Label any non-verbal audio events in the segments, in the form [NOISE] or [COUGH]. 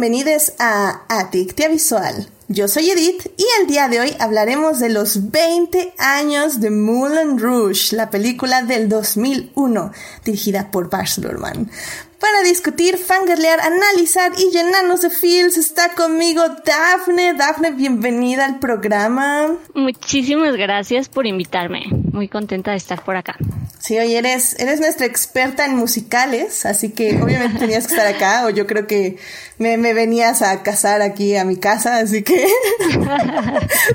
Bienvenidos a Adictia Visual. Yo soy Edith y el día de hoy hablaremos de los 20 años de Moulin Rouge, la película del 2001, dirigida por Baz Luhrmann. Para discutir, fangirlear, analizar y llenarnos de feels está conmigo Dafne. Dafne, bienvenida al programa. Muchísimas gracias por invitarme. Muy contenta de estar por acá. Sí, hoy eres, eres nuestra experta en musicales, así que obviamente tenías que estar acá, o yo creo que me, me venías a casar aquí a mi casa, así que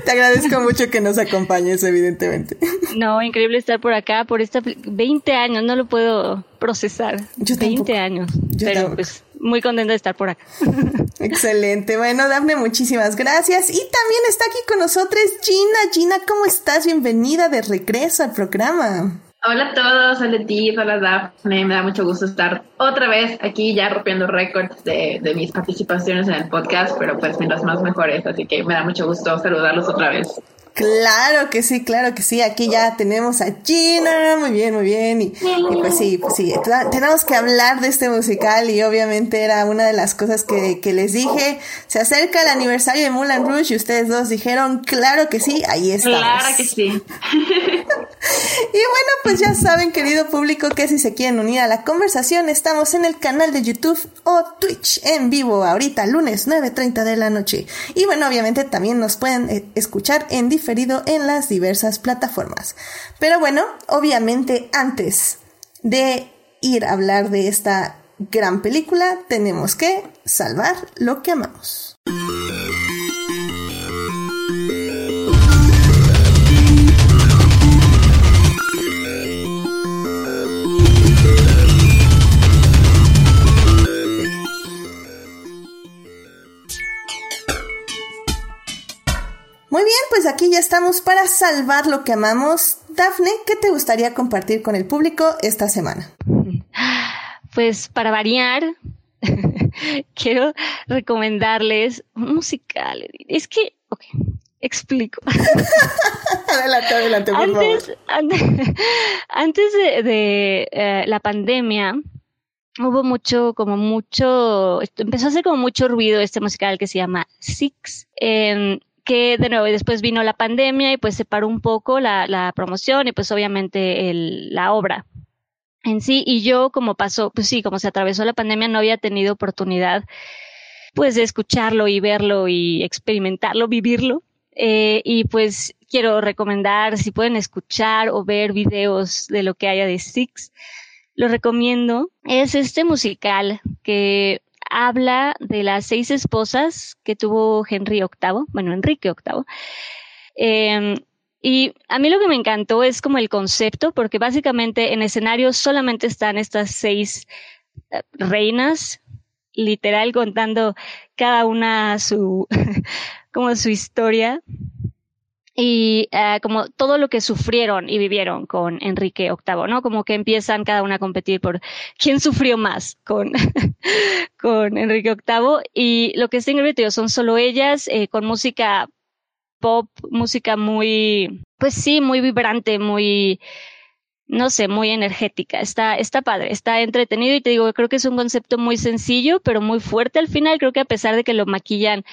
te agradezco mucho que nos acompañes, evidentemente. No, increíble estar por acá, por esta 20 años, no lo puedo procesar. Yo 20 años, pero pues muy contenta de estar por acá. Excelente. Bueno, Dafne, muchísimas gracias. Y también está aquí con nosotros Gina. Gina, ¿cómo estás? Bienvenida de regreso al programa. Hola a todos, hola Tiff, hola Daphne, me da mucho gusto estar otra vez aquí ya rompiendo récords de, de, mis participaciones en el podcast, pero pues en las más mejores, así que me da mucho gusto saludarlos otra vez. Claro que sí, claro que sí. Aquí ya tenemos a Gina. Muy bien, muy bien. Y, y, pues sí, pues sí. Tenemos que hablar de este musical y obviamente era una de las cosas que, que les dije. Se acerca el aniversario de Moulin Rouge y ustedes dos dijeron, claro que sí, ahí estamos. Claro que sí. [LAUGHS] y bueno, pues ya saben, querido público, que si se quieren unir a la conversación, estamos en el canal de YouTube o Twitch en vivo ahorita, lunes 9.30 de la noche. Y bueno, obviamente también nos pueden eh, escuchar en diferentes en las diversas plataformas. Pero bueno, obviamente antes de ir a hablar de esta gran película, tenemos que salvar lo que amamos. Bien, pues aquí ya estamos para salvar lo que amamos. Dafne, ¿qué te gustaría compartir con el público esta semana? Pues para variar, [LAUGHS] quiero recomendarles un musical. Es que, ok, explico. [LAUGHS] adelante, adelante, por antes, favor. [LAUGHS] Antes, de, de eh, la pandemia, hubo mucho, como mucho, empezó a hacer como mucho ruido este musical que se llama Six. Eh, que de nuevo después vino la pandemia y pues se paró un poco la, la promoción y pues obviamente el, la obra en sí y yo como pasó, pues sí, como se atravesó la pandemia no había tenido oportunidad pues de escucharlo y verlo y experimentarlo, vivirlo. Eh, y pues quiero recomendar si pueden escuchar o ver videos de lo que haya de Six, lo recomiendo. Es este musical que habla de las seis esposas que tuvo Henry VIII, bueno, Enrique VIII. Eh, y a mí lo que me encantó es como el concepto, porque básicamente en escenario solamente están estas seis eh, reinas, literal contando cada una su, [LAUGHS] como su historia y uh, como todo lo que sufrieron y vivieron con Enrique VIII, ¿no? Como que empiezan cada una a competir por quién sufrió más con, [LAUGHS] con Enrique VIII y lo que está increíble son solo ellas eh, con música pop, música muy, pues sí, muy vibrante, muy, no sé, muy energética. Está, está padre, está entretenido y te digo, creo que es un concepto muy sencillo, pero muy fuerte al final. Creo que a pesar de que lo maquillan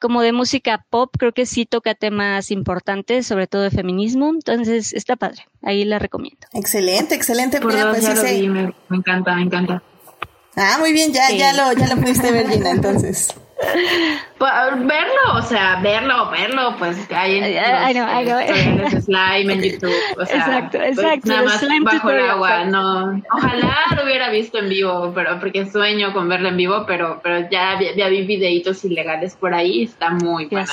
como de música pop, creo que sí toca temas importantes, sobre todo de feminismo, entonces está padre, ahí la recomiendo. Excelente, excelente. Por Mira, pues, ya sí, lo vi, me, me, encanta, me encanta. Ah, muy bien, ya, sí. ya lo, ya lo pudiste ver, Gina, [LAUGHS] entonces. Pues, verlo, o sea, verlo, verlo, pues hay en I know, I know. los slime en YouTube, o sea, exacto, exacto, pues, nada más bajo el agua, no, ojalá lo hubiera visto en vivo, pero porque sueño con verlo en vivo, pero, pero ya, ya vi videitos ilegales por ahí, está muy buena.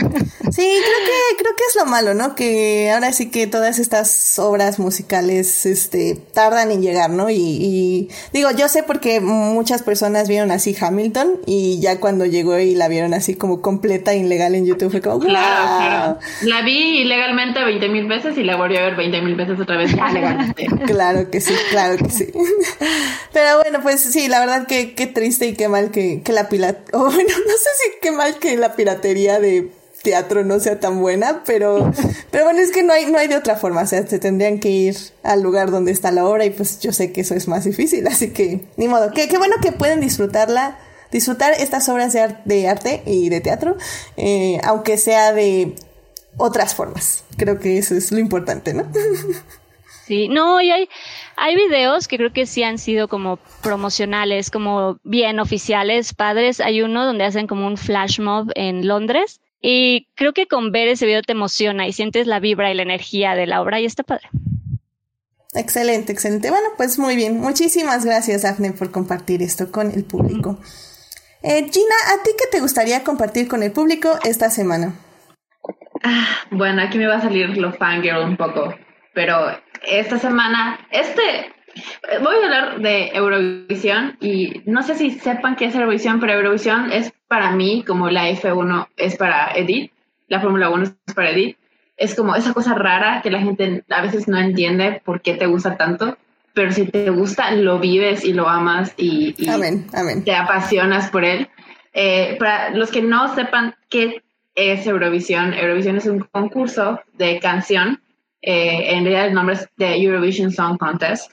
Ya. [LAUGHS] Sí, creo que, creo que es lo malo, ¿no? Que ahora sí que todas estas obras musicales, este, tardan en llegar, ¿no? Y, y, digo, yo sé porque muchas personas vieron así Hamilton y ya cuando llegó y la vieron así como completa, ilegal en YouTube, fue como, wow. Claro, claro. La vi ilegalmente 20 mil veces y la volví a ver 20 mil veces otra vez [LAUGHS] legalmente. claro que sí, claro que sí. [LAUGHS] Pero bueno, pues sí, la verdad que qué triste y qué mal que, que la pila, oh, bueno, no sé si qué mal que la piratería de teatro no sea tan buena, pero, pero bueno, es que no hay, no hay de otra forma, o sea, se tendrían que ir al lugar donde está la obra y pues yo sé que eso es más difícil, [LAUGHS] así que ni modo, qué, qué bueno que pueden disfrutarla disfrutar estas obras de, de arte y de teatro, eh, aunque sea de otras formas. Creo que eso es lo importante, ¿no? [LAUGHS] Sí, no, y hay, hay videos que creo que sí han sido como promocionales, como bien oficiales, padres. Hay uno donde hacen como un flash mob en Londres y creo que con ver ese video te emociona y sientes la vibra y la energía de la obra y está padre. Excelente, excelente. Bueno, pues muy bien. Muchísimas gracias, Afne, por compartir esto con el público. Eh, Gina, ¿a ti qué te gustaría compartir con el público esta semana? Ah, bueno, aquí me va a salir lo fangirl un poco, pero esta semana, este, voy a hablar de Eurovisión y no sé si sepan qué es Eurovisión, pero Eurovisión es para mí como la F1 es para Edith, la Fórmula 1 es para Edith. Es como esa cosa rara que la gente a veces no entiende por qué te gusta tanto, pero si te gusta, lo vives y lo amas y, te apasionas por él. Eh, para los que no sepan qué es Eurovisión, Eurovisión es un concurso de canción eh, en realidad el nombre es The Eurovision Song Contest,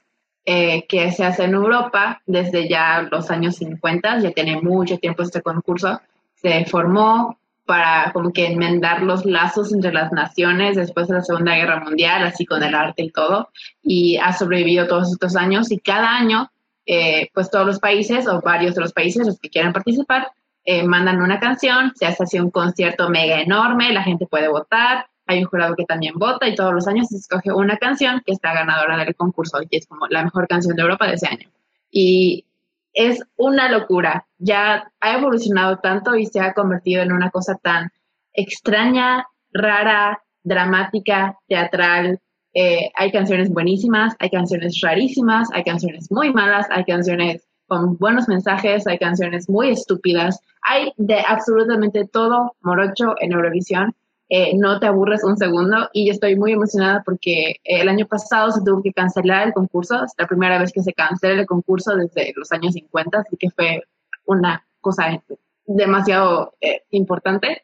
eh, que se hace en Europa desde ya los años 50, ya tiene mucho tiempo este concurso, se formó para como que enmendar los lazos entre las naciones después de la Segunda Guerra Mundial, así con el arte y todo, y ha sobrevivido todos estos años. Y cada año, eh, pues todos los países o varios de los países, los que quieran participar, mandan una canción, se hace así un concierto mega enorme, la gente puede votar, hay un jurado que también vota y todos los años se escoge una canción que está ganadora del concurso y es como la mejor canción de Europa de ese año. Y es una locura. Ya ha evolucionado tanto y se ha convertido en una cosa tan extraña, rara, dramática, teatral. Eh, hay canciones buenísimas, hay canciones rarísimas, hay canciones muy malas, hay canciones con buenos mensajes, hay canciones muy estúpidas, hay de absolutamente todo morocho en Eurovisión eh, no te aburres un segundo. Y yo estoy muy emocionada porque el año pasado se tuvo que cancelar el concurso, es la primera vez que se cancela el concurso desde los años 50, así que fue una cosa demasiado eh, importante.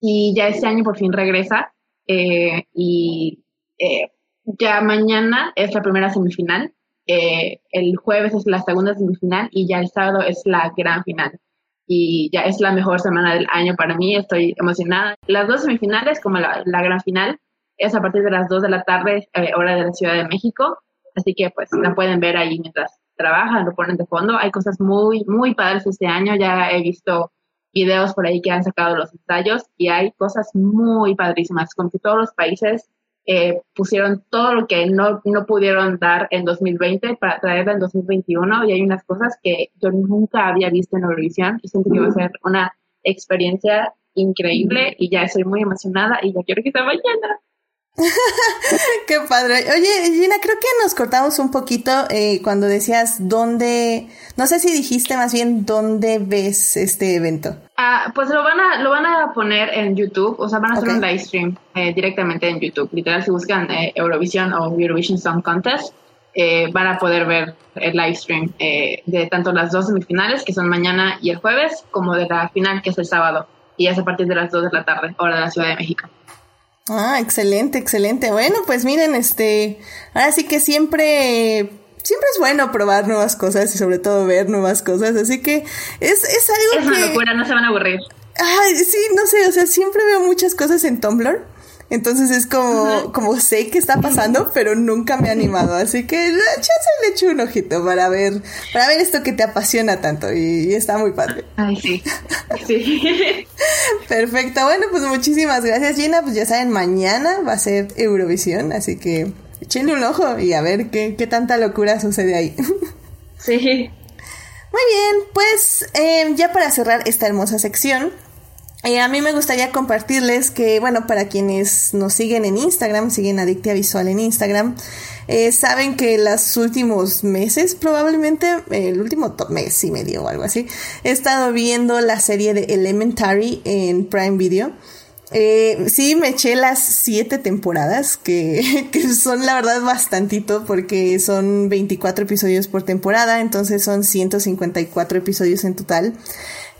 Y ya este año por fin regresa eh, y ya mañana es la primera semifinal, el jueves es la segunda semifinal y ya el sábado es la gran final y ya es la mejor semana del año para mí, estoy emocionada. Las dos semifinales, como la, gran final, es a partir de las 2 de la tarde, eh, hora de la Ciudad de México, así que pues la pueden ver ahí mientras trabajan, lo ponen de fondo. Hay cosas muy, muy padres este año, ya he visto videos por ahí que han sacado los ensayos y hay cosas muy padrísimas, como que todos los países eh, pusieron todo lo que no, no pudieron dar en 2020 para traerla en 2021 y hay unas cosas que yo nunca había visto en Eurovisión y siento que va a ser una experiencia increíble y ya estoy muy emocionada y ya quiero que sea mañana. [LAUGHS] Qué padre. Oye, Gina, creo que nos cortamos un poquito eh, cuando decías dónde, no sé si dijiste más bien dónde ves este evento. Ah, pues lo van a lo van a poner en YouTube, o sea, van a hacer un live stream eh, directamente en YouTube. Literal, si buscan eh, Eurovision o Eurovision Song Contest, van a poder ver el live stream de tanto las dos semifinales, que son mañana y el jueves, como de la final, que es el sábado. Y es a partir de las 2 de la tarde, hora de la Ciudad de México. Ah, excelente, excelente. Bueno, pues miren, este, ahora sí que siempre, siempre es bueno probar nuevas cosas y sobre todo ver nuevas cosas, así que es, es algo es una locura, no se van a aburrir. Ay, sí, no sé, o sea, siempre veo muchas cosas en Tumblr entonces es como, como sé que está pasando, pero nunca me he animado. Así que chance le echo un ojito para ver, para ver esto que te apasiona tanto. Y, está muy padre. Ay, sí. Sí. [LAUGHS] Perfecto. Bueno, pues muchísimas gracias, Gina. Pues ya saben, mañana va a ser Eurovisión, así que échenle un ojo y a ver qué, qué tanta locura sucede ahí. [LAUGHS] Sí. Muy bien, pues eh, ya para cerrar esta hermosa sección, eh, a mí me gustaría compartirles que, bueno, para quienes nos siguen en Instagram, siguen Adictia Visual en Instagram, eh, saben que los últimos meses, probablemente el último mes y medio o algo así, he estado viendo la serie de Elementary en Prime Video. Eh, sí, me eché las siete temporadas, que, [LAUGHS] que, son la verdad bastantito porque son 24 episodios por temporada, entonces son 154 episodios en total.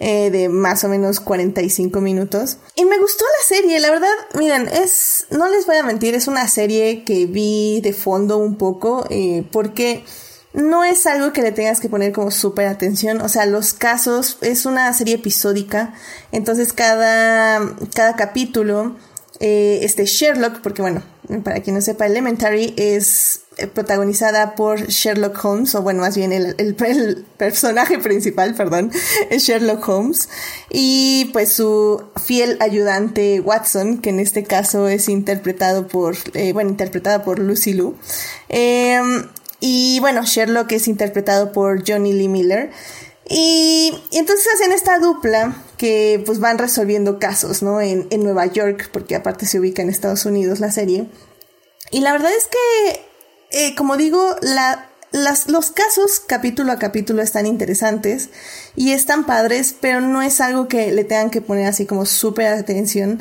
Eh, de más o menos 45 minutos. Y me gustó la serie, la verdad, miren, es, no les voy a mentir, es una serie que vi de fondo un poco, eh, porque no es algo que le tengas que poner como súper atención. O sea, los casos es una serie episódica. Entonces cada, cada capítulo, eh, este Sherlock, porque bueno, para quien no sepa, Elementary es eh, protagonizada por Sherlock Holmes, o bueno, más bien el, el, [LAUGHS] personaje principal, perdón, es Sherlock Holmes, y pues su fiel ayudante Watson, que en este caso es interpretado por, eh, bueno, interpretada por Lucy Liu. Em, y bueno, Sherlock es interpretado por Johnny Lee Miller. Y, entonces hacen esta dupla que pues van resolviendo casos, ¿no? En, en, Nueva York, porque aparte se ubica en Estados Unidos la serie. Y la verdad es que, eh, como digo, la, las, los casos capítulo a capítulo están interesantes y están padres, pero no es algo que le tengan que poner así como súper atención.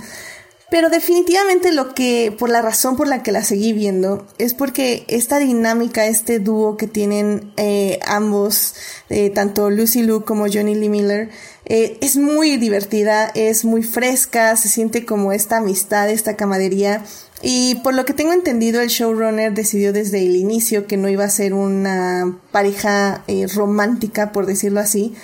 Pero definitivamente lo que, por la razón por la que la seguí viendo, es porque esta dinámica, este dúo que tienen eh, ambos, eh, tanto Lucy Liu como Johnny Lee Miller, eh, es muy divertida, es muy fresca, se siente como esta amistad, esta camadería. Y por lo que tengo entendido, el showrunner decidió desde el inicio que no iba a ser una pareja romántica, por decirlo así,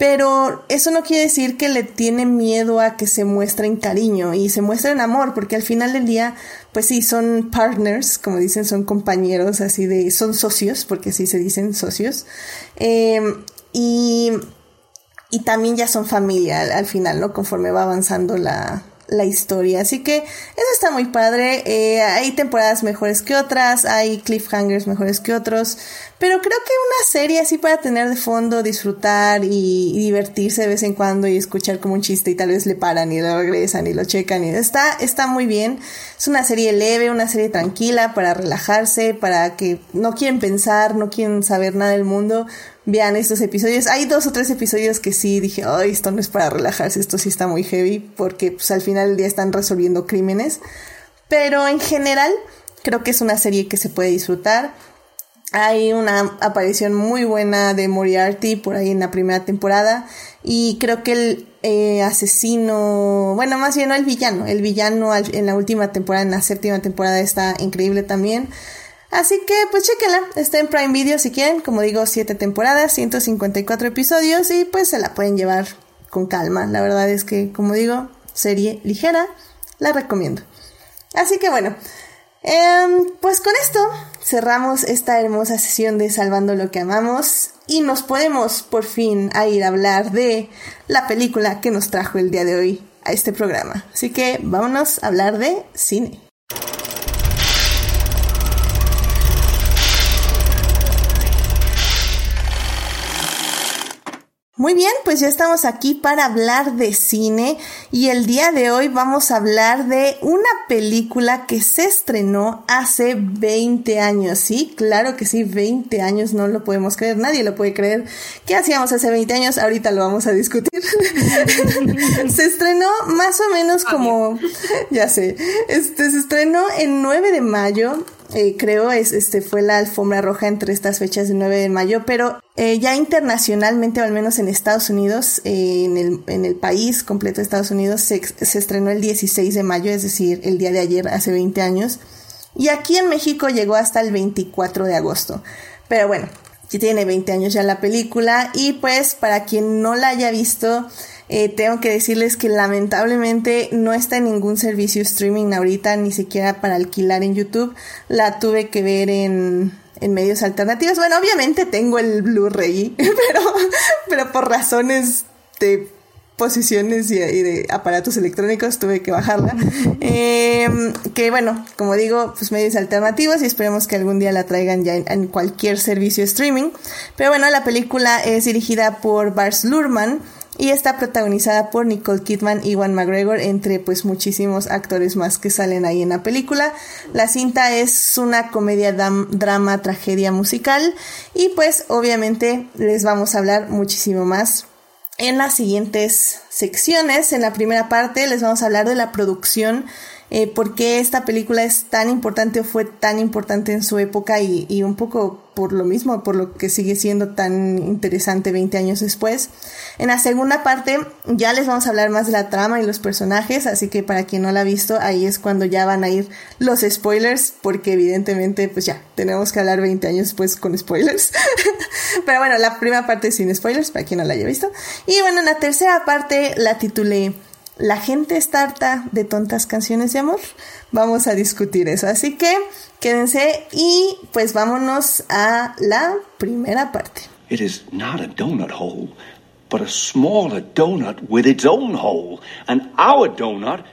pero eso no quiere decir que le tiene miedo a que se muestren cariño y se muestren amor, porque al final del día, pues sí, son partners, como dicen, son compañeros, así de, son socios, porque sí se dicen socios. Em, y, y también ya son familia al, final, ¿no? Conforme va avanzando la, la historia. Así que eso está muy padre. Eh, hay temporadas mejores que otras, hay cliffhangers mejores que otros. Pero creo que una serie así para tener de fondo, disfrutar y, divertirse de vez en cuando y escuchar como un chiste y tal vez le paran y lo regresan y lo checan y está, está muy bien. Es una serie leve, una serie tranquila para relajarse, para que no quieren pensar, no quieren saber nada del mundo. Vean estos episodios. Hay dos o tres episodios que sí dije, ay, esto no es para relajarse, esto sí está muy heavy porque pues al final del día están resolviendo crímenes. Pero en general creo que es una serie que se puede disfrutar hay una aparición muy buena de Moriarty por ahí en la primera temporada y creo que el eh, asesino, bueno, más bien no el villano, el villano en la última temporada, en la séptima temporada está increíble también. Así que pues chequenla, está en Prime Video si quieren, como digo, siete temporadas, 154 episodios y pues se la pueden llevar con calma. La verdad es que, como digo, serie ligera, la recomiendo. Así que bueno, Em, pues con esto cerramos esta hermosa sesión de Salvando lo que amamos y nos podemos por fin a ir a hablar de la película que nos trajo el día de hoy a este programa. Así que vámonos a hablar de cine. Muy bien, pues ya estamos aquí para hablar de cine y el día de hoy vamos a hablar de una película que se estrenó hace 20 años. Sí, claro que sí, 20 años, no lo podemos creer, nadie lo puede creer. ¿Qué hacíamos hace 20 años? Ahorita lo vamos a discutir. [LAUGHS] se estrenó más o menos como, ya sé, este se estrenó el 9 de mayo eh, creo, es, este, fue la alfombra roja entre estas fechas de 9 de mayo, pero eh, ya internacionalmente, o al menos en Estados Unidos, eh, en, el, en el país completo de Estados Unidos, se, se estrenó el 16 de mayo, es decir, el día de ayer, hace 20 años. Y aquí en México llegó hasta el 24 de agosto. Pero bueno, ya tiene 20 años ya la película y pues para quien no la haya visto, eh, tengo que decirles que lamentablemente no está en ningún servicio streaming ahorita, ni siquiera para alquilar en YouTube. La tuve que ver en, en medios alternativos. Bueno, obviamente tengo el Blu-ray, [LAUGHS] pero, pero por razones de posiciones y, de aparatos electrónicos tuve que bajarla. [LAUGHS] Em, que bueno, como digo, pues medios alternativos y esperemos que algún día la traigan ya en, cualquier servicio streaming. Pero bueno, la película es dirigida por Bars Lurman y está protagonizada por Nicole Kidman y Juan McGregor, entre pues muchísimos actores más que salen ahí en la película. La cinta es una comedia drama, tragedia musical y pues obviamente les vamos a hablar muchísimo más en las siguientes secciones. En la primera parte les vamos a hablar de la producción eh, por qué esta película es tan importante o fue tan importante en su época y, y, un poco por lo mismo, por lo que sigue siendo tan interesante 20 años después. En la segunda parte ya les vamos a hablar más de la trama y los personajes, así que para quien no la ha visto, ahí es cuando ya van a ir los spoilers, porque evidentemente pues ya tenemos que hablar 20 años después con spoilers. [LAUGHS] Pero bueno, la primera parte sin spoilers, para quien no la haya visto. Y bueno, en la tercera parte la titulé la gente está harta de tontas canciones de amor. Vamos a discutir eso. Así que quédense y pues vámonos a la primera parte. It is not a donut hole, but a smaller donut with its own hole. And our donut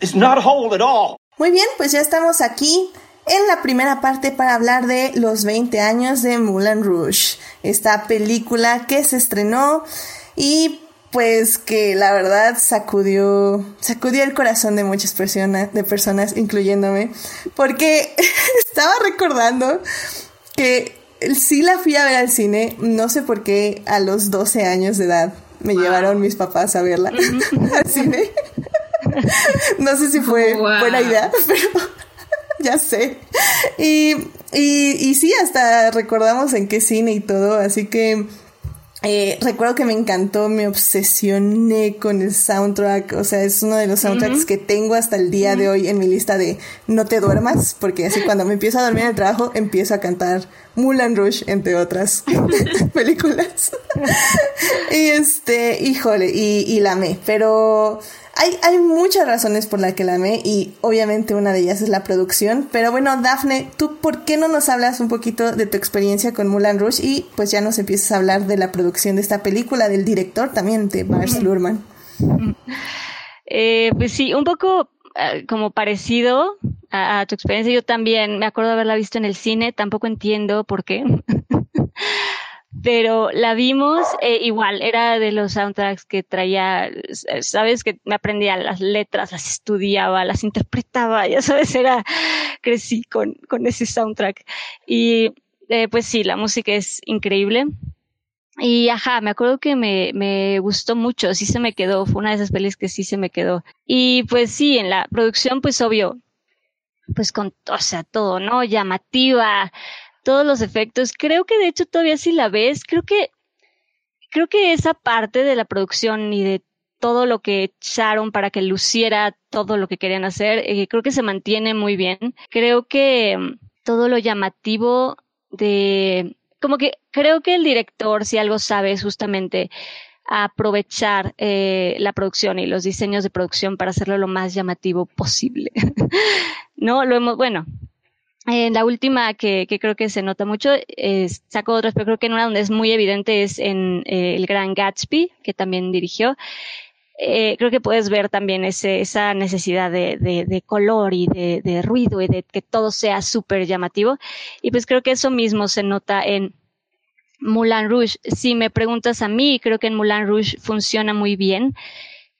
is not a hole at all. Muy bien, pues ya estamos aquí en la primera parte para hablar de los 20 años de Moulin Rouge. Esta película que se estrenó y pues que la verdad sacudió, sacudió el corazón de muchas personas, de personas, incluyéndome, porque [LAUGHS] estaba recordando que sí la fui a ver al cine, no sé por qué a los 12 años de edad me llevaron mis papás a verla [LAUGHS] al cine. [LAUGHS] no sé si fue buena idea, pero ya sé. Y, y, y sí, hasta recordamos en qué cine y todo, así que eh, recuerdo que me encantó, me obsesioné con el soundtrack, o sea, es uno de los soundtracks que tengo hasta el día de hoy en mi lista de no te duermas, porque así cuando me empiezo a dormir en el trabajo empiezo a cantar Mulan Rush, entre otras [LAUGHS] películas. [LAUGHS] y este, híjole, y, y la amé, pero hay, hay muchas razones por las que la amé y obviamente una de ellas es la producción. Pero bueno, Dafne, ¿tú por qué no nos hablas un poquito de tu experiencia con Mulan Rush y pues ya nos empiezas a hablar de la producción de esta película, del director también, de Bars Luhrmann? Eh, pues sí, un poco uh, como parecido a, a, tu experiencia. Yo también me acuerdo haberla visto en el cine, tampoco entiendo por qué. [LAUGHS] pero la vimos eh, igual, era de los soundtracks que traía, sabes, que me aprendía las letras, las estudiaba, las interpretaba, [LAUGHS] ya sabes, era, crecí con, con ese soundtrack. Y eh, pues sí, la música es increíble. Y ajá, me acuerdo que me, me gustó mucho, sí se me quedó, fue una de esas pelis que sí se me quedó. Y pues sí, en la producción, pues obvio, pues con, o sea, todo, ¿no? Llamativa, todos los efectos. Creo que de hecho todavía si la ves, creo que creo que esa parte de la producción y de todo lo que echaron para que luciera todo lo que querían hacer, eh, creo que se mantiene muy bien. Creo que um, todo lo llamativo de como que creo que el director si algo sabe es justamente aprovechar eh, la producción y los diseños de producción para hacerlo lo más llamativo posible. [LAUGHS] no, lo hemos, bueno, en la última que, creo que se nota mucho, es, saco otras, pero creo que en una donde es muy evidente es en eh, El Gran Gatsby, que también dirigió. Eh, creo que puedes ver también esa necesidad de, color y de, de, ruido y de que todo sea súper llamativo. Y pues creo que eso mismo se nota en Moulin Rouge. Si me preguntas a mí, creo que en Moulin Rouge funciona muy bien.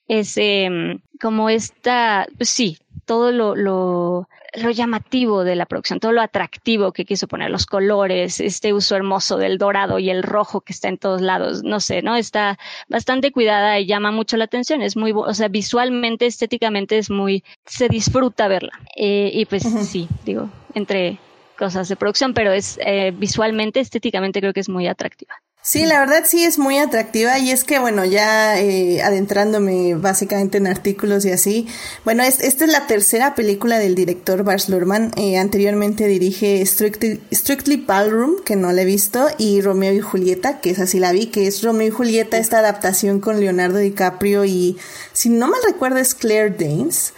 Es eh, como esta, pues sí, todo lo, lo, lo llamativo de la producción, todo lo atractivo que quiso poner, los colores, este uso hermoso del dorado y el rojo que está en todos lados, no sé, ¿no? Está bastante cuidada y llama mucho la atención, es muy, o sea, visualmente, estéticamente es muy, se disfruta verla. Eh, y pues uh -huh. sí, digo, entre cosas de producción, pero es eh, visualmente, estéticamente creo que es muy atractiva. Sí, la verdad sí es muy atractiva y es que, bueno, ya eh, adentrándome básicamente en artículos y así, bueno, es, esta es la tercera película del director Bars Luhrmann, eh, anteriormente dirige Strictly, Strictly Ballroom, que no la he visto, y Romeo y Julieta, que es así la vi, que es Romeo y Julieta, esta adaptación con Leonardo DiCaprio y, si no mal recuerdo, es Claire Danes.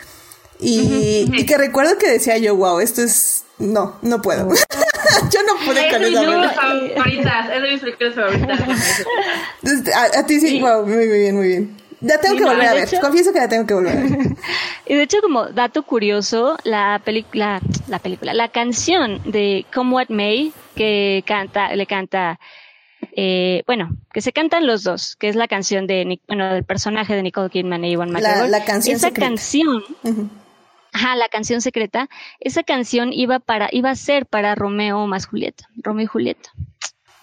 Y, uh -huh. y que recuerdo que decía yo, wow, esto es no, no puedo. [LAUGHS] Yo no pude con esa [LAUGHS] favoritas, es de mis películas favoritas. a, a, ti sí, sí, wow, muy, muy bien, muy bien. La tengo sí, que volver no, a ver, hecho, confieso que la tengo que volver a ver. [LAUGHS] y de hecho, como dato curioso, la película, la película, la canción de Come What May, que canta, le canta, eh, bueno, que se cantan los dos, que es la canción de, bueno, del personaje de Nicole Kidman e Iwan McGregor. La, la canción Esa secreta. canción... Uh -huh Ajá, la canción secreta. Esa canción iba para, iba a ser para Romeo más Julieta, Romeo y Julieta.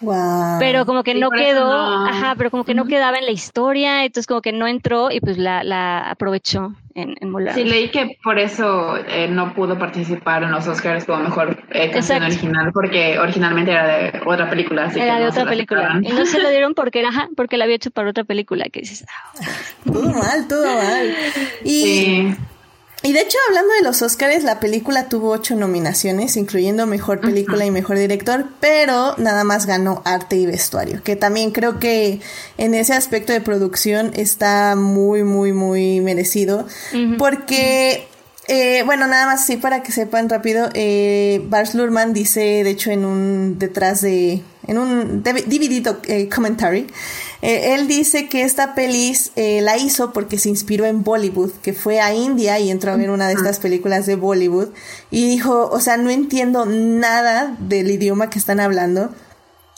Wow. Pero como que Sí, no quedó, no. ajá, pero como que no quedaba en la historia, entonces como que no entró y pues la, la aprovechó en, en Moulin Sí, leí que por eso eh, no pudo participar en los Oscars como mejor eh, canción Exacto. original, porque originalmente era de otra película. Así Era que de no otra la película. Y no se lo [LAUGHS] dieron porque era, ajá, porque la había hecho para otra película que dices, ah, Todo mal, todo mal. Y, Sí. Y de hecho, hablando de los Oscars, la película tuvo ocho nominaciones, incluyendo Mejor Película y Mejor Director, pero nada más ganó Arte y Vestuario, que también creo que en ese aspecto de producción está muy, muy, muy merecido, porque... eh, bueno, nada más sí para que sepan rápido, eh, Bars Luhrmann dice, de hecho, en un detrás de, en un DVD eh, commentary, eh, él dice que esta pelis eh, la hizo porque se inspiró en Bollywood, que fue a India y entró a ver una de estas películas de Bollywood. Y dijo, o sea, no entiendo nada del idioma que están hablando,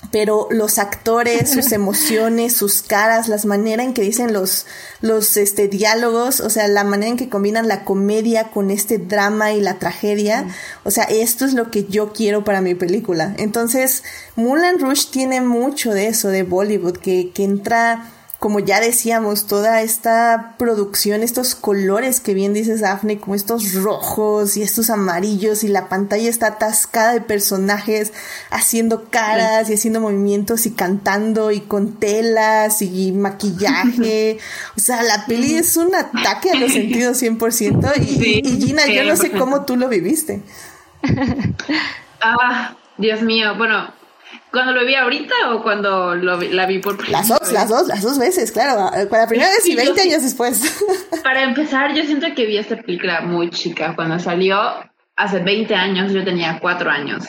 pero los actores, sus [LAUGHS] emociones, sus caras, las manera en que dicen los, los este, diálogos, o sea, la manera en que combinan la comedia con este drama y la tragedia, o sea, esto es lo que yo quiero para mi película. Entonces, Moulin Rouge tiene mucho de eso, de Bollywood, que, que entra, como ya decíamos, toda esta producción, estos colores que bien dices, Daphne, como estos rojos y estos amarillos, y la pantalla está atascada de personajes haciendo caras y haciendo movimientos y cantando y con telas y maquillaje. [LAUGHS] O sea, la peli es un ataque a los sentidos 100%. Y, Sí, y Gina, yo no sé 100%. cómo tú lo viviste. Ah, Dios mío. Bueno, ¿cuando lo vi ahorita o cuando lo vi- la vi por primera Las dos, vez? las dos, las dos veces, claro. La primera vez y [LAUGHS] Sí, yo 20 sí. años después. [LAUGHS] Para empezar, yo siento que vi esta película muy chica. Cuando salió hace 20 años, yo tenía 4 años.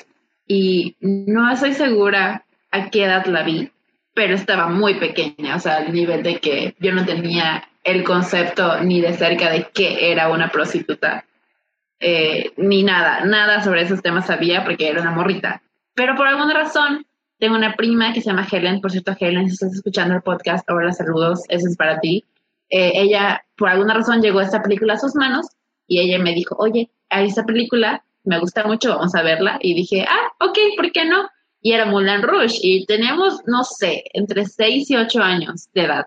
Y no estoy segura a qué edad la vi, pero estaba muy pequeña, o sea, al nivel de que yo no tenía el concepto ni de cerca de qué era una prostituta. Eh, ni nada, nada sobre esos temas sabía porque era una morrita. Pero por alguna razón, tengo una prima que se llama Helen, por cierto, Helen, si estás escuchando el podcast, ahora saludos, eso es para ti. Eh, ella, por alguna razón, llegó esta película a sus manos y ella me dijo, oye, hay esta película, me gusta mucho, vamos a verla. Y dije, ah, ok, ¿por qué no? Y era Moulin Rouge y tenemos, no sé, entre 6 y 8 años de edad.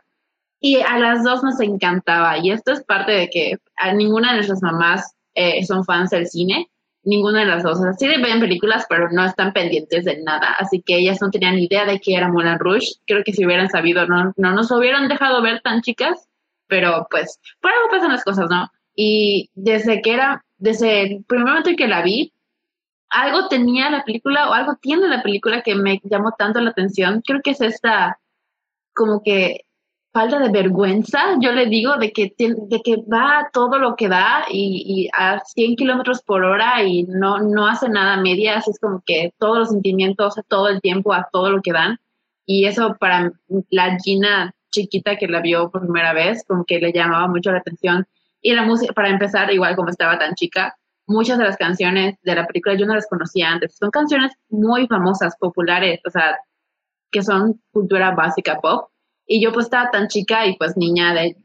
Y a las dos nos encantaba. Y esto es parte de que a ninguna de nuestras mamás eh, son fans del cine. Ninguna de las dos. O sea, sí ven películas, pero no están pendientes de nada. Así que ellas no tenían idea de qué era Moulin Rouge. Creo que si hubieran sabido, no, no nos hubieran dejado ver tan chicas. Pero pues, por algo pasan las cosas, ¿no? Y desde que era, desde el primer momento en que la vi, algo tenía la película o algo tiene la película que me llamó tanto la atención. Creo que es esta, como que falta de vergüenza, yo le digo, de que, de que va todo lo que da y, y a 100 kilómetros por hora y no, no hace nada a medias, es como que todos los sentimientos, todo el tiempo, a todo lo que dan. Y eso para la Gina chiquita que la vio por primera vez, como que le llamaba mucho la atención. Y la música, para empezar, igual como estaba tan chica, muchas de las canciones de la película yo no las conocía antes. Son canciones muy famosas, populares, o sea, que son cultura básica pop. Y yo pues estaba tan chica y pues niña de,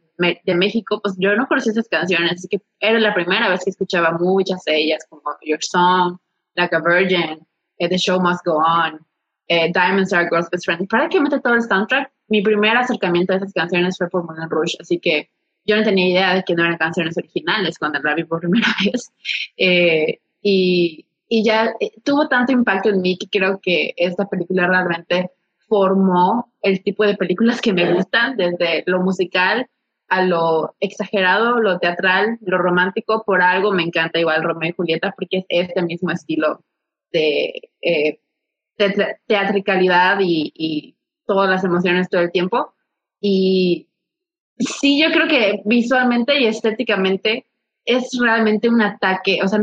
de México, pues yo no conocía esas canciones, así que era la primera vez que escuchaba muchas de ellas, como Your Song, Like a Virgin, eh, The Show Must Go On, eh, Diamonds Are Girls Best Friend. Prácticamente todo el soundtrack, mi primer acercamiento a esas canciones fue por Moulin Rouge, así que yo no tenía idea de que no eran canciones originales cuando la vi por primera [LAUGHS] vez. Eh, y, y ya tuvo tanto impacto en mí que creo que esta película realmente formó el tipo de películas que me gustan, desde lo musical a lo exagerado, lo teatral, lo romántico. Por algo me encanta igual Romeo y Julieta, porque es este mismo estilo de eh, teatricalidad y, y todas las emociones todo el tiempo. Y sí, yo creo que visualmente y estéticamente es realmente un ataque. O sea,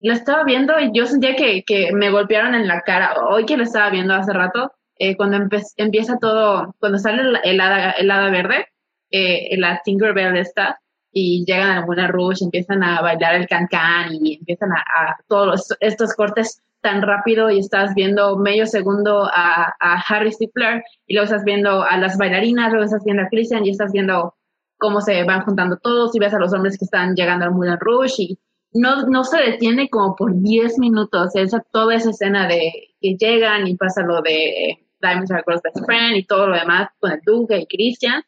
la estaba viendo y yo sentía que, que me golpearon en la cara. Hoy que lo estaba viendo hace rato, eh, cuando empieza todo, cuando sale el, hada, verde, eh, la Tinkerbell está, y llegan a Moulin Rouge, empiezan a bailar el can-can y empiezan a, todos los- estos cortes tan rápido y estás viendo medio segundo a, a Harry Stifler y luego estás viendo a las bailarinas, luego estás viendo a Christian y estás viendo cómo se van juntando todos y ves a los hombres que están llegando al Moulin Rouge y no, no se detiene como por 10 minutos. Esa, toda esa escena de que llegan y pasa lo de Diamonds Are Girls Best Friend y todo lo demás con el Duque y Christian.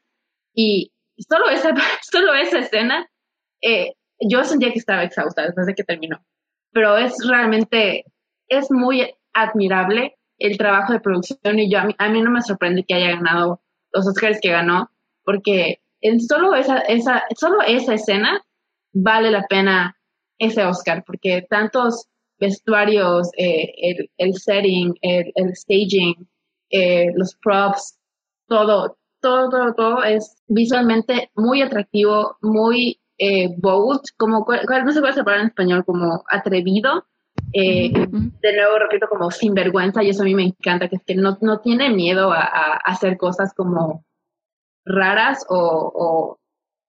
Y solo esa, [LAUGHS] solo esa escena, eh, yo sentía que estaba exhausta después de que terminó. Pero es realmente, es muy admirable el trabajo de producción y yo a mí, a mí no me sorprende que haya ganado los Oscars que ganó, porque en solo esa, esa, solo esa escena vale la pena ese Oscar, porque tantos vestuarios, eh, el, el, setting, el, el staging, eh, los props, todo, todo, todo, todo es visualmente muy atractivo, muy eh, bold, como, no se puede separar en español, como atrevido. Eh, de nuevo, repito, como sinvergüenza, y eso a mí me encanta, que es que no, no tiene miedo a, a hacer cosas como raras o, o,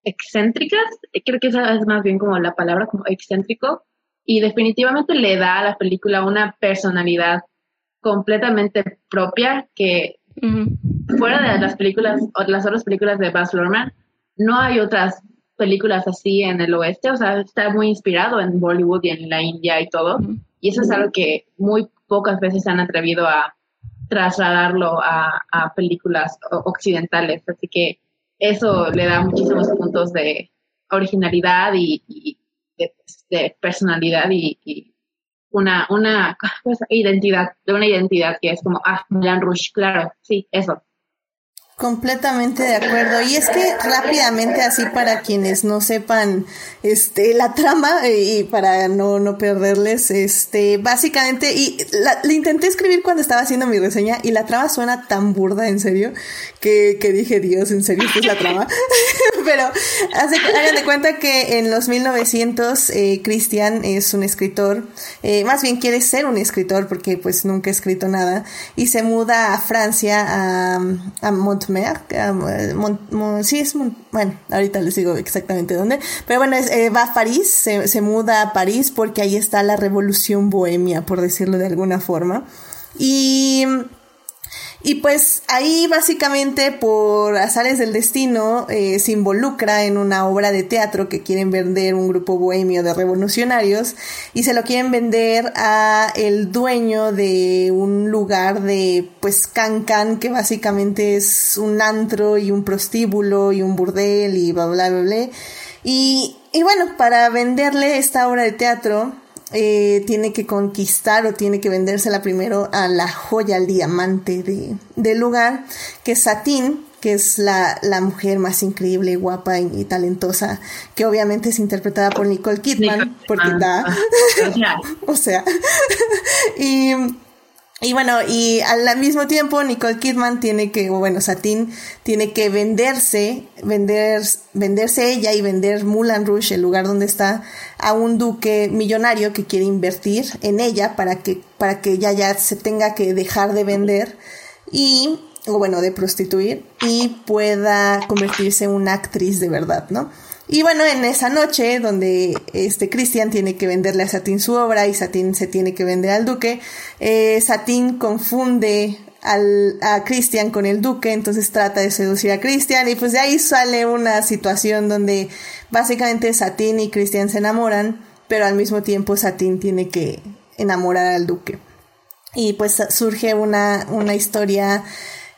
excéntricas. Creo que esa es más bien como la palabra, como excéntrico. Y definitivamente le da a la película una personalidad completamente propia que fuera de las películas o las otras películas de Baz Luhrmann, no hay otras películas así en el oeste, o sea, está muy inspirado en Bollywood y en la India y todo, y eso es algo que muy pocas veces se han atrevido a trasladarlo a, a películas occidentales, así que eso le da muchísimos puntos de originalidad y, de, personalidad y, una, una [LAUGHS] identidad, de una identidad que es como, ah, Moulin Rouge, claro, sí, eso. Completamente de acuerdo. Y es que rápidamente, así para quienes no sepan este la trama eh, y para no, no perderles, este, básicamente, y la, intenté escribir cuando estaba haciendo mi reseña y la trama suena tan burda, en serio, que, que dije, Dios, en serio, esta es la trama. [LAUGHS] Pero hace, hagan de cuenta que en los 1900, eh, Christian es un escritor, eh, más bien quiere ser un escritor porque pues nunca ha escrito nada, y se muda a Francia, a, a Montmer, sí es, bueno, ahorita les digo exactamente dónde, pero bueno, eh, va a París, se, se muda a París porque ahí está la revolución bohemia, por decirlo de alguna forma. Y y pues ahí básicamente por azares del destino eh, se involucra en una obra de teatro que quieren vender un grupo bohemio de revolucionarios y se lo quieren vender a el dueño de un lugar de pues cancan que básicamente es un antro y un prostíbulo y un burdel y bla bla bla. bla. Y, y bueno, para venderle esta obra de teatro eh, tiene que conquistar o tiene que vendérsela primero a la joya, al diamante de, del lugar, que es Satín, que es la, la, mujer más increíble, guapa y, talentosa, que obviamente es interpretada por Nicole Kidman, porque da, o sea, [LAUGHS] [LAUGHS] y y bueno, y al mismo tiempo Nicole Kidman tiene que, bueno, Satin tiene que venderse, vender, venderse ella y vender Moulin Rouge, el lugar donde está, a un duque millonario que quiere invertir en ella para que, para que ella ya se tenga que dejar de vender y, o bueno, de prostituir y pueda convertirse en una actriz de verdad, ¿no? Y bueno, en esa noche donde este Cristian tiene que venderle a Satín su obra y Satín se tiene que vender al duque, eh, Satín confunde al, a Cristian con el duque, entonces trata de seducir a Cristian y pues de ahí sale una situación donde básicamente Satín y Cristian se enamoran, pero al mismo tiempo Satín tiene que enamorar al duque. Y pues surge una, una historia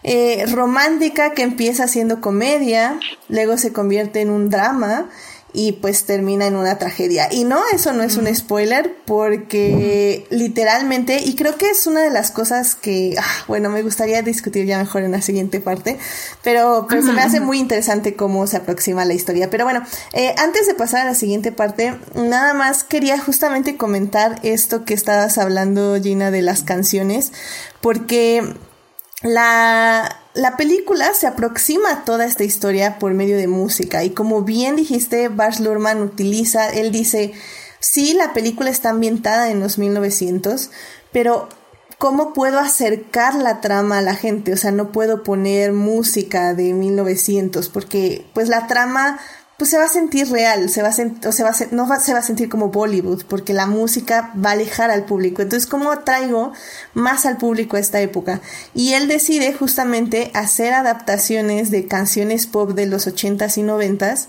eh, romántica que empieza siendo comedia, luego se convierte en un drama y pues termina en una tragedia. Y no, eso no es un spoiler porque literalmente, y creo que es una de las cosas que, ah, bueno, me gustaría discutir ya mejor en la siguiente parte, pero, pues se me hace muy interesante cómo se aproxima la historia. Pero bueno, eh, antes de pasar a la siguiente parte, nada más quería justamente comentar esto que estabas hablando, Gina, de las canciones, porque la, la, película se aproxima a toda esta historia por medio de música y como bien dijiste, Bars Luhrmann utiliza, él dice, sí, la película está ambientada en los 1900, pero ¿cómo puedo acercar la trama a la gente? O sea, no puedo poner música de 1900 porque pues la trama pues se va a sentir real, se va a o se va a no se va a sentir como Bollywood, porque la música va a alejar al público. Entonces, ¿cómo traigo más al público a esta época? Y él decide justamente hacer adaptaciones de canciones pop de los 80s y 90s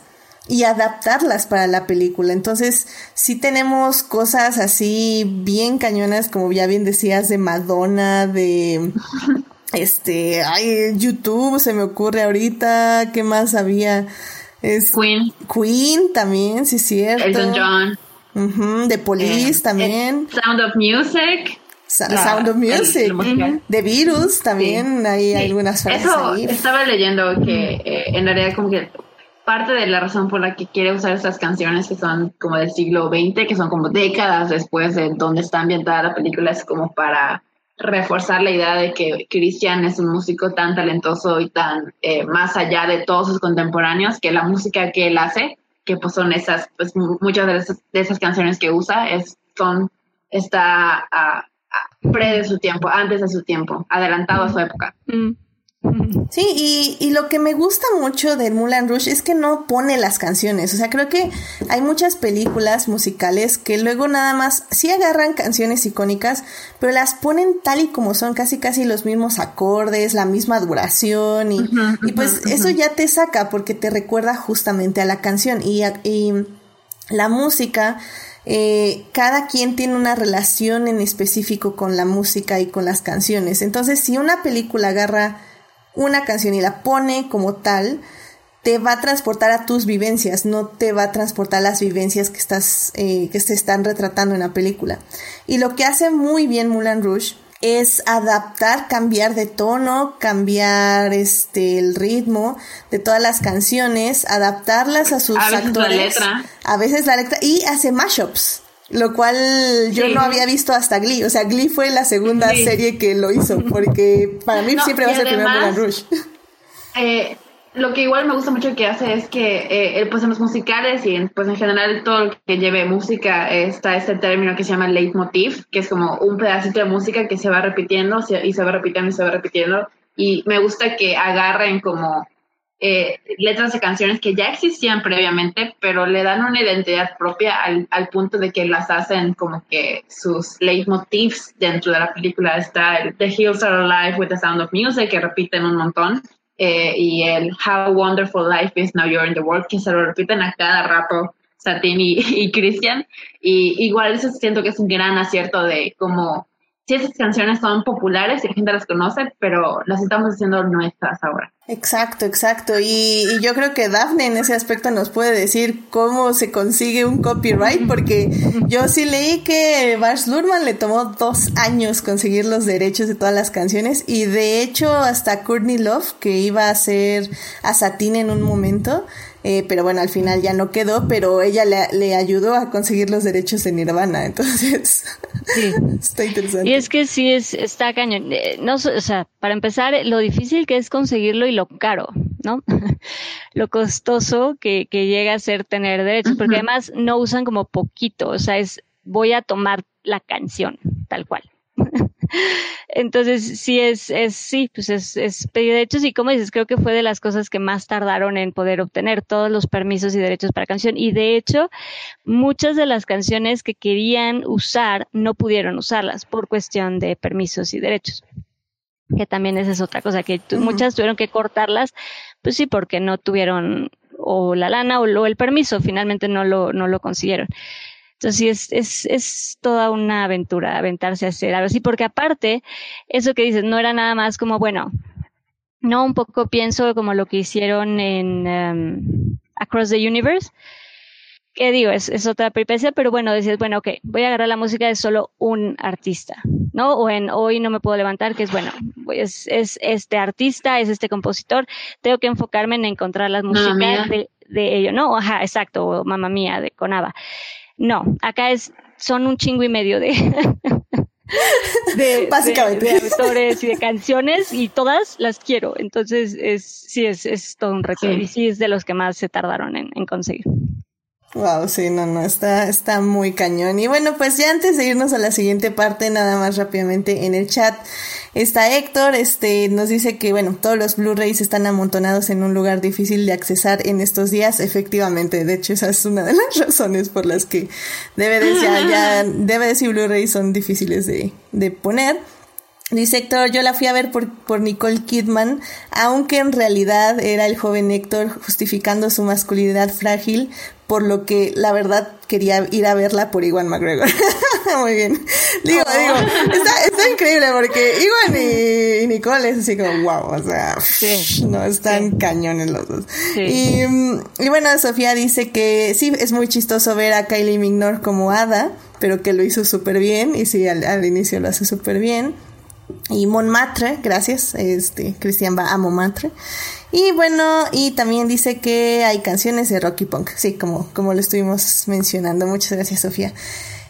y adaptarlas para la película. Entonces, sí tenemos cosas así bien cañonas, como ya bien decías, de Madonna, de [LAUGHS] este, ay, YouTube se me ocurre ahorita, ¿qué más había? Es Queen. Queen también, sí es cierto. Elton John. De Police Eh, también. eh, Sound of Music. Sa- la- Sound of Music. De Virus también, hay Sí. algunas frases Eso, ahí. estaba leyendo que eh, en realidad como que parte de la razón por la que quiere usar estas canciones que son como del siglo XX, que son como décadas después de donde está ambientada la película, es como para reforzar la idea de que Christian es un músico tan talentoso y tan eh, más allá de todos sus contemporáneos, que la música que él hace, que pues son esas, pues mu- muchas de esas, de esas canciones que usa, es, son, está a, a pre de su tiempo, antes de su tiempo, adelantado a su época. Mm. Sí, y, y lo que me gusta mucho de Mulan Rush es que no pone las canciones. O sea, creo que hay muchas películas musicales que luego nada más sí agarran canciones icónicas, pero las ponen tal y como son, casi casi los mismos acordes, la misma duración, y, y pues eso ya te saca porque te recuerda justamente a la canción. Y, y la música, eh, cada quien tiene una relación en específico con la música y con las canciones. Entonces, si una película agarra una canción y la pone como tal, te va a transportar a tus vivencias, no te va a transportar a las vivencias que estás, eh, que se están retratando en la película. Y lo que hace muy bien Mulan Rouge es adaptar, cambiar de tono, cambiar este el ritmo de todas las canciones, adaptarlas a sus A veces la actores, letra. a veces la letra y hace mashups. Lo cual yo Sí. no había visto hasta Glee. O sea, Glee fue la segunda Sí. serie que lo hizo. [LAUGHS] Porque para mí No, siempre va a ser primero Mulan Rouge. Eh, lo que igual me gusta mucho que hace es que eh, pues en los musicales y en, pues en general todo lo que lleve música eh, está este término que se llama leitmotiv, que es como un pedacito de música que se va repitiendo se- y se va repitiendo y se va repitiendo. Y me gusta que agarren como eh, letras de canciones que ya existían previamente, pero le dan una identidad propia al, al punto de que las hacen como que sus leitmotivs dentro de la película. Está el The Hills Are Alive with the Sound of Music, que repiten un montón, eh, y el How Wonderful Life Is Now You're in the World, que se lo repiten a cada rato Satín y, y Christian. Y igual eso siento que es un gran acierto de cómo si esas canciones son populares y la gente las conoce, pero las estamos haciendo nuestras ahora. Exacto, exacto. Y, y yo creo que Daphne en ese aspecto nos puede decir cómo se consigue un copyright, porque yo sí leí que Bars Luhrmann le tomó dos años conseguir los derechos de todas las canciones y de hecho hasta Courtney Love, que iba a ser a Satín en un momento, eh, pero bueno, al final ya no quedó, pero ella le, le ayudó a conseguir los derechos de Nirvana, [LAUGHS] entonces Sí. está interesante. Y es que sí es, está cañón. Eh, No, o sea, para empezar, lo difícil que es conseguirlo y lo caro, ¿no? [LAUGHS] lo costoso que, que llega a ser tener derechos, porque además no usan como poquito, o sea, es voy a tomar la canción, tal cual. [LAUGHS] Entonces, sí es, es, sí, pues es, es pedir derechos y como dices, creo que fue de las cosas que más tardaron en poder obtener todos los permisos y derechos para canción. Y de hecho, muchas de las canciones que querían usar no pudieron usarlas por cuestión de permisos y derechos. Que también esa es otra cosa, que muchas tuvieron que cortarlas, pues sí, porque no tuvieron o la lana o, lo- el permiso, finalmente no lo, no lo consiguieron. Entonces sí, es, es, es toda una aventura aventarse a hacer algo así, porque aparte, eso que dices, no era nada más como, bueno, no, un poco pienso como lo que hicieron en em, Across the Universe, que digo, es, es otra peripecia, pero bueno, dices, bueno, ok, voy a agarrar la música de solo un artista, ¿no? O en Hoy no me puedo levantar, que es, bueno, es, es este artista, es este compositor, tengo que enfocarme en encontrar las músicas de, de ello, ¿no? Ajá, exacto, o Mamma Mía de Conava. No, acá es, son un chingo y medio de, [LAUGHS] de, Básicamente. de, de autores y de canciones y todas las quiero. Entonces, es, sí, es, es todo un reto Sí. y sí es de los que más se tardaron en, en conseguir. Wow, sí, no, no, está, está muy cañón. Y bueno, pues ya antes de irnos a la siguiente parte, nada más rápidamente en el chat está Héctor, este, nos dice que bueno, todos los Blu-rays están amontonados en un lugar difícil de accesar en estos días. Efectivamente, de hecho, esa es una de las [LAUGHS] razones por las que DVDs ya, ya, [LAUGHS] DVDs y Blu-rays son difíciles de, de poner. Dice Héctor, yo la fui a ver por, por Nicole Kidman, aunque en realidad era el joven Héctor justificando su masculinidad frágil, por lo que la verdad quería ir a verla por Iwan McGregor. [LAUGHS] Muy bien. Digo, digo, está, está, increíble porque Iwan y, Nicole es así como wow, o sea, no están cañones los dos. Y, y, bueno, Sofía dice que sí, es muy chistoso ver a Kylie Mignor como Ada, pero que lo hizo súper bien y sí, al, al inicio lo hace súper bien y Montmartre, gracias, este, Cristian va a Montmartre. Y bueno, y también dice que hay canciones de Rocky Punk, sí, como, como lo estuvimos mencionando. Muchas gracias, Sofía.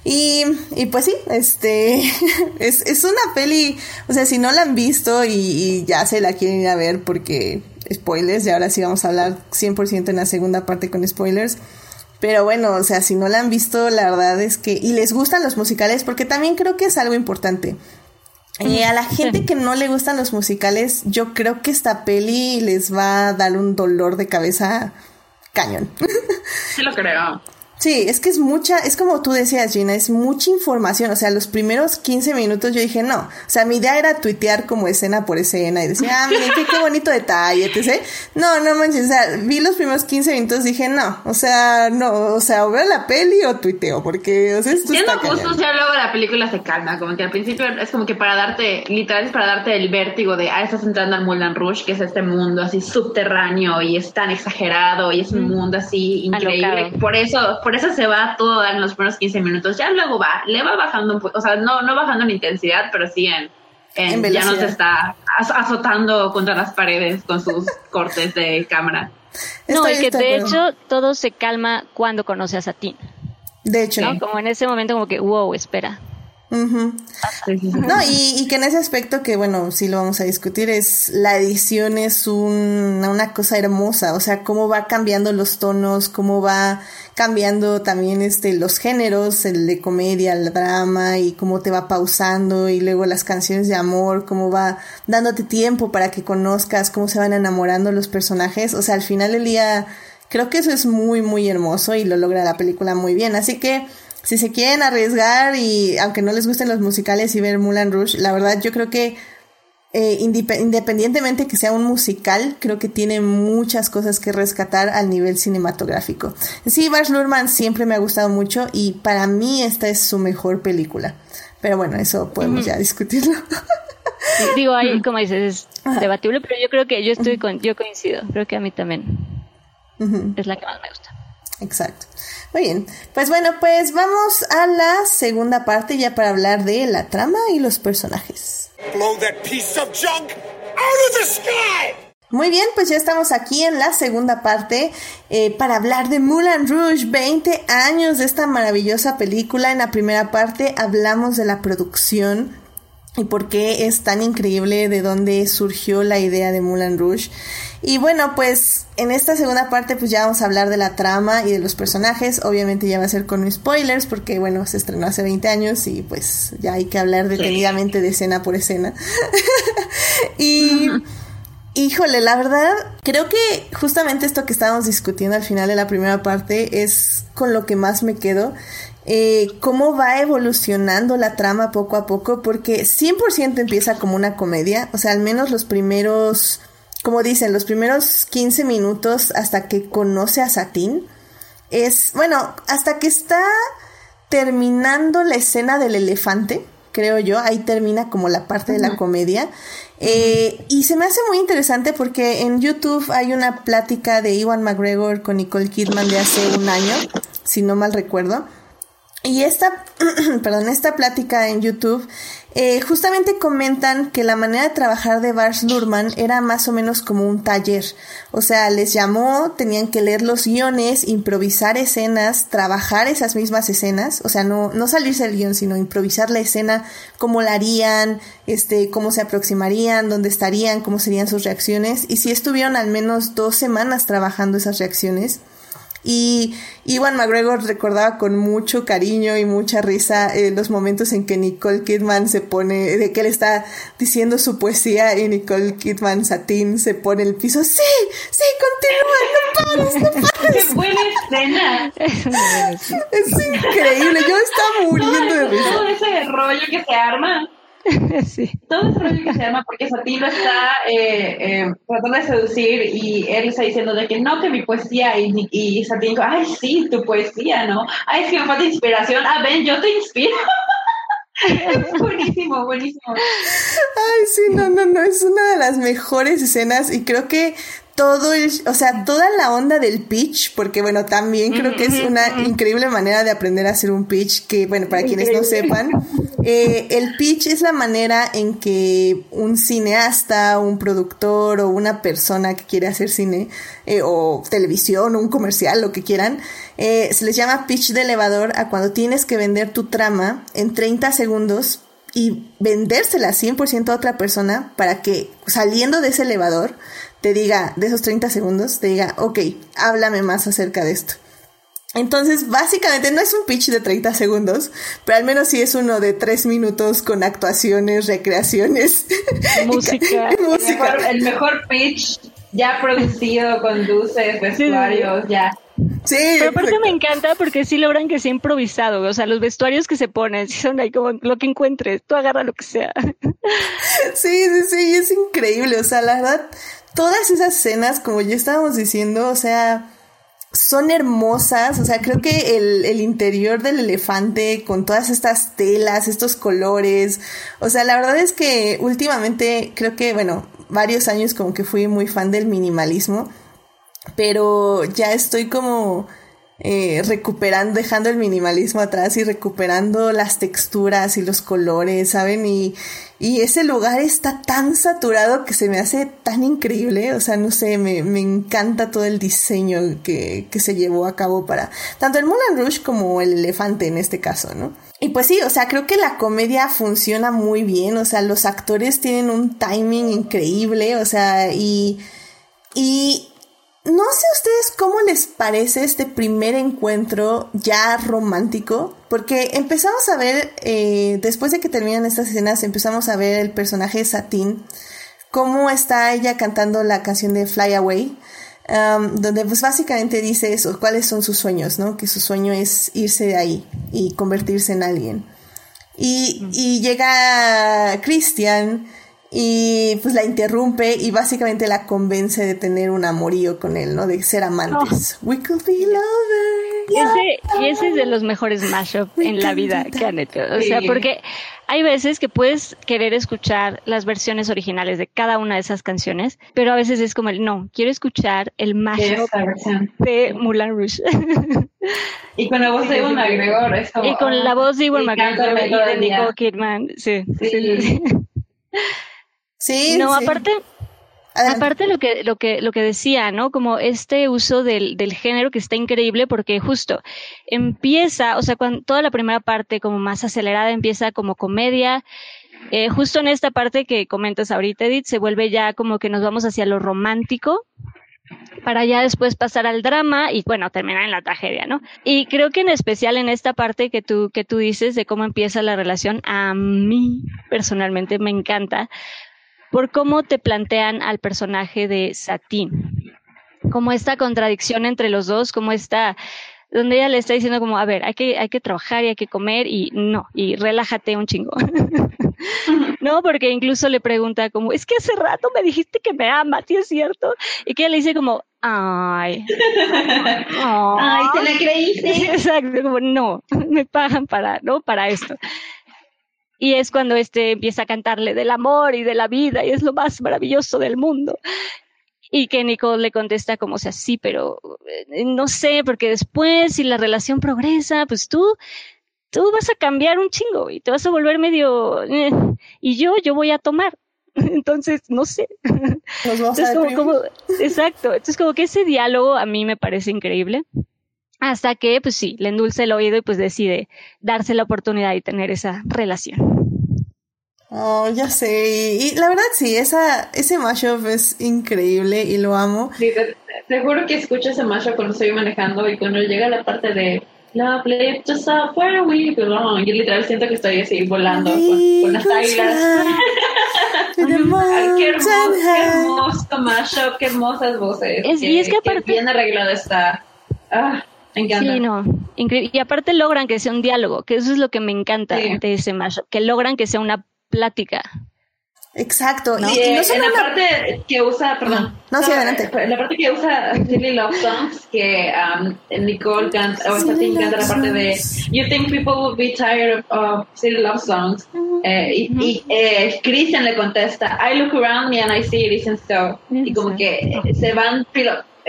Y, y pues sí, este, [LAUGHS] es, es una peli, o sea, si no la han visto y, y, ya se la quieren ir a ver porque spoilers, y ahora sí vamos a hablar 100% en la segunda parte con spoilers. Pero bueno, o sea, si no la han visto, la verdad es que, y les gustan los musicales, porque también creo que es algo importante. Y a la gente que no le gustan los musicales, yo creo que esta peli les va a dar un dolor de cabeza cañón. [LAUGHS] Sí lo creo. Sí, es que es mucha, es como tú decías, Gina, es mucha información. O sea, los primeros 15 minutos yo dije, no. O sea, mi idea era tuitear como escena por escena y decir, ah, miren, qué, qué bonito detalle, etc. No, no manches, o sea, vi los primeros 15 minutos dije, no. O sea, no, o sea, o veo la peli o tuiteo, porque, o sea, esto Siendo justo, ya luego la película se calma, como que al principio es como que para darte, literal es para darte el vértigo de, ah, estás entrando al Moulin Rouge, que es este mundo así subterráneo y es tan exagerado y es un mundo así increíble. Por eso, por eso se va todo en los primeros 15 minutos, ya luego va, le va bajando un poco, o sea, no, no bajando en intensidad, pero sí en, en, ya no se está azotando contra las paredes con sus [LAUGHS] cortes de cámara. No, y que de hecho todo se calma cuando conoce a Satín. De hecho. Como en ese momento como que, wow, espera, no, y, que en ese aspecto que, bueno, sí lo vamos a discutir, es la edición es una cosa hermosa, o sea, cómo va cambiando los tonos, cómo va cambiando también este los géneros, el de comedia, el drama, y cómo te va pausando, y luego las canciones de amor, cómo va dándote tiempo para que conozcas cómo se van enamorando los personajes, o sea, al final del día, creo que eso es muy, muy hermoso y lo logra la película muy bien, así que si se quieren arriesgar y aunque no les gusten los musicales y ver Mulan Rouge, la verdad yo creo que eh, independientemente que sea un musical, creo que tiene muchas cosas que rescatar al nivel cinematográfico. Sí, Bars Luhrmann siempre me ha gustado mucho y para mí esta es su mejor película. Pero bueno, eso podemos ya discutirlo. Digo, ahí, [LAUGHS] como dices, es debatible, pero yo creo que yo estoy con, yo coincido. Creo que a mí también es la que más me gusta. Exacto. Muy bien. Pues bueno, pues vamos a la segunda parte ya para hablar de la trama y los personajes. Muy bien, pues ya estamos aquí en la segunda parte eh, para hablar de Moulin Rouge, 20 años de esta maravillosa película. En la primera parte hablamos de la producción, y por qué es tan increíble de dónde surgió la idea de Moulin Rouge. Y bueno, pues en esta segunda parte pues ya vamos a hablar de la trama y de los personajes. Obviamente ya va a ser con spoilers porque bueno, se estrenó hace 20 años y pues ya hay que hablar detenidamente de escena por escena. [LAUGHS] y... Híjole, la verdad, creo que justamente esto que estábamos discutiendo al final de la primera parte es con lo que más me quedo eh, cómo va evolucionando la trama poco a poco, porque 100% empieza como una comedia, o sea, al menos los primeros, como dicen, los primeros 15 minutos hasta que conoce a Satín, es, bueno, hasta que está terminando la escena del elefante, creo yo, ahí termina como la parte de la comedia. Eh, y se me hace muy interesante porque en YouTube hay una plática de Iwan McGregor con Nicole Kidman de hace un año, si no mal recuerdo y esta, [CLEARS THROAT] perdón, esta plática en YouTube, eh, justamente comentan que la manera de trabajar de Bars Luhrmann era más o menos como un taller. O sea, les llamó, tenían que leer los guiones, improvisar escenas, trabajar esas mismas escenas. O sea, no, no salirse del guion, sino improvisar la escena, cómo la harían, este, cómo se aproximarían, dónde estarían, cómo serían sus reacciones. Y si estuvieron al menos dos semanas trabajando esas reacciones. Y Iwan McGregor recordaba con mucho cariño y mucha risa eh, los momentos en que Nicole Kidman se pone, de que él está diciendo su poesía y Nicole Kidman Satín se pone en el piso. Sí, sí, continúa, no pares, no [LAUGHS] pares. ¡Qué buena escena! es increíble, yo estaba muriendo de risa. Todo ese rollo que se arma. [LAUGHS] sí. Todo ese rollo que se llama porque Satín lo está eh, eh, tratando de seducir y él está diciendo de que no, que mi poesía y, y Satín, ay, sí, tu poesía, ¿no? Ay, es que me falta inspiración. Ah, ven, yo te inspiro. es [LAUGHS] buenísimo, buenísimo. Ay, sí, no, no, no, es una de las mejores escenas y creo que todo el, o sea, toda la onda del pitch, porque bueno, también creo que es una increíble manera de aprender a hacer un pitch, que bueno, para quienes no sepan, eh, el pitch es la manera en que un cineasta, un productor o una persona que quiere hacer cine, eh, o televisión, o un comercial, lo que quieran, eh, se les llama pitch de elevador a cuando tienes que vender tu trama en 30 segundos y vendérsela 100% a otra persona para que saliendo de ese elevador te diga, de esos 30 segundos, te diga, ok, háblame más acerca de esto. Entonces, básicamente no es un pitch de 30 segundos, pero al menos sí es uno de 3 minutos con actuaciones, recreaciones. [LAUGHS] Música. música. El, mejor, el mejor pitch ya producido con luces, vestuarios, ya. Sí, Pero aparte me encanta porque sí logran que sea improvisado, o sea, los vestuarios que se ponen, son ahí como lo que encuentres, tú agarra lo que sea. [LAUGHS] Sí, sí, sí, es increíble, o sea, la verdad, todas esas escenas, como ya estábamos diciendo, o sea, son hermosas, o sea, creo que el, el, interior del elefante con todas estas telas, estos colores, o sea, la verdad es que últimamente creo que, bueno, varios años como que fui muy fan del minimalismo, pero ya estoy como eh, recuperando, dejando el minimalismo atrás y recuperando las texturas y los colores, ¿saben? Y, y ese lugar está tan saturado que se me hace tan increíble, o sea, no sé, me, me encanta todo el diseño que, que se llevó a cabo para tanto el Moulin Rouge como el elefante en este caso, ¿no? Y pues sí, o sea, creo que la comedia funciona muy bien, o sea, los actores tienen un timing increíble, o sea, y, y no sé a ustedes cómo les parece este primer encuentro ya romántico, porque empezamos a ver, eh, después de que terminan estas escenas, empezamos a ver el personaje de Satín, cómo está ella cantando la canción de Fly Away, um, donde pues básicamente dice eso, cuáles son sus sueños, ¿no? Que su sueño es irse de ahí y convertirse en alguien. Y, y llega Christian y pues la interrumpe y básicamente la convence de tener un amorío con él, ¿no? De ser amantes. We could be lovers. Ese, y ese es de los mejores mashup en la vida que han hecho. O sea, porque hay veces que puedes querer escuchar las versiones originales de cada una de esas canciones, pero a veces es como el no, quiero escuchar el mashup de Moulin Rouge. [LAUGHS] Y con la voz de Iwan McGregor, es como, Y con la voz de Iwan McGregor y de Nicole Kidman, sí. sí, sí, [LAUGHS] sí. No, sí. aparte, Adelante. aparte lo que, lo que, lo que decía, ¿no? Como este uso del, del género que está increíble porque justo empieza, o sea, cuando toda la primera parte como más acelerada empieza como comedia. Eh, justo en esta parte que comentas ahorita, Edith, se vuelve ya como que nos vamos hacia lo romántico para ya después pasar al drama y bueno, terminar en la tragedia, ¿no? Y creo que en especial en esta parte que tú, que tú dices de cómo empieza la relación, a mí personalmente me encanta por cómo te plantean al personaje de Satín. Como esta contradicción entre los dos, como esta, donde ella le está diciendo como, a ver, hay que, hay que trabajar y hay que comer y no, y relájate un chingo. [LAUGHS] no, porque incluso le pregunta como, es que hace rato me dijiste que me amas, ¿sí es cierto? Y que ella le dice como, ay. [LAUGHS] Ay, ¿te la creíste? Sí, [LAUGHS] exacto, como, no, me pagan para, ¿no? Para esto. Y es cuando este empieza a cantarle del amor y de la vida y es lo más maravilloso del mundo. Y que Nicole le contesta como, sea, sí, pero eh, no sé, porque después si la relación progresa, pues tú, tú vas a cambiar un chingo y te vas a volver medio, eh, y yo, yo voy a tomar. [LAUGHS] Entonces, no sé. Nos vamos a Entonces, como, deprimir. como, exacto. Entonces, como que ese diálogo a mí me parece increíble. Hasta que, pues sí, le endulce el oído y pues decide darse la oportunidad y tener esa relación. Oh, ya sé. Y, y la verdad sí, esa, ese mashup es increíble y lo amo. Sí, te, te juro que escucho ese mashup cuando estoy manejando y cuando llega la parte de Love lift us up, where we belong. Yo literal siento que estoy así volando con, con las águilas. [LAUGHS] Ay, qué hermoso, qué hermoso mashup, qué hermosas voces. Es- y es que aparte- bien arreglado está. Ah, me encanta. Sí, no, increíble. Y aparte logran que sea un diálogo, que eso es lo que me encanta Sí. de ese mashup, que logran que sea una plática. Exacto. ¿no? Y, y no en la parte que usa, perdón. No, sí, adelante. La parte que usa Silly Love Songs, que um, Nicole canta, o Satin canta la parte de You think people would be tired of, Silly Love Songs. Eh, y, y eh, Christian le contesta, I look around me and I see it isn't so. Y como que se van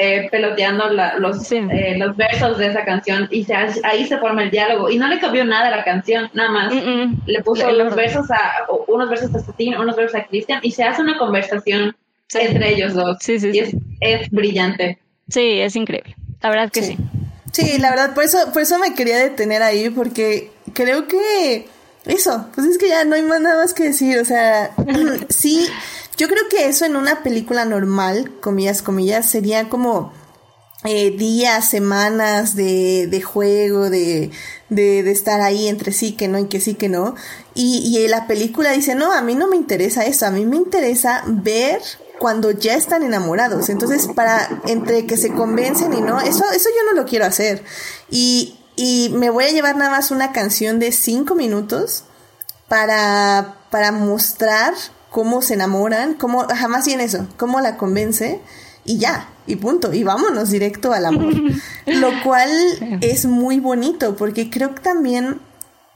eh, peloteando la, los, Sí. eh, los versos de esa canción y se, ahí se forma el diálogo. Y no le cambió nada a la canción, nada más. Mm, mm. Le puso los versos a, unos versos a Satin, unos versos a Christian y se hace una conversación entre ellos dos. Sí, sí, y sí. Es, es brillante. Sí, es increíble. La verdad que sí. Sí, la verdad, por eso, por eso me quería detener ahí, porque creo que eso, pues es que ya no hay más nada más que decir, o sea, [CLEARS THROAT] sí, yo creo que eso en una película normal, comillas, comillas, sería como eh, días, semanas de, de juego, de, de, de estar ahí entre sí que no y que sí que no. Y, y la película dice, no, a mí no me interesa eso, a mí me interesa ver cuando ya están enamorados. Entonces, para entre que se convencen y no, eso, eso yo no lo quiero hacer. Y, y me voy a llevar nada más una canción de cinco minutos para, para mostrar cómo se enamoran, cómo, jamás bien eso, cómo la convence y ya, y punto, y vámonos directo al amor. [LAUGHS] Lo cual es muy bonito porque creo que también,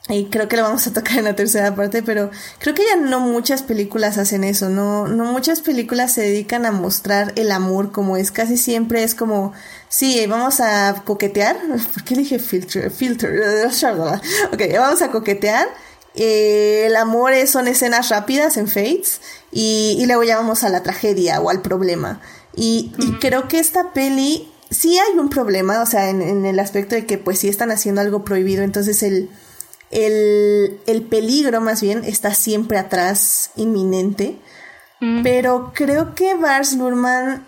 y creo que lo vamos a tocar en la tercera parte, pero creo que ya no muchas películas hacen eso, no, no muchas películas se dedican a mostrar el amor como es, casi siempre es como, sí, vamos a coquetear, [LAUGHS] ¿por qué dije filter? Filter, [LAUGHS] ok, vamos a coquetear. Eh, el amor es- son escenas rápidas en Fates y, y luego ya vamos a la tragedia o al problema. Y, y creo que esta peli sí hay un problema, o sea, en, en el aspecto de que pues sí están haciendo algo prohibido, entonces el, el, el peligro más bien está siempre atrás, inminente. Pero creo que Bars Luhrmann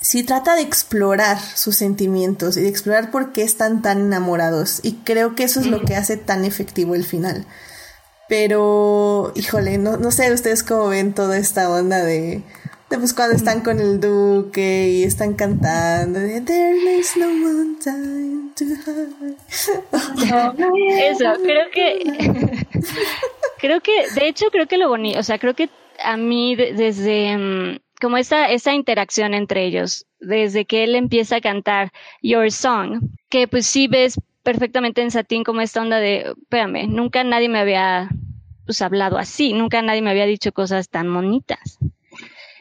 sí trata de explorar sus sentimientos y de explorar por qué están tan enamorados. Y creo que eso es lo que hace tan efectivo el final. Pero, híjole, no, no sé ustedes cómo ven toda esta onda de, de pues cuando están con el duque y están cantando de There is no time to hide". Eso, creo que. creo que, de hecho, creo que lo bonito, o sea, creo que a mí de- desde. mm, como esa, esa interacción entre ellos, desde que él empieza a cantar Your Song, que pues sí ves perfectamente en Satín como esta onda de, espérame, nunca nadie me había pues hablado así, nunca nadie me había dicho cosas tan bonitas.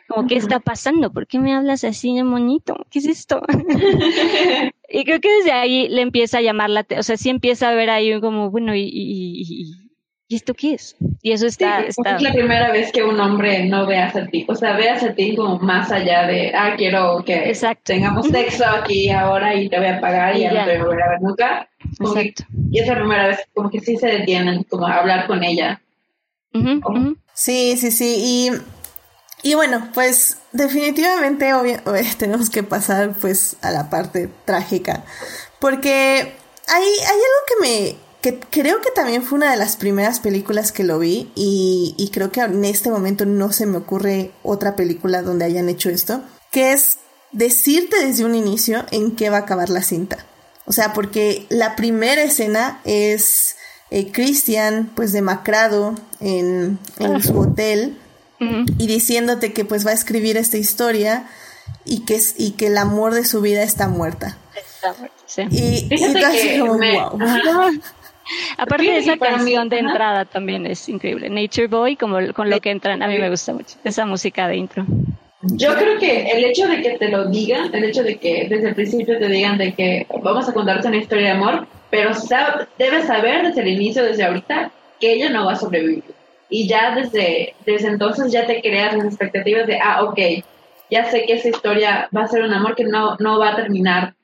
Como, ¿qué está pasando? ¿Por qué me hablas así de monito? ¿Qué es esto? [LAUGHS] [LAUGHS] y creo que desde ahí le empieza a llamar la atención, o sea, sí empieza a ver ahí como, bueno, ¿y, y, y, y esto qué es? Y eso está... Sí, está Es la primera vez que un hombre no ve a Satín, o sea, ve a Satín como más allá de, ah, quiero que Exacto. tengamos sexo aquí ahora y te voy a pagar y Y ya, ya. no te voy a volver a ver nunca. Como que- Exacto. y es la primera vez como que sí se detienen como a hablar con ella. Sí, sí, sí. Y, y bueno, pues definitivamente obvia- [LAUGHS] eh, tenemos que pasar pues a la parte trágica. Porque hay, hay algo que me... que creo que también fue una de las primeras películas que lo vi y, y creo que en este momento no se me ocurre otra película donde hayan hecho esto, que es decirte desde un inicio en qué va a acabar la cinta. O sea, porque la primera escena es eh, Christian, pues demacrado en, en su hotel y diciéndote que pues va a escribir esta historia y que, es, y que el amor de su vida está muerta. Está muerto, sí. Y, y que como, me- wow. Aparte de esa mí- canción de entrada también es increíble. Nature Boy, como con lo que entran, a mí me gusta mucho. Esa música de intro. Yo creo que el hecho de que te lo digan, el hecho de que desde el principio te digan de que vamos a contarte una historia de amor, pero sab- debes saber desde el inicio, desde ahorita, que ella no va a sobrevivir. Y ya desde, desde entonces ya te creas las expectativas de, ah, ok, ya sé que esa historia va a ser un amor que no, no va a terminar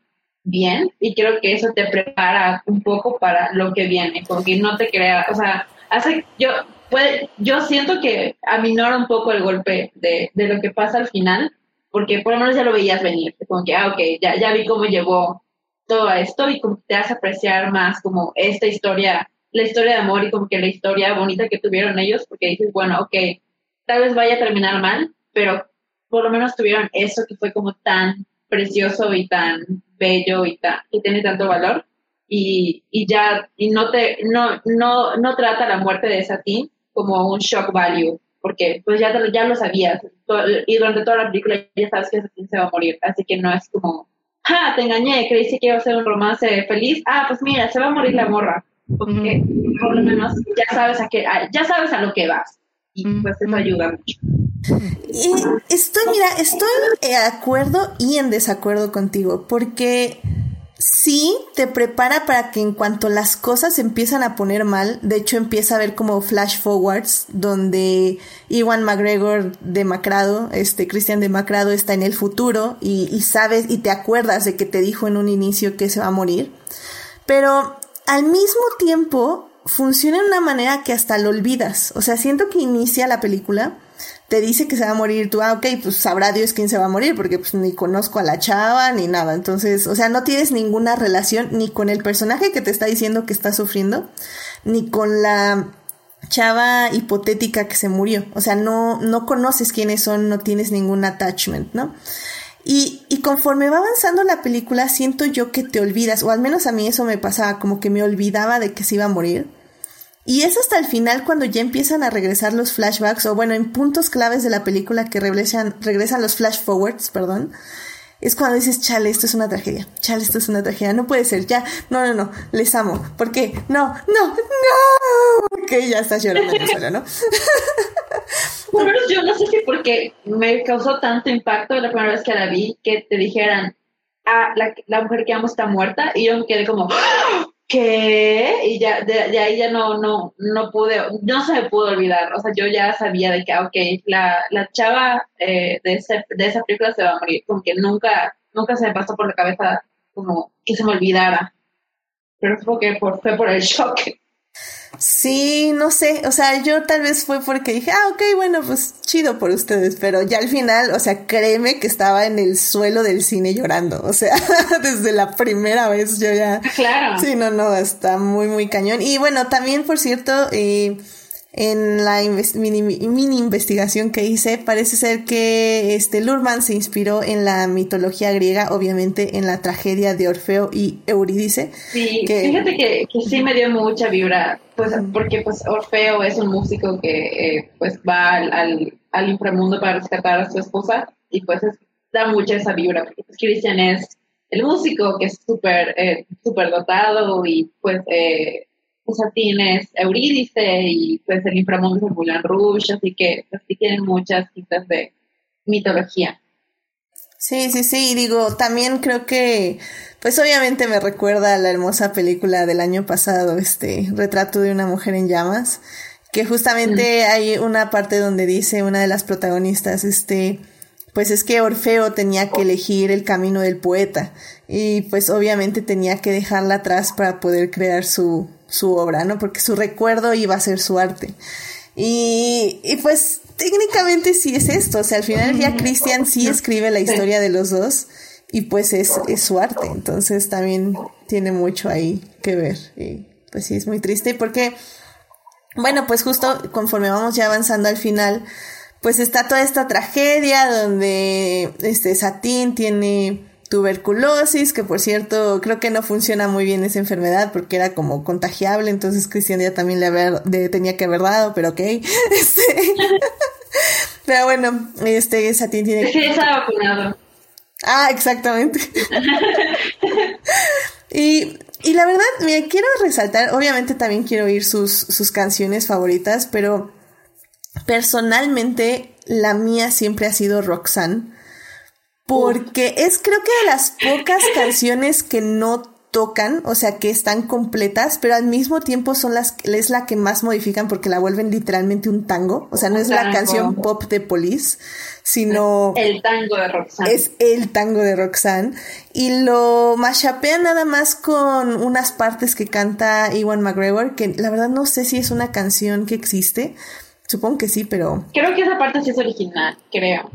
bien y creo que eso te prepara un poco para lo que viene, como que no te crea, o sea, hace, yo, puede, yo siento que aminora un poco el golpe de, de lo que pasa al final, porque por lo menos ya lo veías venir, como que, ah, ok, ya, ya vi cómo llegó todo a esto y como te hace apreciar más como esta historia, la historia de amor y como que la historia bonita que tuvieron ellos, porque dices, bueno, ok, tal vez vaya a terminar mal, pero por lo menos tuvieron eso que fue como tan precioso y tan bello y tan, que tiene tanto valor y, y ya, y no te, no, no, no trata la muerte de Satín como un shock value, porque pues ya, ya lo sabías, y durante toda la película ya sabes que quién se va a morir, así que no es como, ¡ja! Te engañé, creí que iba a ser un romance feliz, ah, pues mira, se va a morir la morra, porque por lo menos ya sabes a qué, ya sabes a lo que vas, y pues eso ayuda mucho. Y estoy, mira, estoy de acuerdo y en desacuerdo contigo, porque sí te prepara para que en cuanto las cosas empiezan a poner mal, de hecho empieza a ver como flash forwards donde Iwan McGregor demacrado, este Christian demacrado está en el futuro y, y sabes y te acuerdas de que te dijo en un inicio que se va a morir. Pero al mismo tiempo funciona de una manera que hasta lo olvidas. O sea, siento que inicia la película te dice que se va a morir, tú, ah, ok, pues sabrá Dios quién se va a morir, porque pues ni conozco a la chava ni nada. Entonces, o sea, no tienes ninguna relación ni con el personaje que te está diciendo que está sufriendo, ni con la chava hipotética que se murió. O sea, no, no conoces quiénes son, no tienes ningún attachment, ¿no? Y, y conforme va avanzando la película, siento yo que te olvidas, o al menos a mí eso me pasaba, como que me olvidaba de que se iba a morir. Y es hasta el final cuando ya empiezan a regresar los flashbacks, o bueno, en puntos claves de la película que regresan, regresan los flash forwards, perdón. Es cuando dices, chale, esto es una tragedia. Chale, esto es una tragedia. No puede ser. Ya, no, no, no. Les amo. ¿Por qué? No, no, no. [LAUGHS] Ok, ya estás llorando sola, ¿no? [LAUGHS] Bueno, yo no sé si porque me causó tanto impacto la primera vez que la vi que te dijeran, ah, la, la mujer que amo está muerta. Y yo me quedé como, ¿qué? Y ya, de, ahí ya no, no, no pude, no se me pudo olvidar. O sea, yo ya sabía de que, ah, ok, la, la chava eh, de, ese, de esa película se va a morir. Como que nunca, nunca se me pasó por la cabeza como que se me olvidara. Pero fue, que por, fue por el [LAUGHS] shock. Sí, no sé, o sea, yo tal vez fue porque dije, ah, ok, bueno, pues chido por ustedes, pero ya al final, o sea, créeme que estaba en el suelo del cine llorando, o sea, [LAUGHS] desde la primera vez yo ya... Claro. Sí, no, no, está muy, muy cañón. Y bueno, también, por cierto, eh, en la mini, mini, investigación que hice, parece ser que este Lurman se inspiró en la mitología griega, obviamente en la tragedia de Orfeo y Eurídice. Sí, fíjate que, que, sí me dio mucha vibra, pues porque pues Orfeo es un músico que eh, pues va al, al, inframundo para rescatar a su esposa y pues da mucha esa vibra, porque pues es el músico que es súper eh, super dotado y pues eh, Eurídice y pues el inframundo es el Moulin Rouge, así que pues, sí tienen muchas citas de mitología. Sí, sí, sí, digo, también creo que, pues obviamente me recuerda a la hermosa película del año pasado, este, Retrato de una mujer en llamas, que justamente mm. hay una parte donde dice una de las protagonistas, este, pues es que Orfeo tenía que elegir el camino del poeta y pues obviamente tenía que dejarla atrás para poder crear su, su obra, ¿no? Porque su recuerdo iba a ser su arte. Y, y pues técnicamente sí es esto, o sea, al final ya Christian sí escribe la historia de los dos y pues es, es su arte, entonces también tiene mucho ahí que ver y pues sí es muy triste porque, bueno, pues justo conforme vamos ya avanzando al final, pues está toda esta tragedia donde este Satín tiene tuberculosis, que por cierto creo que no funciona muy bien esa enfermedad porque era como contagiable, entonces Cristian ya también le haber, tenía que haber dado, pero ok. [LAUGHS] Este, [LAUGHS] pero bueno, este Satín tiene... Sí, está vacunado. Ah, exactamente. [LAUGHS] y, y la verdad, me quiero resaltar, obviamente también quiero oír sus, sus canciones favoritas, pero personalmente la mía siempre ha sido Roxanne porque es creo que de las pocas canciones que no tocan, o sea, que están completas, pero al mismo tiempo son las es la que más modifican porque la vuelven literalmente un tango, o sea, no es la canción pop de Police, sino el tango de Roxanne. Es el tango de Roxanne y lo mashapean nada más con unas partes que canta Iwan McGregor, que la verdad no sé si es una canción que existe. Supongo que sí, pero Creo que esa parte sí es original, creo.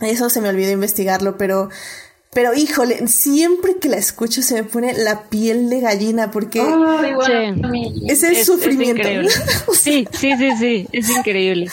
Eso se me olvidó investigarlo, pero pero híjole, siempre que la escucho se me pone la piel de gallina porque es el sufrimiento. [LAUGHS] sí, sí, sí, sí, es increíble.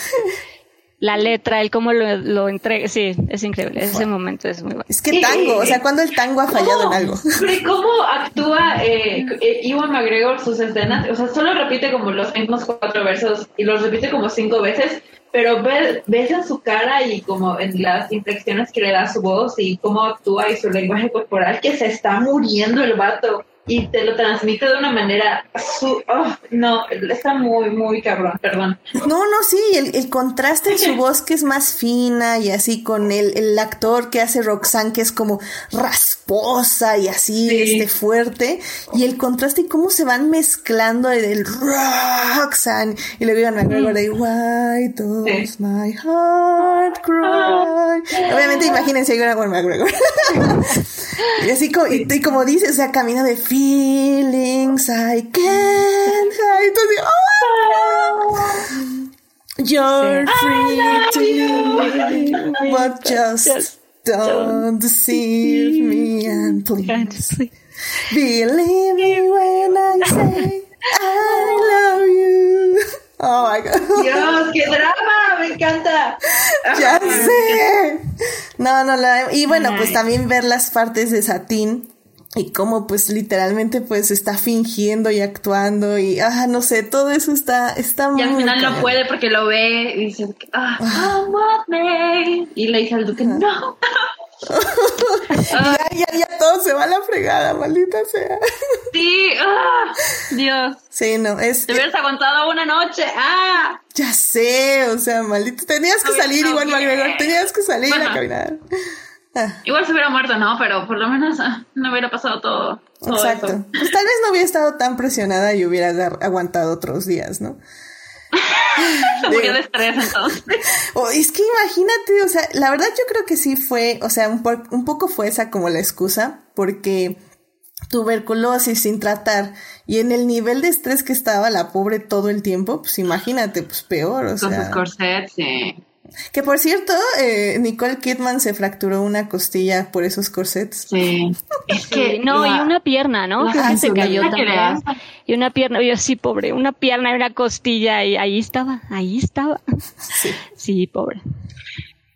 la letra, el cómo lo, lo entrega, sí, es increíble, ese momento es muy bueno. Es que tango, o sea, cuando el tango ha fallado en algo. [LAUGHS] ¿Cómo actúa eh, eh, Iwan McGregor sus escenas? O sea, solo repite como los mismos cuatro versos y los repite como cinco veces, pero ves, ves en su cara y como en las inflexiones que le da su voz y cómo actúa y su lenguaje corporal que se está muriendo el vato y te lo transmite de una manera su oh, no está muy muy cabrón perdón. No no sí el, el contraste en su voz que es más fina y así con el, el actor que hace Roxanne que es como rasposa y así este fuerte y el contraste y cómo se van mezclando el, Roxanne y le digo a McGregor de why does my heart cry obviamente imagínense a McGregor. [LAUGHS] Y así como, y, y como dice o sea camina de feelings I can't hide. Oh, You're free to but just don't deceive me and please believe me when I say I love you. Oh my god. Dios, qué drama, me encanta. [LAUGHS] Ya sé. No, no, la, y bueno, pues también ver las partes de Satín y cómo pues literalmente pues está fingiendo y actuando y ah no sé todo eso está está muy y al final no puede porque lo ve y dice ah, ah. y le dice al duque no [LAUGHS] ya, ya, ya todo se va a la fregada, maldita sea. Sí, ah, Dios. Sí, no, es. Te hubieras aguantado una noche, ah. Ya sé, o sea, maldito. Tenías que salir igual, McGregor, tenías que salir bueno, a caminar. Ah. [LAUGHS] Igual se hubiera muerto, ¿no? Pero por lo menos ah, no hubiera pasado todo. todo Exacto. Eso. Pues tal vez no hubiera estado tan presionada y hubiera aguantado otros días, ¿no? se [LAUGHS] murió de estrés entonces. [LAUGHS] Oh, es que imagínate, o sea, la verdad yo creo que sí fue, o sea, un, po un poco fue esa como la excusa, porque tuberculosis sin tratar y en el nivel de estrés que estaba la pobre todo el tiempo, pues imagínate, pues peor, o Con sea. sus corsets, sí. Que por cierto, eh, Nicole Kidman se fracturó una costilla por esos corsets. Sí. Es que no, la- y una pierna, ¿no? Creo ah, que se cayó que también. Y una pierna, yo sí, pobre, una pierna y una costilla y ahí estaba, ahí estaba. Sí, pobre.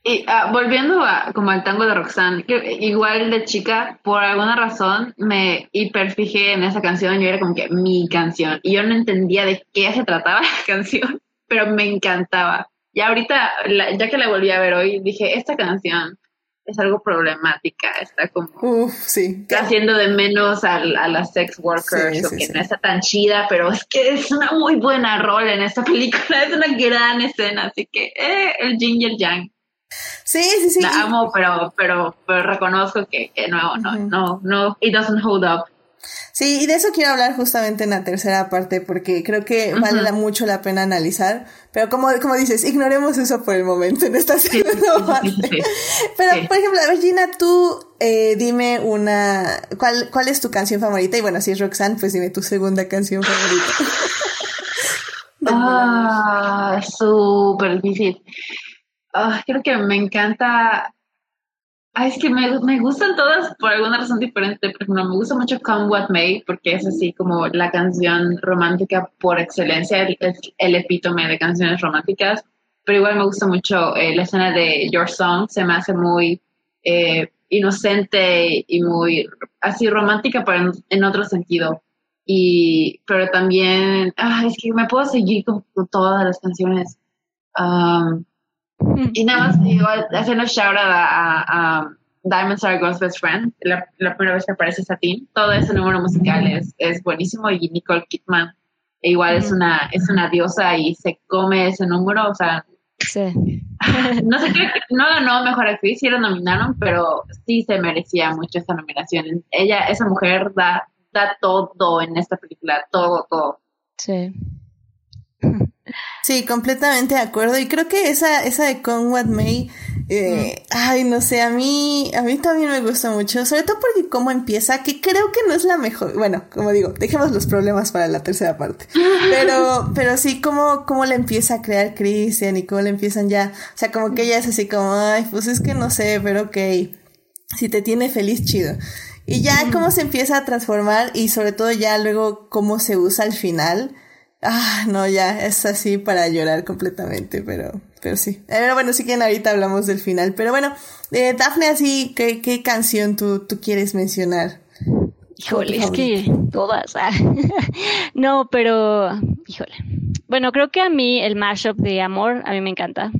Y ah, volviendo a, como al tango de Roxanne, que igual de chica, por alguna razón me hiperfijé en esa canción y era como que mi canción. Y yo no entendía de qué se trataba [LAUGHS] la canción, pero me encantaba. Y ahorita, la- ya que la volví a ver hoy, dije, esta canción es algo problemática, está como Uf, sí. haciendo de menos a, a las sex workers, Sí, o sí, que sí. no está tan chida, pero es que es una muy buena rol en esta [LAUGHS] película, es una gran escena, así que eh, el Ginger Yang. Sí, sí, sí. La amo, pero, pero, pero reconozco que, que no, no, no, no, it doesn't hold up. Sí, y de eso quiero hablar justamente en la tercera parte porque creo que vale mucho la pena analizar. Pero como, como dices, ignoremos eso por el momento en esta [LAUGHS] segunda parte. sí, sí. Pero, por ejemplo, a ver, Gina, tú eh, dime una... ¿cuál, ¿Cuál es tu canción favorita? Y bueno, si es Roxanne, pues dime tu segunda canción favorita. [LAUGHS] [LAUGHS] Ah, súper difícil. Ah, creo que me encanta. Ay, es que me, me gustan todas por alguna razón diferente. Por ejemplo, me gusta mucho Come What May porque es así como la canción romántica por excelencia, el, el, epítome de canciones románticas. Pero igual me gusta mucho eh, la escena de Your Song, se me hace muy eh, inocente y muy así romántica, pero en, otro sentido. Y, pero también, ah, es que me puedo seguir con, con todas las canciones. Um, y nada más, igual, haciendo shout out a, a, Diamonds Are Girl's Best Friend, la, la primera vez que aparece Satín. Todo ese número musical es, es buenísimo y Nicole Kidman igual es una es una diosa y se come ese número, o sea, Sí. [LAUGHS] no sé qué, no ganó mejor actriz, sí la nominaron, pero sí se merecía mucho esa nominación. Ella, esa mujer da, da todo en esta película, todo, todo. Sí. Sí, completamente de acuerdo. Y creo que esa, esa de Con What May, eh, ay, no sé, a mí, a mí también me gusta mucho, sobre todo porque cómo empieza, que creo que no es la mejor, bueno, como digo, dejemos los problemas para la tercera parte. [LAUGHS] Pero, pero sí, cómo, cómo le empieza a crear Christian y cómo le empiezan ya, o sea, como que ella es así como, ay, pues es que no sé, pero ok, si te tiene feliz, chido. Y ya cómo se empieza a transformar y sobre todo ya luego cómo se usa al final. Ah, no, ya es así para llorar completamente, pero pero sí. Pero bueno, si quieren ahorita hablamos del final. Pero bueno, eh, Dafne, así, ¿qué, qué canción tú, tú quieres mencionar? Híjole, es que todas. ah. [LAUGHS] no, pero, híjole. Bueno, creo que a mí el mashup de amor, a mí me encanta.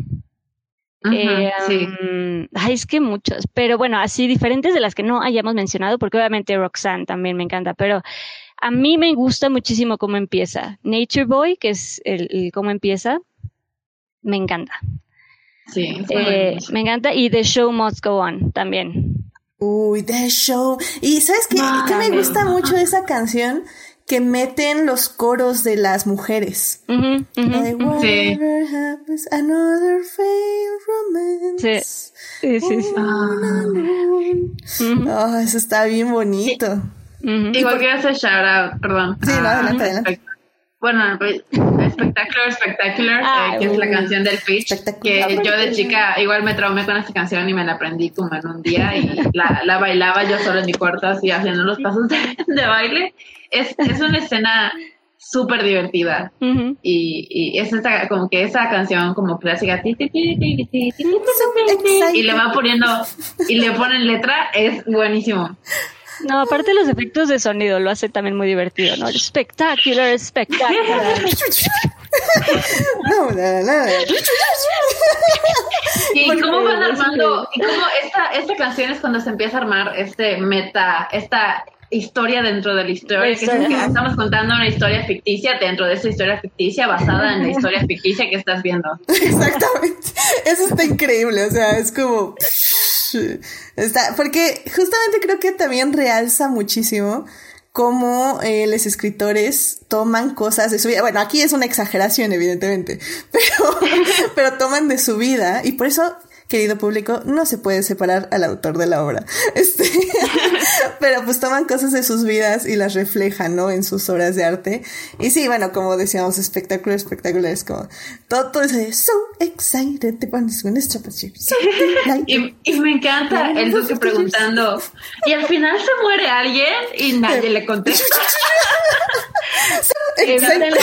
Ujú, Eh, sí. um, ay, es que muchos, pero bueno, así diferentes de las que no hayamos mencionado, porque obviamente Roxanne también me encanta, pero a mí me gusta muchísimo cómo empieza. Nature Boy, que es el, el cómo empieza, me encanta. Sí, Eh, me encanta y The Show Must Go On también. Uy, The Show. Y ¿sabes qué? ¿Qué me gusta mucho de esa canción? Que meten los coros de las mujeres. Ujú, ujú, La de ujú. Sí. Whatever happens, another failed romance. Sí, sí, sí. Ah. Ujú, Oh, eso está bien bonito. Uh -huh. Y hace shout out, perdón. Sí, no, adelante, adelante. Bueno, espectacular, espectacular, ah, eh, que es la canción del pitch, que yo de chica igual me traumé con esta canción y me la aprendí como en un día y la, la bailaba yo solo en mi cuarto así haciendo los pasos de, de baile. Es, es una escena súper divertida. Uh -huh. Y, y es esta, como que esa canción como clásica. Y le van poniendo, y le ponen letra, es buenísimo. No, aparte los efectos de sonido lo hace también muy divertido, ¿no? Spectacular, spectacular. No, no, no. Y Porque cómo van es armando, y cómo esta, esta canción es cuando se empieza a armar este meta, esta historia dentro de la historia, que es que estamos contando una historia ficticia dentro de esa historia ficticia basada en la historia ficticia que estás viendo. [LAUGHS] Exactamente. Eso está increíble. O sea, es como. [LAUGHS] Está, porque justamente creo que también realza muchísimo cómo eh, los escritores toman cosas de su vida. Bueno, aquí es una exageración, evidentemente, [LAUGHS] pero, pero toman de su vida y por eso, querido público, no se puede separar al autor de la obra. Este, pero pues toman cosas de sus vidas y las reflejan, ¿no? En sus obras de arte. Y sí, bueno, como decíamos, espectacular, espectacular, es como todo, todo ese so excited, te pones pues, so. Y, y me encanta el Duque preguntando, y al final se muere alguien y nadie le contesta. Exacto.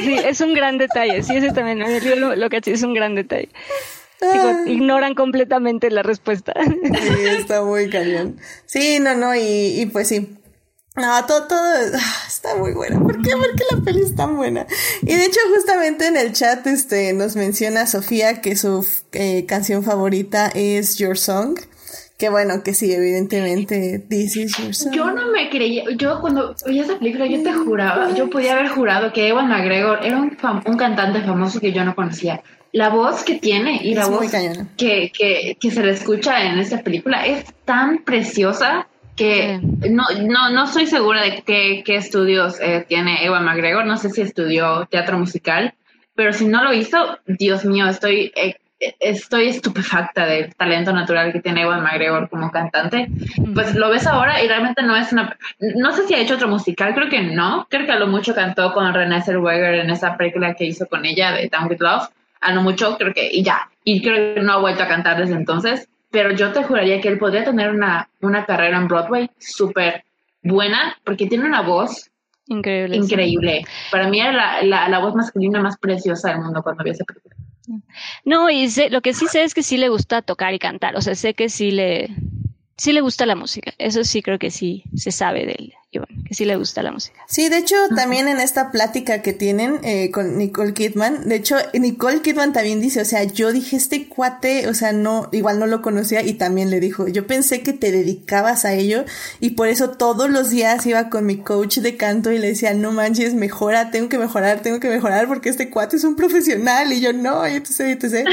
Sí, es un gran detalle. Sí, ese también. Lo, lo que es un gran detalle. Digo, Ah. ignoran completamente la respuesta. Sí, está muy cañón. Sí, no, no, y, y pues sí. No, todo, todo ah, está muy buena. ¿Por qué? Porque la peli es tan buena. Y de hecho, justamente en el chat, este, nos menciona Sofía que su eh, canción favorita es Your Song. Que bueno, que sí, evidentemente, This is Your Song. Yo no me creía, yo cuando oí esa película, yo te juraba, yo podía haber jurado que Ewan McGregor era un, fam- un cantante famoso que yo no conocía. La voz que tiene y la Es voz que, que, que se le escucha en esta película es tan preciosa que no, no, no estoy segura de qué, qué estudios eh, tiene Ewan McGregor, no sé si estudió teatro musical, pero si no lo hizo, Dios mío, estoy, eh, estoy estupefacta del talento natural que tiene Ewan McGregor como cantante. Pues lo ves ahora y realmente no es una... No sé si ha hecho otro musical, creo que no, creo que a lo mucho cantó con Renée Zellweger en esa película que hizo con ella de Down With Love, a lo mucho creo que, y ya, y creo que no ha vuelto a cantar desde entonces, pero yo te juraría que él podría tener una, una carrera en Broadway súper buena, porque tiene una voz Increíble. sí. increíble. Para mí era la, la, la voz masculina más preciosa del mundo cuando vi esa película. No, y sé, lo que sí sé es que sí le gusta tocar y cantar. O sea, sé que sí le, sí le gusta la música. Eso sí creo que sí se sabe de él, Iván, que sí le gusta la música. Sí, de hecho, también en esta plática que tienen eh, con Nicole Kidman, de hecho, Nicole Kidman también dice, o sea, yo dije, este cuate, o sea, no, igual no lo conocía y también le dijo, yo pensé que te dedicabas a ello y por eso todos los días iba con mi coach de canto y le decía, no manches, mejora, tengo que mejorar, tengo que mejorar porque este cuate es un profesional y yo no, y entonces, entonces,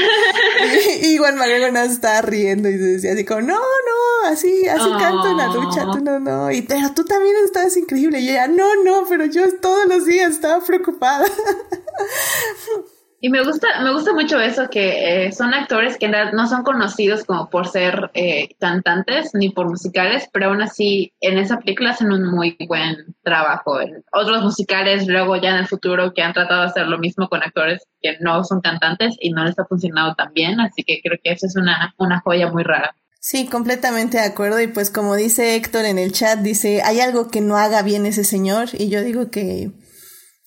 y, y igual McGregor nada más estaba riendo y decía así como, no, no, así, así canto en la ducha, tú no, no, y pero tú también estabas increíble. Y ella, no, no, pero yo todos los días estaba preocupada. [LAUGHS] Y me gusta, me gusta mucho eso, que eh, son actores que no son conocidos como por ser eh, cantantes ni por musicales, pero aún así en esa película hacen un muy buen trabajo. Otros musicales, luego ya en el futuro, que han tratado de hacer lo mismo con actores que no son cantantes y no les ha funcionado tan bien, así que creo que eso es una, una joya muy rara. Sí, completamente de acuerdo. Y pues como dice Héctor en el chat, dice, hay algo que no haga bien ese señor. Y yo digo que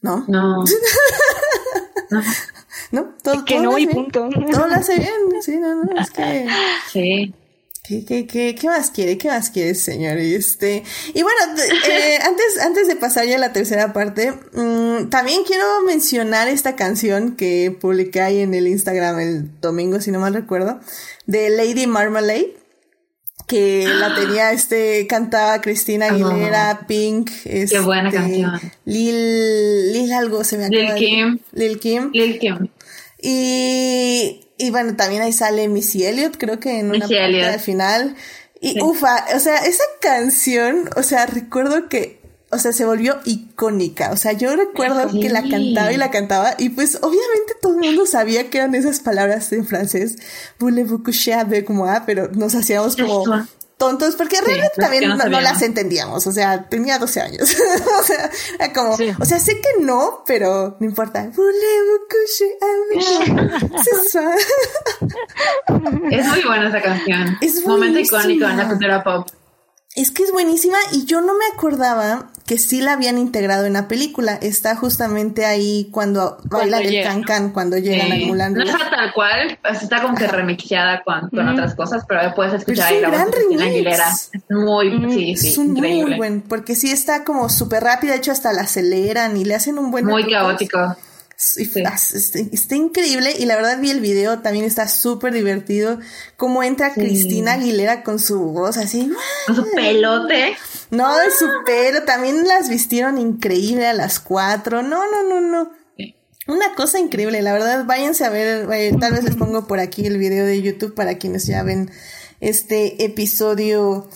no. No. [LAUGHS] no. ¿no? Todo, que no, y punto. Todo lo hace bien, sí, no, no, es que... [LAUGHS] Sí. ¿Qué, qué, qué, qué más quiere? ¿Qué más quiere, señor? Este, y bueno, eh, [LAUGHS] antes, antes de pasar ya a la tercera parte, mmm, también quiero mencionar esta canción que publiqué ahí en el Instagram el domingo, si no mal recuerdo, de Lady Marmalade que la tenía este cantaba Cristina Aguilera, Pink, este, qué buena canción. Lil Lil algo se me acaba Lil Kim. Lil Kim. Lil Kim. Y y bueno, también ahí sale Missy Elliott, creo que en una parte al final. Y ufa, o sea, esa canción, o sea, recuerdo que, o sea, se volvió icónica. O sea, yo recuerdo que la cantaba y la cantaba y pues obviamente todo el mundo sabía que eran esas palabras en francés, voulez-vous coucher avec moi, pero nos hacíamos como tontos, porque realmente también no, las entendíamos, o sea, tenía 12 años, [LAUGHS] o sea, era como, o sea, sé que no, pero no importa. [LAUGHS] es muy buena esa canción. Es momento icónico en la cultura pop. Es que es buenísima y yo no me acordaba que sí la habían integrado en la película. Está justamente ahí cuando, baila el cancan cuando llegan a Mulan No está tal cual, está como que remixeada con, con otras cosas, pero puedes escuchar ahí la voz de Aguilera. Es muy, sí, sí, es un increíble. muy buen, porque sí está como súper rápida, de hecho hasta la aceleran y le hacen un buen... Muy caótico. Está, increíble y la verdad vi el video, también está súper divertido. Cómo entra Cristina Aguilera con su voz así. Con su pelote. No, de su pelo. También las vistieron increíble a las cuatro. No, no, no, no. Una cosa increíble, la verdad, váyanse a ver, eh, tal vez les pongo por aquí el video de YouTube para quienes ya ven este episodio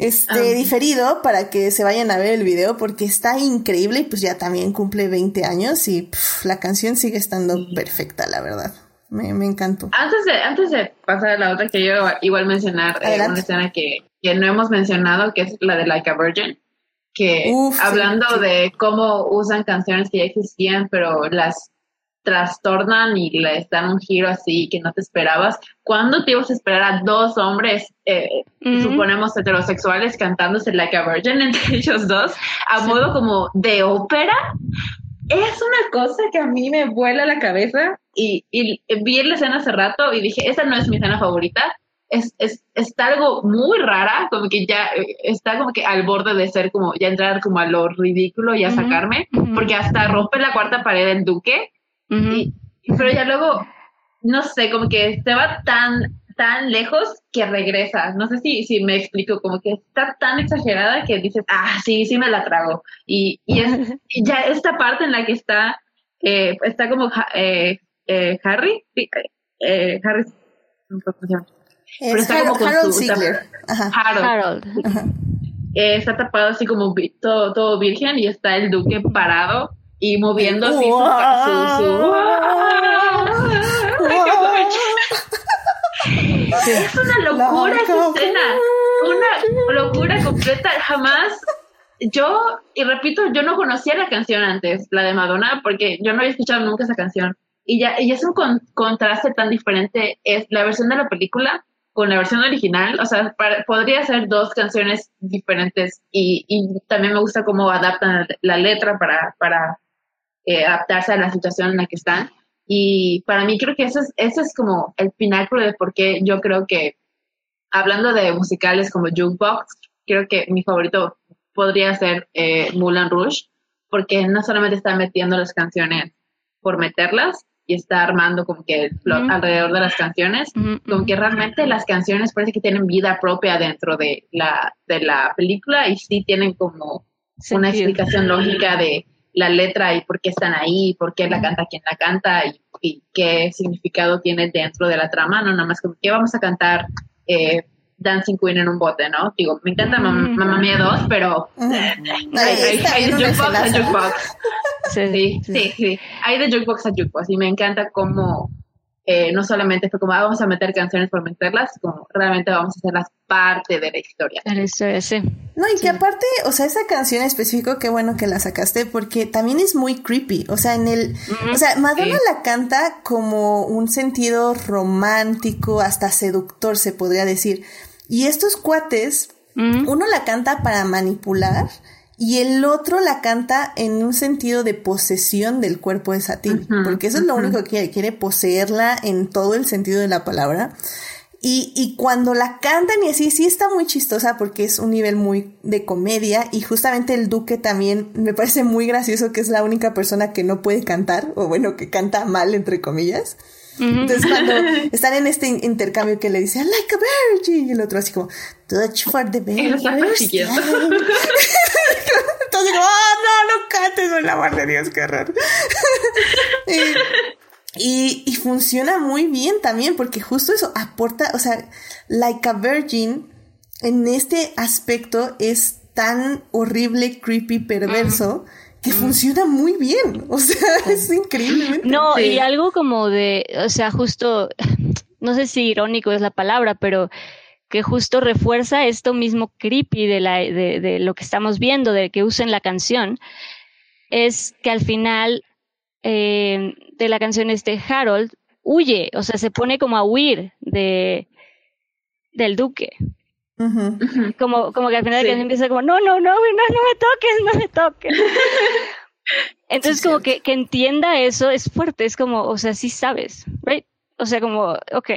este ah. diferido para que se vayan a ver el video porque está increíble y pues ya también cumple 20 años y la canción sigue estando perfecta, la verdad. Me, me, encantó. Antes de, antes de pasar a la otra, que yo igual mencionar eh, una escena que, que, no hemos mencionado, que es la de Like a Virgin, que hablando de cómo usan canciones que ya existían, pero las trastornan y les dan un giro así que no te esperabas. ¿Cuándo te ibas a esperar a dos hombres, eh, suponemos heterosexuales, cantándose Like a Virgin [LAUGHS] entre ellos dos, a modo como de ópera? Es una cosa que a mí me vuela la cabeza y, y vi la escena hace rato y dije, esa no es mi escena favorita. Es, es, está algo muy rara, como que ya eh, está como que al borde de ser como, ya entrar como a lo ridículo y a sacarme, porque hasta rompe la cuarta pared del duque pero ya luego, no sé, como que se va tan, tan lejos que regresa. No sé si, si me explico, como que está tan exagerada que dices, ah, sí, sí me la trago. Y, y es [LAUGHS] ya esta parte en la que está, eh, está como eh, eh, Harry, eh, Harry, pero está como con Harold su, Harold. está tapado así como todo, todo virgen y está el duque parado y moviendo así su, Es una locura esa escena, una locura completa. Jamás. Yo, y repito, yo no conocía la canción antes, la de Madonna, porque yo no había escuchado nunca esa canción. Y ya y es un contraste tan diferente, es la versión de la película con la versión original, o sea, podría ser dos canciones diferentes y, y, también me gusta cómo adaptan la letra para, para eh, adaptarse a la situación en la que están. Y para mí creo que eso es, eso es como el pináculo de por qué yo creo que, hablando de musicales como Jukebox, creo que mi favorito podría ser eh, Moulin Rouge, porque no solamente está metiendo las canciones por meterlas, y está armando como que el plot alrededor de las canciones, como que realmente las canciones parece que tienen vida propia dentro de la, de la película y sí tienen como una explicación lógica de la letra y por qué están ahí, por qué la canta quien la canta y, qué significado tiene dentro de la trama, no nada más como que vamos a cantar eh, Dancing Queen en un bote, ¿no? Digo, me encanta Mamma Mía 2, pero [LAUGHS] hay, de jukebox a jukebox. Sí, sí, sí, Hay de jukebox a jukebox y me encanta cómo eh, no solamente fue como ah, vamos a meter canciones por meterlas, como realmente vamos a hacerlas parte de la historia. De la historia, sí. No, y que aparte, o sea, esa canción específico, qué bueno que la sacaste, porque también es muy creepy. O sea, en el. o sea, Madonna la canta como un sentido romántico, hasta seductor, se podría decir. Y estos cuates, uno la canta para manipular y el otro la canta en un sentido de posesión del cuerpo de Satín, porque eso es lo único que quiere, quiere poseerla en todo el sentido de la palabra. Y, y cuando la cantan y así, sí está muy chistosa porque es un nivel muy de comedia y justamente el duque también me parece muy gracioso que es la única persona que no puede cantar, o bueno, que canta mal, entre comillas. Entonces cuando [LAUGHS] están en este intercambio que le dice, like a virgin, y el otro así como, touch for the very [LAUGHS] oh, no, no cantes, el amor de Dios, qué horror. [LAUGHS] y, y funciona muy bien también, porque justo eso aporta, o sea, like a virgin, en este aspecto es tan horrible, creepy, perverso que funciona muy bien. O sea, es increíble. No, y algo como de, o sea, justo, [LAUGHS] no sé si irónico es la palabra, pero que justo refuerza esto mismo creepy de, la, de, de lo que estamos viendo, de que usen la canción, es que al final eh, de la canción este Harold huye, o sea, se pone como a huir de del duque. Como, como que al final de la empieza como, no, no, no, no, no me toques, no me toques. [LAUGHS] Entonces, como que, que entienda eso es fuerte, es como, o sea, sí sabes, right? O sea, como, ok,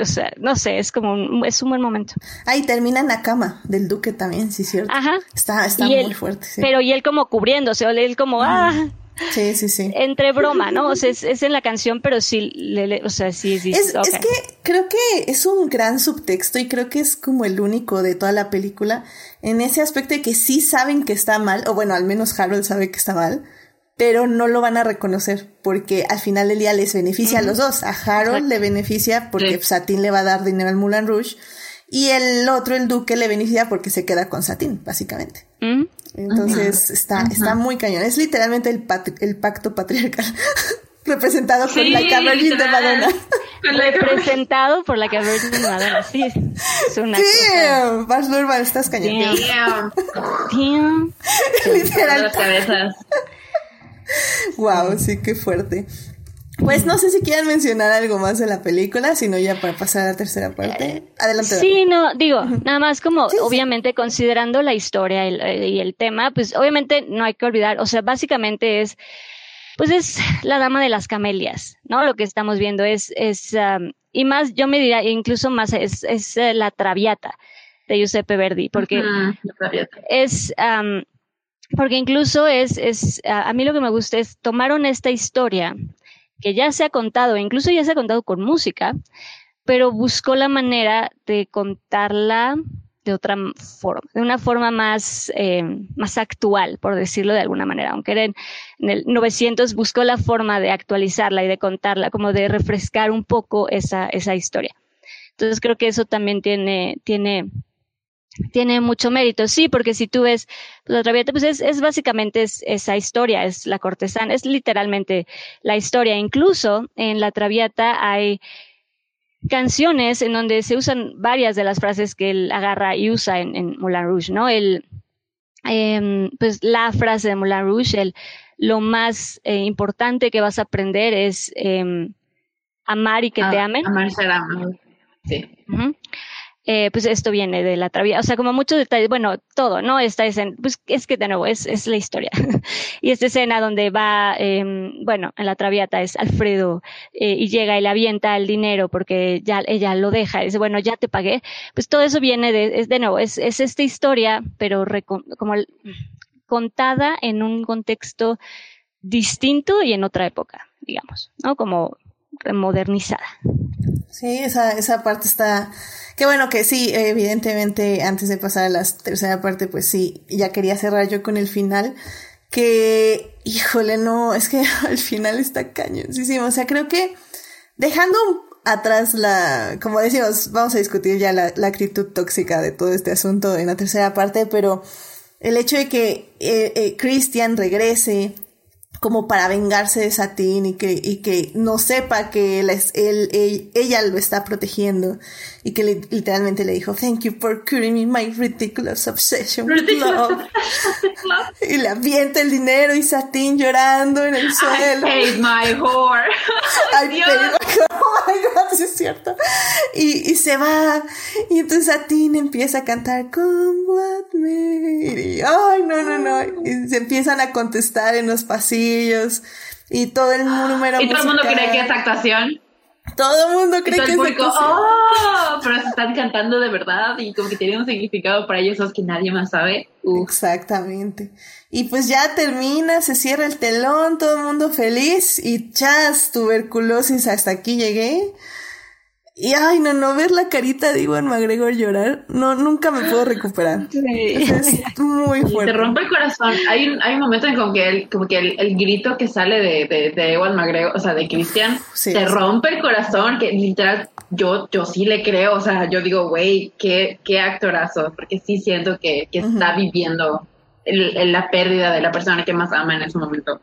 o sea, no sé, es como, un, es un buen momento. Ahí termina en la cama del duque también, sí, cierto. Ajá. Está, está muy fuerte, sí. Pero y él como cubriéndose, o él como, ah, Sí, sí, sí. Entre broma, ¿no? O sea, es, es en la canción, pero sí, le, o sea, sí, sí. Es, es que creo que es un gran subtexto y creo que es como el único de toda la película en ese aspecto de que sí saben que está mal, o bueno, al menos Harold sabe que está mal, pero no lo van a reconocer porque al final del día les beneficia a los dos. A Harold le beneficia porque Satín le va a dar dinero al Mulan Rouge y el otro, el duque, le beneficia porque se queda con Satín, básicamente. Entonces está, está muy cañón. Es literalmente el, el pacto patriarcal [LAUGHS] representado por la Virgin de Madonna. Representado por la Virgin de Madonna. Sí, es [LAUGHS] una Damn, Baz Luhrmann, estás cañón. Damn. Damn. [LAUGHS] Literal. Wow, sí, qué fuerte. Pues no sé si quieren mencionar algo más de la película, sino ya para pasar a la tercera parte. Adelante. Sí, no, digo, nada más como, obviamente, considerando la historia y el, tema, pues obviamente no hay que olvidar, o sea, básicamente es, pues es la dama de las camelias, ¿no? Lo que estamos viendo es, es, um, y más, yo me diría, incluso más, es, es eh, la traviata de Giuseppe Verdi, porque es, um, porque incluso es, es, a mí lo que me gusta es, tomaron esta historia, que ya se ha contado, incluso ya se ha contado con música, pero buscó la manera de contarla de otra forma, de una forma más, eh, más actual, por decirlo de alguna manera. Aunque era en, el 900, buscó la forma de actualizarla y de contarla, como de refrescar un poco esa, esa historia. Entonces creo que eso también tiene, tiene, tiene mucho mérito. Sí, porque si tú ves pues, la Traviata, pues es, es básicamente es, esa historia, es la cortesana, es literalmente la historia. Incluso en la Traviata hay canciones en donde se usan varias de las frases que él agarra y usa en, en Moulin Rouge, ¿no? El, eh, pues la frase de Moulin Rouge, el, lo más eh, importante que vas a aprender es eh, amar y que te amen. Amar ser amado. Sí. Uh -huh eh, pues esto viene de la traviata, o sea, como muchos detalles, bueno, todo, ¿no? Esta escena, pues es que de nuevo, es, es la historia. [LAUGHS] y esta escena donde va, eh, bueno, en la traviata es Alfredo eh, y llega y le avienta el dinero porque ya ella lo deja, dice, bueno, ya te pagué, pues todo eso viene de, es de nuevo, es, es esta historia, pero como contada en un contexto distinto y en otra época, digamos, ¿no? Como modernizada. Sí, esa, esa parte está... Qué bueno que sí, evidentemente, antes de pasar a la tercera parte, pues sí, ya quería cerrar yo con el final. Que, híjole, no, es que [LAUGHS] al final está cañoncísimo. O sea, creo que dejando atrás la, como decimos, vamos a discutir ya la, la actitud tóxica de todo este asunto en la tercera parte, pero el hecho de que eh, eh, Christian regrese como para vengarse de Satín y que, y que no sepa que él es, él, él, ella lo está protegiendo y que le, literalmente le dijo thank you for curing me my ridiculous obsession with love [LAUGHS] y le avienta el dinero y Satín llorando en el suelo I paid my whore I paid my whore my god, sí es cierto. Y, y se va. Y entonces Satine empieza a cantar Come what. Y, ay, no, no, no. Y se empiezan a contestar en los pasillos. Y todo el número. [GASPS] Y todo el mundo cree que es actuación. Todo el mundo cree que es público, actuación. ¡oh! Pero se están cantando de verdad y como que tiene un significado para ellos que nadie más sabe. Uf. Exactamente. Y pues ya termina, se cierra el telón, todo el mundo feliz y chas, tuberculosis, hasta aquí llegué. Y ay, no, no, ver la carita de Iwan McGregor llorar, no, nunca me puedo recuperar. Es muy [LAUGHS] Y fuerte. te rompe el corazón. Hay un, hay un momento en como que el, como que el, el grito que sale de, de, de Ewan McGregor, o sea, de Christian, Sí, te sí. rompe el corazón, que literal, yo, yo sí le creo, o sea, yo digo, güey, qué, qué actorazo, porque sí siento que, que está viviendo el- el- la pérdida de la persona que más ama en ese momento.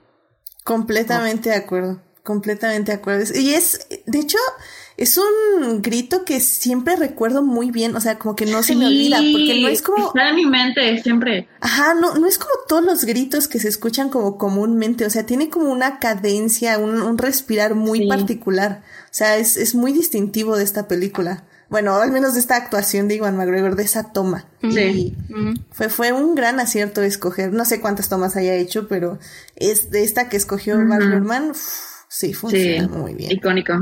Completamente de acuerdo, completamente de acuerdo. Y es, de hecho, es un grito que siempre recuerdo muy bien, o sea, como que no se me olvida, porque no es como... Está en mi mente siempre. Ajá, no, no es como todos los gritos que se escuchan como comúnmente, o sea, tiene como una cadencia, un, un respirar muy Sí. particular. O sea, es, es muy distintivo de esta película. Bueno, al menos de esta actuación de Iwan McGregor, de esa toma. Sí. Y fue, fue un gran acierto escoger. No sé cuántas tomas haya hecho, pero es de esta que escogió. Luhrmann, uf, sí, Sí, funciona muy bien. icónico.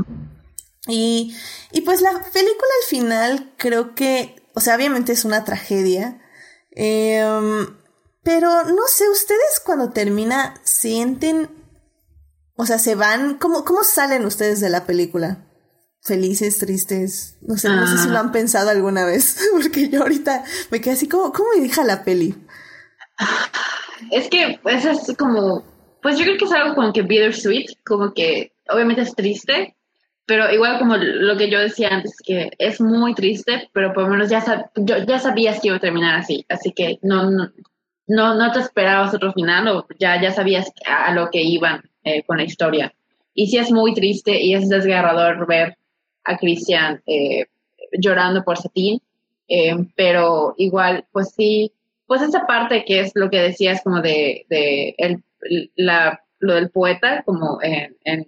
Y, y pues la película al final creo que, o sea, obviamente es una tragedia, em, pero no sé, ustedes cuando termina sienten, o sea, se van, ¿cómo, cómo salen ustedes de la película? Felices, tristes, no sé, no sé si lo han pensado alguna vez, [LAUGHS] porque yo ahorita me quedé así como, ¿cómo me deja la peli? Es que eso es como, pues yo creo que es algo como que bittersweet, como que obviamente es triste, pero igual como lo que yo decía antes, que es muy triste, pero por lo menos ya, sab- yo, ya sabías que iba a terminar así, así que no, no, no, no te esperabas otro final o ya, ya sabías a, lo que iban eh, con la historia. Y sí es muy triste y es desgarrador ver a Christian eh, llorando por Satín, eh, pero igual, pues sí, pues esa parte que es lo que decías como de, de el, la, lo del poeta, como en, en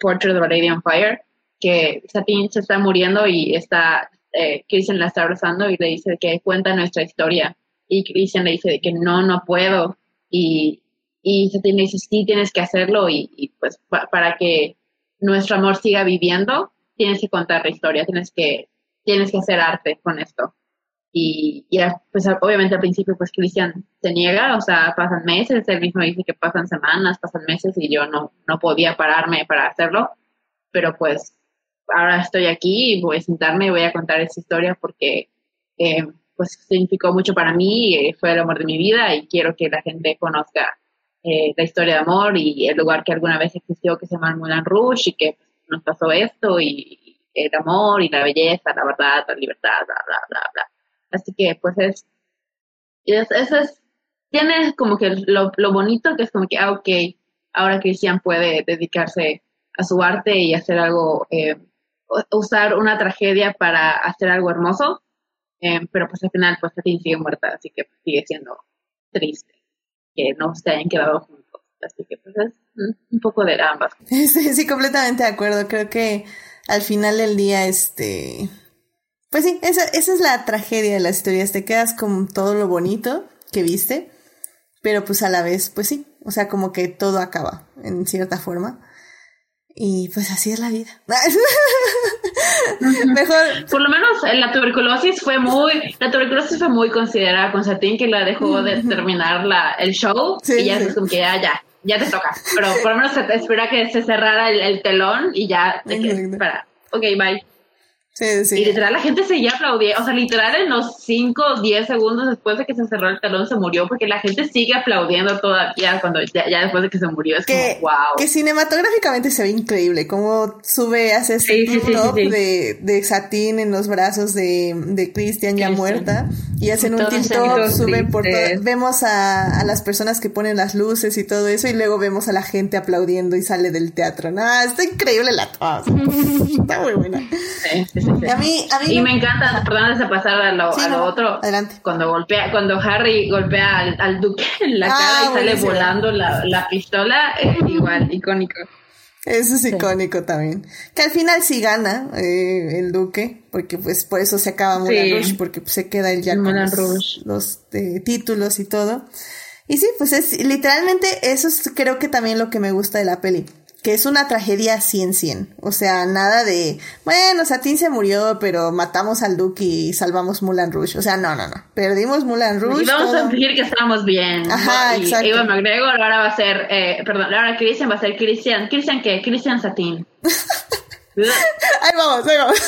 Portrait of a Lady on Fire, que Satín se está muriendo y está, eh, Christian la está abrazando y le dice que cuenta nuestra historia. Y Christian le dice que no, no puedo. Y, y Satín le dice, sí, tienes que hacerlo y, y pues pa- para que nuestro amor siga viviendo, tienes que contar la historia, tienes que, tienes que hacer arte con esto. Y, y pues obviamente al principio pues Cristian se niega, o sea, pasan meses, él mismo dice que pasan semanas, pasan meses y yo no, no podía pararme para hacerlo, pero pues ahora estoy aquí y voy a sentarme y voy a contar esa historia porque eh, pues significó mucho para mí, eh, fue el amor de mi vida y quiero que la gente conozca eh, la historia de amor y el lugar que alguna vez existió que se llama Moulin Rouge y que pues, nos pasó esto y el amor y la belleza, la verdad, la libertad, bla, bla, bla, bla. Así que pues es, es, eso es, tiene como que lo, lo bonito que es como que, ah, ok, ahora Cristian puede dedicarse a su arte y hacer algo, eh, usar una tragedia para hacer algo hermoso, eh, pero pues al final pues Satín sigue muerta, así que pues, sigue siendo triste que no se hayan quedado juntos. Así que pues es un poco de ambas. [LAUGHS] Sí, sí, completamente de acuerdo. Creo que al final del día, este. Pues sí, esa, esa es la tragedia de las historias. Te quedas con todo lo bonito que viste, pero pues a la vez, pues sí. O sea, como que todo acaba en cierta forma. Y pues así es la vida. [LAUGHS] Mejor. Por lo menos eh, la tuberculosis fue muy, la tuberculosis fue muy considerada con Satín que la dejó de terminar la, el show Sí, y ya sí. es como que ya, ya, ya te toca. Pero por lo menos se te espera que se cerrara el, el telón y ya, de que, Exacto. espera, ok, bye. Sí, Y literal la gente seguía aplaudiendo, o sea, literal en los 5 o 10 segundos después de que se cerró el telón se murió porque la gente sigue aplaudiendo todavía cuando ya, ya después de que se murió. Es Que, como, wow. que cinematográficamente se ve increíble. Como sube, hace ese Sí, top de, de satín en los brazos de, de Christian ya muerta. Y hacen un todos suben por todo. Vemos a, a las personas que ponen las luces y todo eso. Y luego vemos a la gente aplaudiendo y sale del teatro. No, está increíble la toma. está muy buena. Sí, sí, sí, sí. A mí, a mí Y no- me encanta, perdón, antes de pasar a lo, Sí, a lo no, otro, adelante. cuando golpea, cuando Harry golpea al, al duque [LAUGHS] en la Ah, cara y sale volando la, la pistola, es [LAUGHS] igual, icónico. Eso es icónico también. Que al final sí gana eh, el duque, porque pues por eso se acaba Mulan Rush, porque pues, se queda el ya con los, los eh, títulos y todo. Y sí, pues es literalmente eso es creo que también lo que me gusta de la peli que es una tragedia 100-100. O sea, nada de, bueno, Satín se murió, pero matamos al Duke y salvamos Mulan Rouge. O sea, no, no, no. Perdimos Mulan Rouge. Y vamos a fingir que estábamos bien. Ajá, y exacto. Ivan McGregor ahora va a ser, eh, perdón, ahora Christian va a ser Christian. ¿Christian qué? Christian Satín. [LAUGHS] ahí vamos, ahí vamos.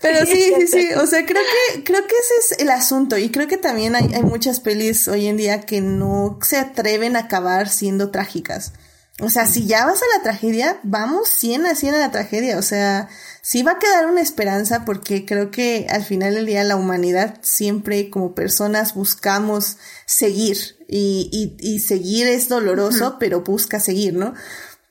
Pero sí, sí, sí. O sea, creo que, creo que ese es el asunto. Y creo que también hay, hay muchas pelis hoy en día que no se atreven a acabar siendo trágicas. O sea, si ya vas a la tragedia, vamos 100 a 100 a la tragedia. O sea, sí va a quedar una esperanza porque creo que al final del día la humanidad siempre como personas buscamos seguir y, y, y seguir es doloroso, pero busca seguir, ¿no?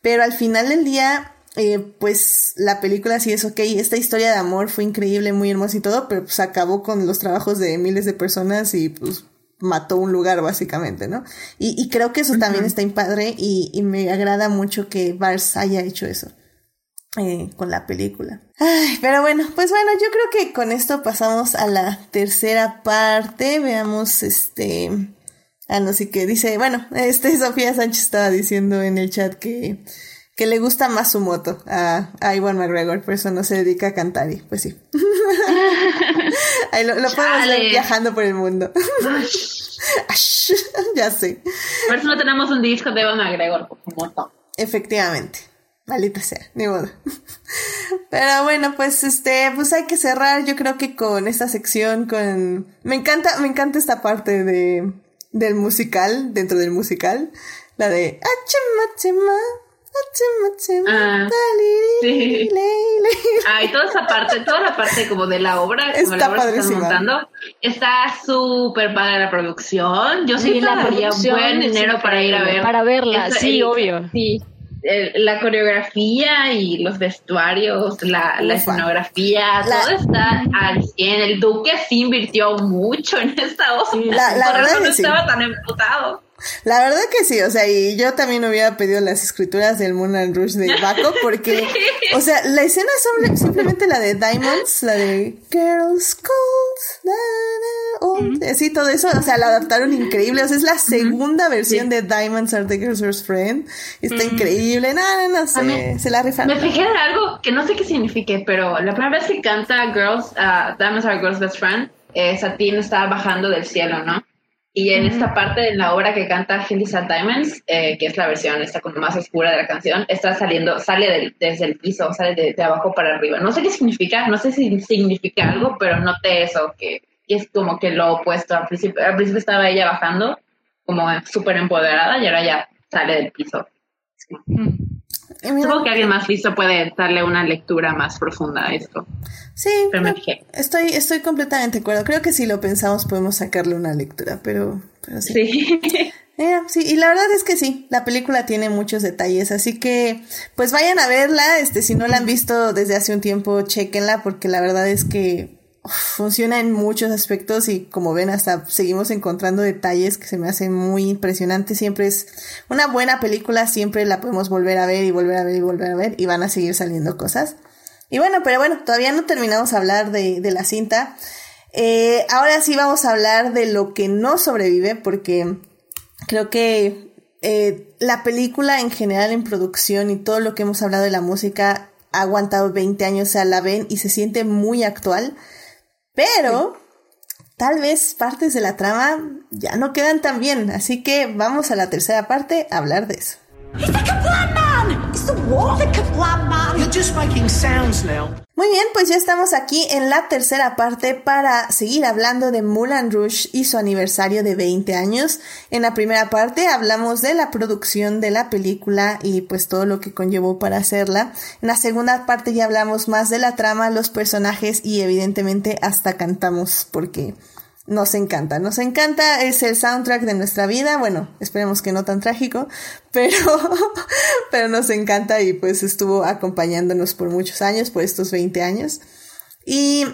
Pero al final del día, eh, pues la película sí es ok, esta historia de amor fue increíble, muy hermosa y todo, pero pues acabó con los trabajos de miles de personas y pues mató un lugar básicamente, ¿no? Y, y creo que eso también está padre y, y, me agrada mucho que Bars haya hecho eso. Eh, con la película. Ay, pero bueno, pues bueno, yo creo que con esto pasamos a la tercera parte. Veamos, este, Ah, no sé qué. Dice, bueno, este [LAUGHS] Sofía Sánchez estaba diciendo en el chat que, que le gusta más su moto a, a Iwan McGregor, por eso no se dedica a cantar y pues sí. [LAUGHS] Ahí lo, lo podemos ver viajando por el mundo. [LAUGHS] ya sé. Por eso no tenemos un disco de Iwan McGregor por su moto. Efectivamente. Maldita sea, ni modo. Pero bueno, pues este, pues hay que cerrar, yo creo que con esta sección, con... Me encanta, me encanta esta parte de, del musical, dentro del musical, la de Ah, sí. ah, y toda esa parte, toda la parte como de la obra, como está la obra que están montando, está súper padre la producción. Yo sí, Sí, la producción buen dinero para ir a ver. Para verla, Esa- sí, el- obvio. Sí, la coreografía y los vestuarios, la, la escenografía, La- todo está al 100. El Duque sí invirtió mucho en esta obra. La- Por verdad eso no sí. estaba tan emputado. La verdad que sí, o sea, y yo también hubiera pedido las escrituras del Moon and Rush de Baco porque, [LAUGHS] o sea, la escena es simplemente la de Diamonds, la de Girls Cold, oh, sí, todo eso, o sea, la adaptaron increíble, o sea, es la segunda versión de Diamonds Are the Girl's First Friend, está increíble, no, no, no, A mí- sé, se la rifaron. Me fijé en algo que no sé qué signifique, pero la primera vez que canta Girls, uh, Diamonds Are Girls Best Friend, eh, Satín está bajando del cielo, ¿no? Y en esta parte de la obra que canta Hilly Sad Diamonds, eh, que es la versión esta como más oscura de la canción, está saliendo, sale del- desde el piso, sale de, de abajo para arriba. No sé qué significa, no sé si significa algo, pero noté eso, que, que es como que lo opuesto. Al principio, al principio estaba ella bajando, como súper empoderada, y ahora ya sale del piso. Supongo que alguien más listo puede darle una lectura más profunda a esto. sí, Pero me creo- fijé. estoy, estoy completamente de acuerdo, creo que si lo pensamos podemos sacarle una lectura, pero, pero sí. Sí. [LAUGHS] Eh, sí, y la verdad es que sí, la película tiene muchos detalles, así que pues vayan a verla, este, si no la han visto desde hace un tiempo, chequenla, porque la verdad es que funciona en muchos aspectos y como ven hasta seguimos encontrando detalles que se me hacen muy impresionantes, siempre es una buena película, siempre la podemos volver a ver y volver a ver y volver a ver y van a seguir saliendo cosas. Y bueno, pero bueno, todavía no terminamos a hablar de, de la cinta. Eh, ahora sí vamos a hablar de lo que no sobrevive, porque creo que eh, la película en general en producción y todo lo que hemos hablado de la música ha aguantado 20 años, o sea, la ven y se siente muy actual, pero tal vez partes de la trama ya no quedan tan bien, así que vamos a la tercera parte a hablar de eso. He's Muy bien, pues ya estamos aquí en la tercera parte para seguir hablando de Moulin Rouge y su aniversario de 20 años. En la primera parte hablamos de la producción de la película y pues todo lo que conllevó para hacerla. En la segunda parte ya hablamos más de la trama, los personajes y evidentemente hasta cantamos porque nos encanta, nos encanta, es el soundtrack de nuestra vida, bueno, esperemos que no tan trágico, [LAUGHS] pero, pero nos encanta y pues estuvo acompañándonos por muchos años, por estos 20 años. Y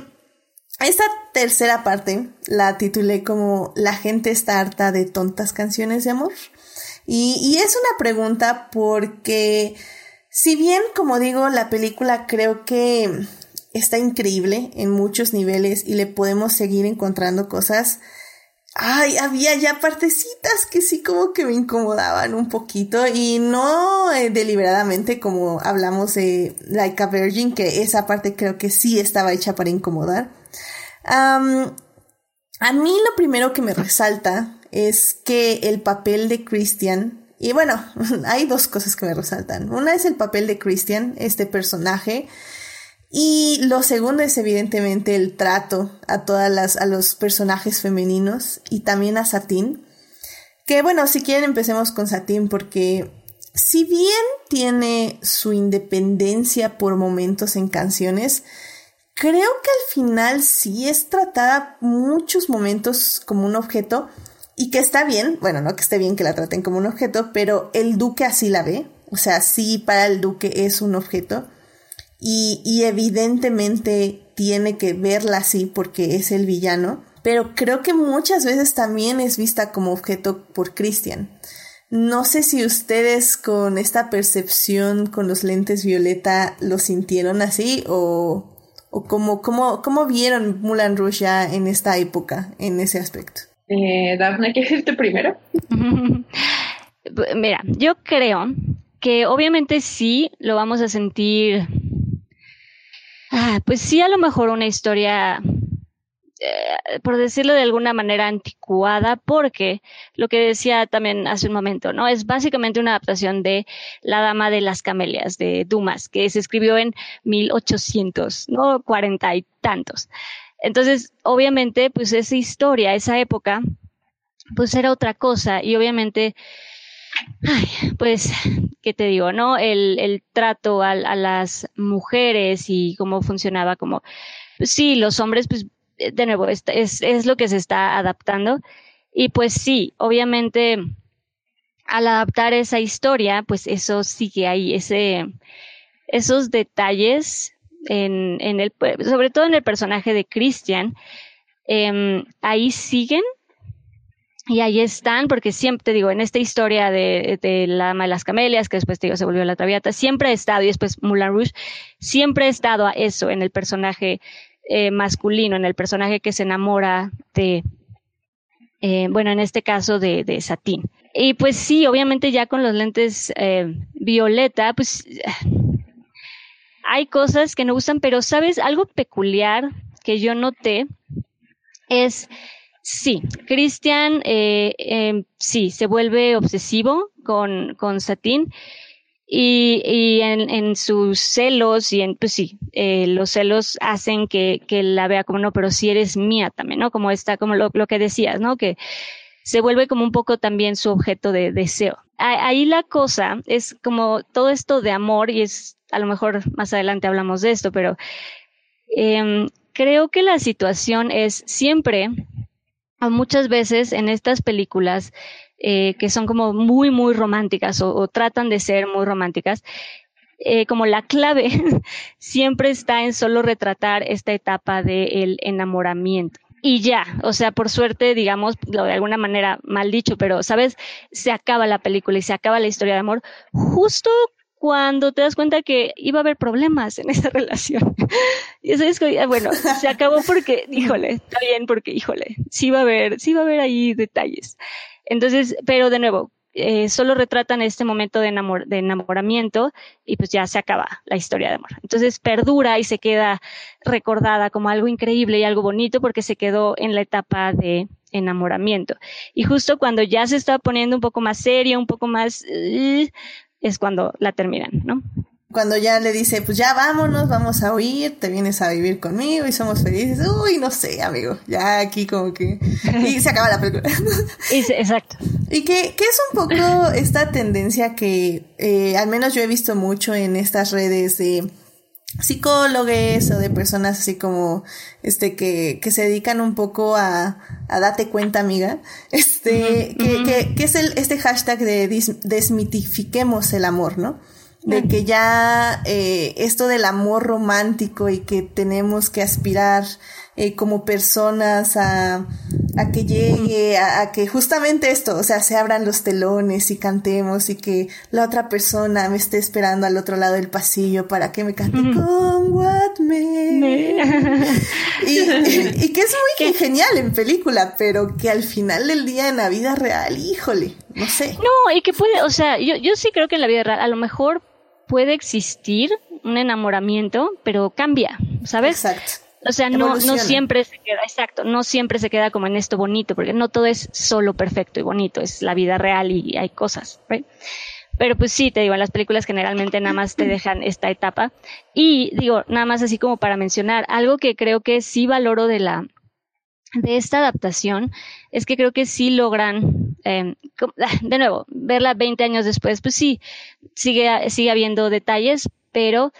esta tercera parte la titulé como La gente está harta de tontas canciones de amor. Y, y es una pregunta porque, si bien, como digo, la película creo que está increíble en muchos niveles y le podemos seguir encontrando cosas, Ay, había ya partecitas que sí como que me incomodaban un poquito y no eh, deliberadamente como hablamos de Like a Virgin, que esa parte creo que sí estaba hecha para incomodar. a mí lo primero que me resalta es que el papel de Christian, y bueno, [LAUGHS] hay dos cosas que me resaltan. Una es el papel de Christian, este personaje, y lo segundo es evidentemente el trato a todas las, a los personajes femeninos y también a Satín. Que bueno, si quieren empecemos con Satín porque si bien tiene su independencia por momentos en canciones, creo que al final sí es tratada muchos momentos como un objeto y que está bien, bueno, no que esté bien que la traten como un objeto, pero el duque así la ve, o sea, sí para el duque es un objeto y, evidentemente tiene que verla así porque es el villano, pero creo que muchas veces también es vista como objeto por Christian. No sé si ustedes con esta percepción con los lentes violeta lo sintieron así o, o cómo, cómo, vieron Mulan Rouge ya en esta época, en ese aspecto. Eh, Daphne, ¿quieres irte primero? [LAUGHS] Mira, yo creo que obviamente sí lo vamos a sentir Ah, pues sí, a lo mejor una historia, eh, por decirlo de alguna manera, anticuada, porque lo que decía también hace un momento, ¿no? Es básicamente una adaptación de La Dama de las Camelias, de Dumas, que se escribió en 1800, ¿no? Cuarenta y tantos. Entonces, obviamente, pues esa historia, esa época, pues era otra cosa y obviamente Ay, pues, ¿qué te digo? ¿No? El, trato a, las mujeres y cómo funcionaba como, pues sí, los hombres, pues, de nuevo, es, lo que se está adaptando. Y pues sí, obviamente, al adaptar esa historia, pues eso sigue ahí, ese, esos detalles en, en el, sobre todo en el personaje de Christian, eh, ahí siguen y ahí están, porque siempre te digo, en esta historia de, la dama de las camelias, que después te digo, se volvió la traviata, siempre ha estado, y después Moulin Rouge, siempre ha estado a eso en el personaje eh, masculino, en el personaje que se enamora de, eh, bueno, en este caso de, de Satín. Y pues sí, obviamente ya con los lentes eh, violeta, pues hay cosas que no gustan, pero sabes, algo peculiar que yo noté es Sí, Cristian, eh, em, sí, se vuelve obsesivo con, con Satín y, y en, sus celos y en, pues sí, eh, los celos hacen que, que la vea como no, pero si eres mía también, ¿no? Como está, como lo, lo que decías, ¿no? Que se vuelve como un poco también su objeto de deseo. Ahí la cosa es como todo esto de amor y es, a lo mejor más adelante hablamos de esto, pero eh, creo que la situación es siempre muchas veces en estas películas eh, que son como muy, muy románticas o, tratan de ser muy románticas, eh, como la clave [LAUGHS] siempre está en solo retratar esta etapa del enamoramiento. Y ya, o sea, por suerte, digamos, de alguna manera mal dicho, pero, ¿sabes? Se acaba la película y se acaba la historia de amor justo cuando te das cuenta que iba a haber problemas en esa [LAUGHS] relación. y eso es bueno, se acabó porque, [LAUGHS] híjole, está bien porque, híjole, sí va a haber, sí va a haber ahí detalles. Entonces, pero de nuevo, eh, solo retratan este momento de, enamor de enamoramiento y pues ya se acaba la historia de amor. Entonces perdura y se queda recordada como algo increíble y algo bonito porque se quedó en la etapa de enamoramiento. Y justo cuando ya se está poniendo un poco más seria, un poco más, uh, es cuando la terminan, ¿no? Cuando ya le dice, pues ya vámonos, vamos a huir, te vienes a vivir conmigo y somos felices. Uy, no sé, amigo. Ya aquí como que... [LAUGHS] Y se acaba la película. Exacto. Y que, que, es un poco [LAUGHS] esta tendencia que eh, al menos yo he visto mucho en estas redes de psicólogos o de personas así como este que, que se dedican un poco a, a date cuenta amiga [LAUGHS] este que, que, que, es el este hashtag de desmitifiquemos el amor no de que ya eh, esto del amor romántico y que tenemos que aspirar eh, como personas a, a que llegue, a, a, que justamente esto, o sea, se abran los telones y cantemos y que la otra persona me esté esperando al otro lado del pasillo para que me cante con what me. [LAUGHS] y, y, que es muy [LAUGHS] genial en película, pero que al final del día en la vida real, híjole, no sé. No, y que puede, o sea, yo, yo sí creo que en la vida real a lo mejor puede existir un enamoramiento, pero cambia, ¿sabes? Exacto. O sea, no, no siempre se queda, exacto, no siempre se queda como en esto bonito, porque no todo es solo perfecto y bonito, es la vida real y hay cosas, ¿right? Pero pues sí, te digo, en las películas generalmente nada más te dejan esta etapa. Y digo, nada más así como para mencionar, algo que creo que sí valoro de la, de esta adaptación es que creo que sí logran, eh, [LAUGHS] de nuevo, verla 20 años después, pues sí, sigue, sigue habiendo detalles, pero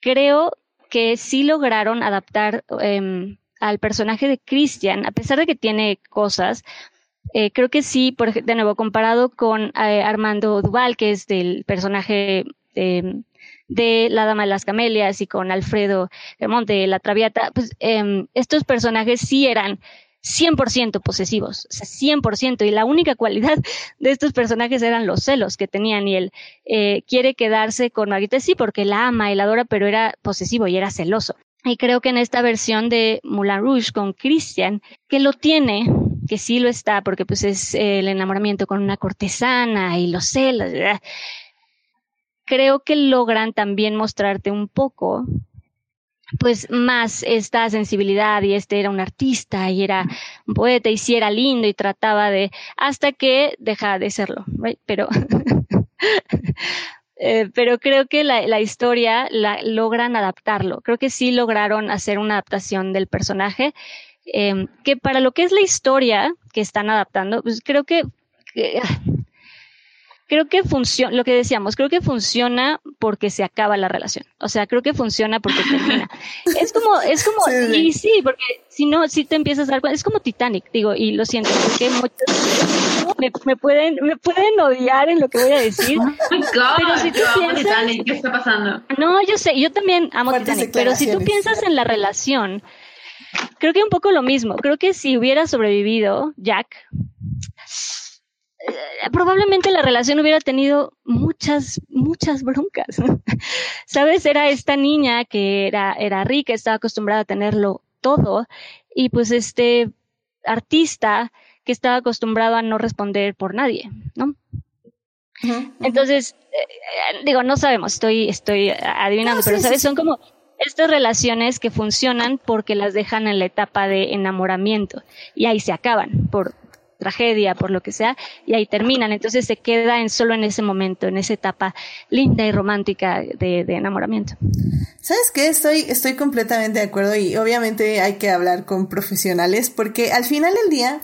creo que sí lograron adaptar eh, al personaje de Christian, a pesar de que tiene cosas, eh, creo que sí, por, de nuevo, comparado con eh, Armando Duval, que es del personaje eh, de La Dama de las Camelias, y con Alfredo Monte, La Traviata, pues em, estos personajes sí eran 100% posesivos, o sea, 100%, y la única cualidad de estos personajes eran los celos que tenían, y él eh, quiere quedarse con Margarita, sí, porque la ama y la adora, pero era posesivo y era celoso. Y creo que en esta versión de Moulin Rouge con Christian, que lo tiene, que sí lo está, porque pues es el enamoramiento con una cortesana y los celos, creo que logran también mostrarte un poco pues más esta sensibilidad y este era un artista y era un poeta y sí era lindo y trataba de hasta que deja de serlo, right? pero [LAUGHS] eh, pero creo que la, la, historia la logran adaptarlo, creo que sí lograron hacer una adaptación del personaje eh, que para lo que es la historia que están adaptando, pues creo que, que creo que funciona, lo que decíamos, creo que funciona porque se acaba la relación. O sea, creo que funciona porque [LAUGHS] termina. es como, es como, sí, y sí, porque si no, si te empiezas a dar cuenta, es como Titanic, digo, y lo siento, porque muchos me, me, pueden, me pueden odiar en lo que voy a decir. Oh God, pero si tú yo piensas, amo Titanic, ¿qué está pasando? No, yo sé, yo también amo Fuertes Titanic, pero si tú piensas en la relación, creo que un poco lo mismo. Creo que si hubiera sobrevivido Jack, probablemente la relación hubiera tenido muchas, muchas broncas. [LAUGHS] ¿Sabes? Era esta niña que era, era rica, estaba acostumbrada a tenerlo todo, y pues este artista que estaba acostumbrado a no responder por nadie, ¿no? Uh -huh. Entonces, eh, digo, no sabemos, estoy, estoy adivinando, no, pero sí, ¿sabes? Sí, Son como estas relaciones que funcionan porque las dejan en la etapa de enamoramiento y ahí se acaban por, tragedia, por lo que sea, y ahí terminan. Entonces se queda en solo en ese momento, en esa etapa linda y romántica de, enamoramiento. ¿Sabes qué? Estoy, estoy completamente de acuerdo y obviamente hay que hablar con profesionales porque al final del día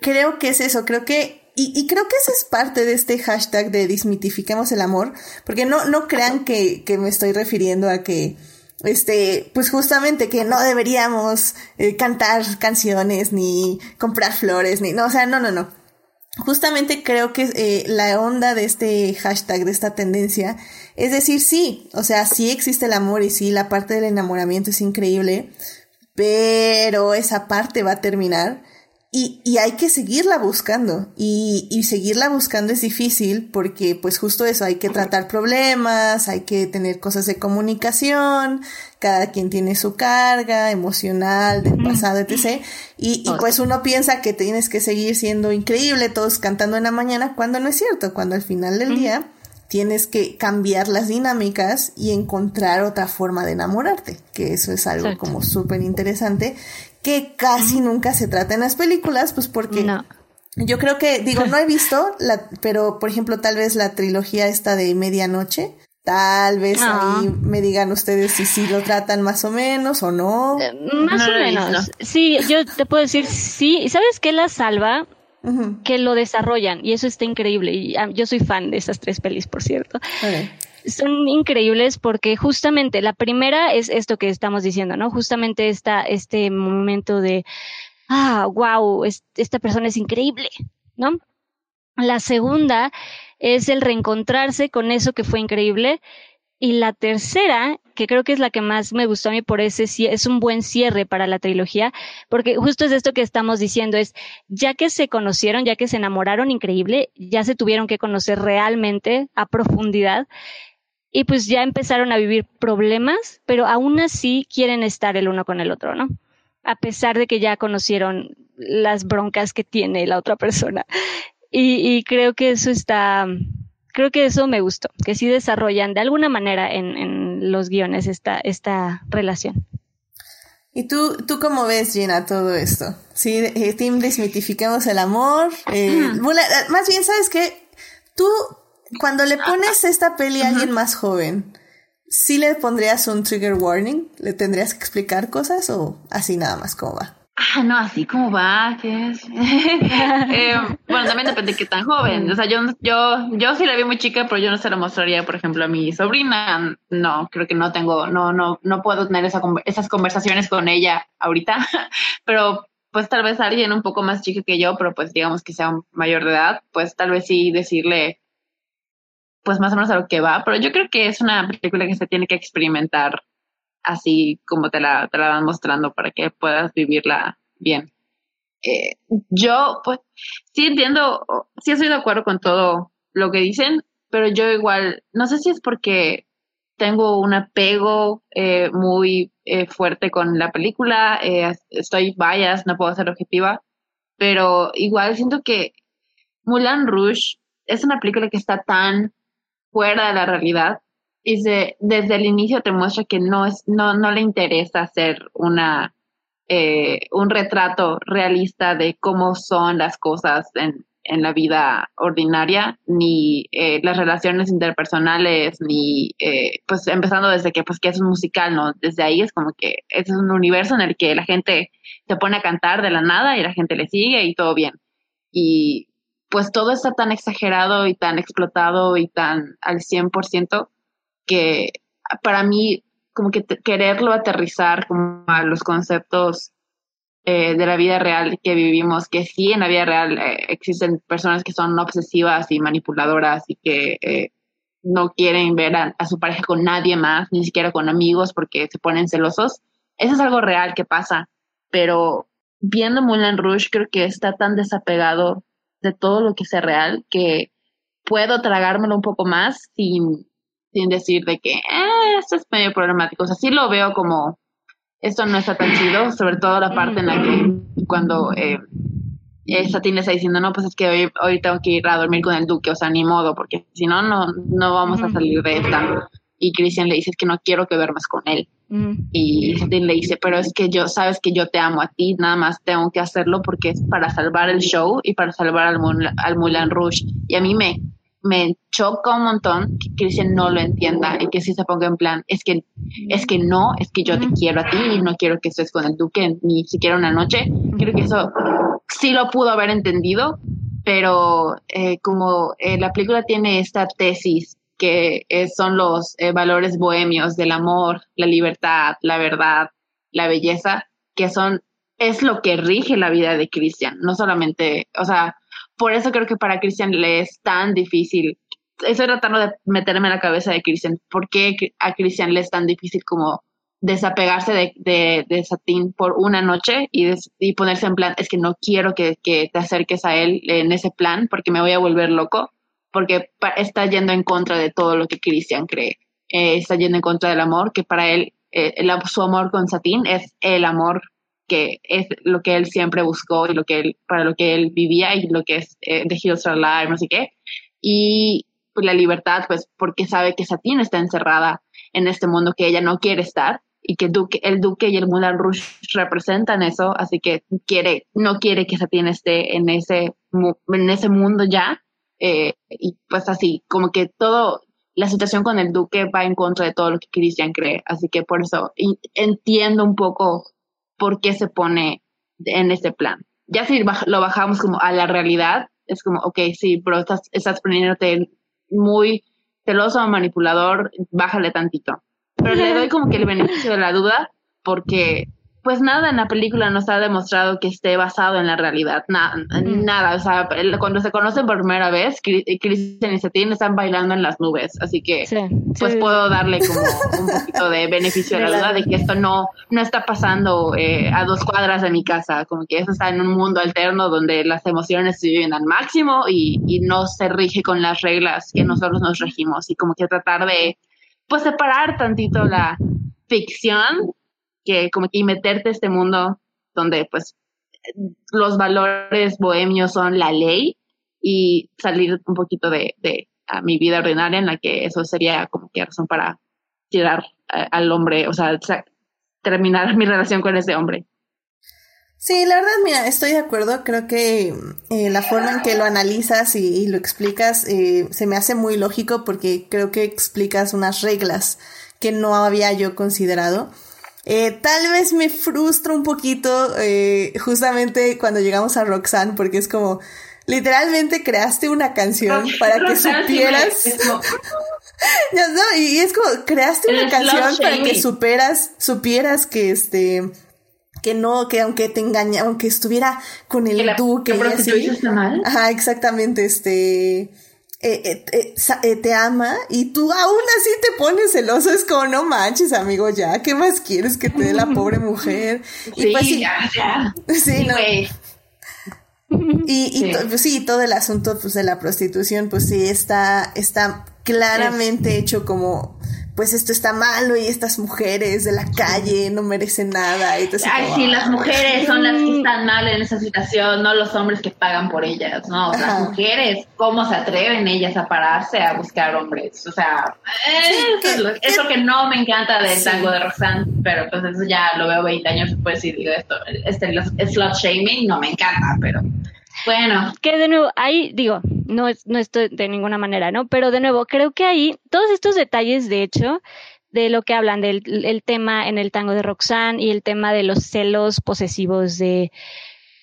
creo que es eso, creo que y, creo que esa es parte de este hashtag de desmitifiquemos el amor, porque no, no crean que me estoy refiriendo a que, este, pues justamente que no deberíamos eh, cantar canciones ni comprar flores ni, no, o sea, no, no, no. Justamente creo que eh, la onda de este hashtag, de esta tendencia, es decir, sí, o sea, sí existe el amor y sí, la parte del enamoramiento es increíble, pero esa parte va a terminar y, y hay que seguirla buscando. Y, y seguirla buscando es difícil porque pues justo eso, hay que tratar problemas, hay que tener cosas de comunicación, cada quien tiene su carga emocional del pasado, etc. Y, y pues uno piensa que tienes que seguir siendo increíble, todos cantando en la mañana, cuando no es cierto, cuando al final del día tienes que cambiar las dinámicas y encontrar otra forma de enamorarte, que eso es algo Exacto. como súper interesante que casi nunca se trata en las películas, pues porque no. yo creo que, digo, no he [LAUGHS] visto, la, pero por ejemplo, tal vez la trilogía esta de Medianoche, tal vez no. ahí me digan ustedes si sí lo tratan más o menos o no. Eh, más no, o menos. Sí, yo te puedo decir sí. ¿Y sabes qué la salva? Uh -huh. Que lo desarrollan y eso está increíble. Y um, yo soy fan de esas tres pelis, por cierto. Okay son increíbles porque justamente la primera es esto que estamos diciendo, ¿no? Justamente esta, este momento de, ah, wow, es, esta persona es increíble, ¿no? La segunda es el reencontrarse con eso que fue increíble Y la tercera, que creo que es la que más me gustó a mí por ese, es un buen cierre para la trilogía, porque justo es esto que estamos diciendo, es ya que se conocieron, ya que se enamoraron increíble, ya se tuvieron que conocer realmente a profundidad, y pues ya empezaron a vivir problemas, pero aún así quieren estar el uno con el otro, ¿no? A pesar de que ya conocieron las broncas que tiene la otra persona. Y, y creo que eso está, creo que eso me gustó, que sí desarrollan de alguna manera en, en los guiones esta, esta relación. ¿Y tú, tú cómo ves, Gina, todo esto? Sí, eh, Tim, desmitificamos el amor. Eh, más bien, ¿sabes qué? Tú, cuando le pones esta peli a alguien más joven, ¿sí le pondrías un trigger warning? ¿Le tendrías que explicar cosas o así nada más cómo va? Ah, no, así como va, ¿qué es? [LAUGHS] eh, bueno, también depende de qué tan joven. O sea, yo, yo, yo sí la vi muy chica, pero yo no se la mostraría, por ejemplo, a mi sobrina. No, creo que no tengo, no, no, no puedo tener esa, esas conversaciones con ella ahorita. [LAUGHS] pero pues tal vez alguien un poco más chica que yo, pero pues digamos que sea mayor de edad, pues tal vez sí decirle, pues más o menos a lo que va. Pero yo creo que es una película que se tiene que experimentar así como te la, te la van mostrando para que puedas vivirla bien. Eh, yo, pues, sí entiendo, sí estoy de acuerdo con todo lo que dicen, pero yo igual, no sé si es porque tengo un apego eh, muy eh, fuerte con la película, estoy bias, no puedo ser objetiva, pero igual siento que Mulan Rouge es una película que está tan fuera de la realidad y desde el inicio te muestra que no, es, no, no le interesa hacer una, eh, un retrato realista de cómo son las cosas en, en la vida ordinaria, ni eh, las relaciones interpersonales, ni eh, pues empezando desde que pues que es un musical, ¿no? Desde ahí es como que es un universo en el que la gente se pone a cantar de la nada y la gente le sigue y todo bien. Y pues todo está tan exagerado y tan explotado y tan al 100% que para mí como que quererlo aterrizar como a los conceptos eh, de la vida real que vivimos, que sí en la vida real eh, existen personas que son obsesivas y manipuladoras y que eh, no quieren ver a, a, su pareja con nadie más, ni siquiera con amigos porque se ponen celosos. Eso es algo real que pasa, pero viendo Moulin Rouge creo que está tan desapegado de todo lo que sea real que puedo tragármelo un poco más sin sin decir de que eh, esto es medio problemático. O sea, sí lo veo como esto no está tan chido, sobre todo la parte en la que cuando eh, Satín está diciendo, no, pues es que hoy, hoy tengo que ir a dormir con el duque, o sea, ni modo, porque si no, no, no vamos a salir de esta. Y Cristian le dice que no quiero que duermas con él. Y Satín le dice, pero es que yo, sabes que yo te amo a ti, nada más tengo que hacerlo porque es para salvar el show y para salvar al, al Mulan Rouge. Y a mí me me choca un montón que Cristian no lo entienda y que si se ponga en plan, es que, es que no, es que yo te quiero a ti y no quiero que estés con el duque ni siquiera una noche. Creo que eso sí lo pudo haber entendido, pero eh, como eh, la película tiene esta tesis que eh, son los eh, valores bohemios del amor, la libertad, la verdad, la belleza, que son, es lo que rige la vida de Cristian, no solamente, o sea, por eso creo que para Christian le es tan difícil. Estoy tratando de meterme en la cabeza de Christian. ¿Por qué a Christian le es tan difícil como desapegarse de, de, Satín por una noche y, y, ponerse en plan, es que no quiero que, te acerques a él en ese plan porque me voy a volver loco, porque está yendo en contra de todo lo que Christian cree. Eh, está yendo en contra del amor, que para él, eh, el, su amor con Satín es el amor que es lo que él siempre buscó y lo que él, para lo que él vivía y lo que es eh, The Hills Are Alive, no sé qué. Y pues, la libertad, pues porque sabe que Satine está encerrada en este mundo que ella no quiere estar y que el Duque y el Moulin Rouge representan eso, así que quiere, no quiere que Satine esté en ese, en ese mundo ya. Eh, y pues así, como que todo, la situación con el Duque va en contra de todo lo que Christian cree, así que por eso entiendo un poco por qué se pone en ese plan. Ya si lo bajamos como a la realidad, es como, ok, sí, pero estás, estás poniéndote muy celoso o manipulador, bájale tantito. Pero le doy como que el beneficio de la duda porque pues nada en la película nos ha demostrado que esté basado en la realidad, nada, o sea, cuando se conocen por primera vez, Christian y Satine están bailando en las nubes, así que pues puedo darle como [LAUGHS] un poquito de beneficio de la duda de que esto no, no está pasando eh, a dos cuadras de mi casa, como que eso está en un mundo alterno donde las emociones se viven al máximo y, y no se rige con las reglas que nosotros nos regimos y como que tratar de pues separar tantito la ficción que como que meterte a este mundo donde pues los valores bohemios son la ley y salir un poquito de, de mi vida ordinaria en la que eso sería como que razón para tirar al hombre, o sea, terminar mi relación con ese hombre. Sí, la verdad, mira, estoy de acuerdo. Creo que eh, la forma en que lo analizas y, lo explicas eh, se me hace muy lógico porque creo que explicas unas reglas que no había yo considerado. Eh, tal vez me frustra un poquito eh, justamente cuando llegamos a Roxanne porque es como literalmente creaste una canción para que supieras. [LAUGHS] no, y es como creaste una canción para que superas supieras que este que no, que aunque te engaña, aunque estuviera con el duque y así. Ajá, exactamente, este eh, eh, eh, te ama y tú aún así te pones celoso, es como no manches, amigo, ya, ¿qué más quieres que te dé la pobre mujer? Sí, y pues, sí, ya, ya. [LAUGHS] Sí, no. Y, y pues, sí, todo el asunto pues, de la prostitución, pues sí, está, está claramente hecho como pues esto está malo y estas mujeres de la calle no merecen nada. Y Ay, sí, las mujeres son las que están mal en esa situación, no los hombres que pagan por ellas, ¿no? Las mujeres, ¿cómo se atreven ellas a pararse a buscar hombres? O sea, eso, es lo que no me encanta del tango de Roxanne, pero pues eso ya lo veo 20 años después y digo esto, este slot shaming no me encanta, pero bueno. Que de nuevo, ahí digo, no, es, no estoy de ninguna manera, ¿no? Pero de nuevo, creo que ahí, todos estos detalles, de hecho, de lo que hablan del el tema en el tango de Roxanne y el tema de los celos posesivos de,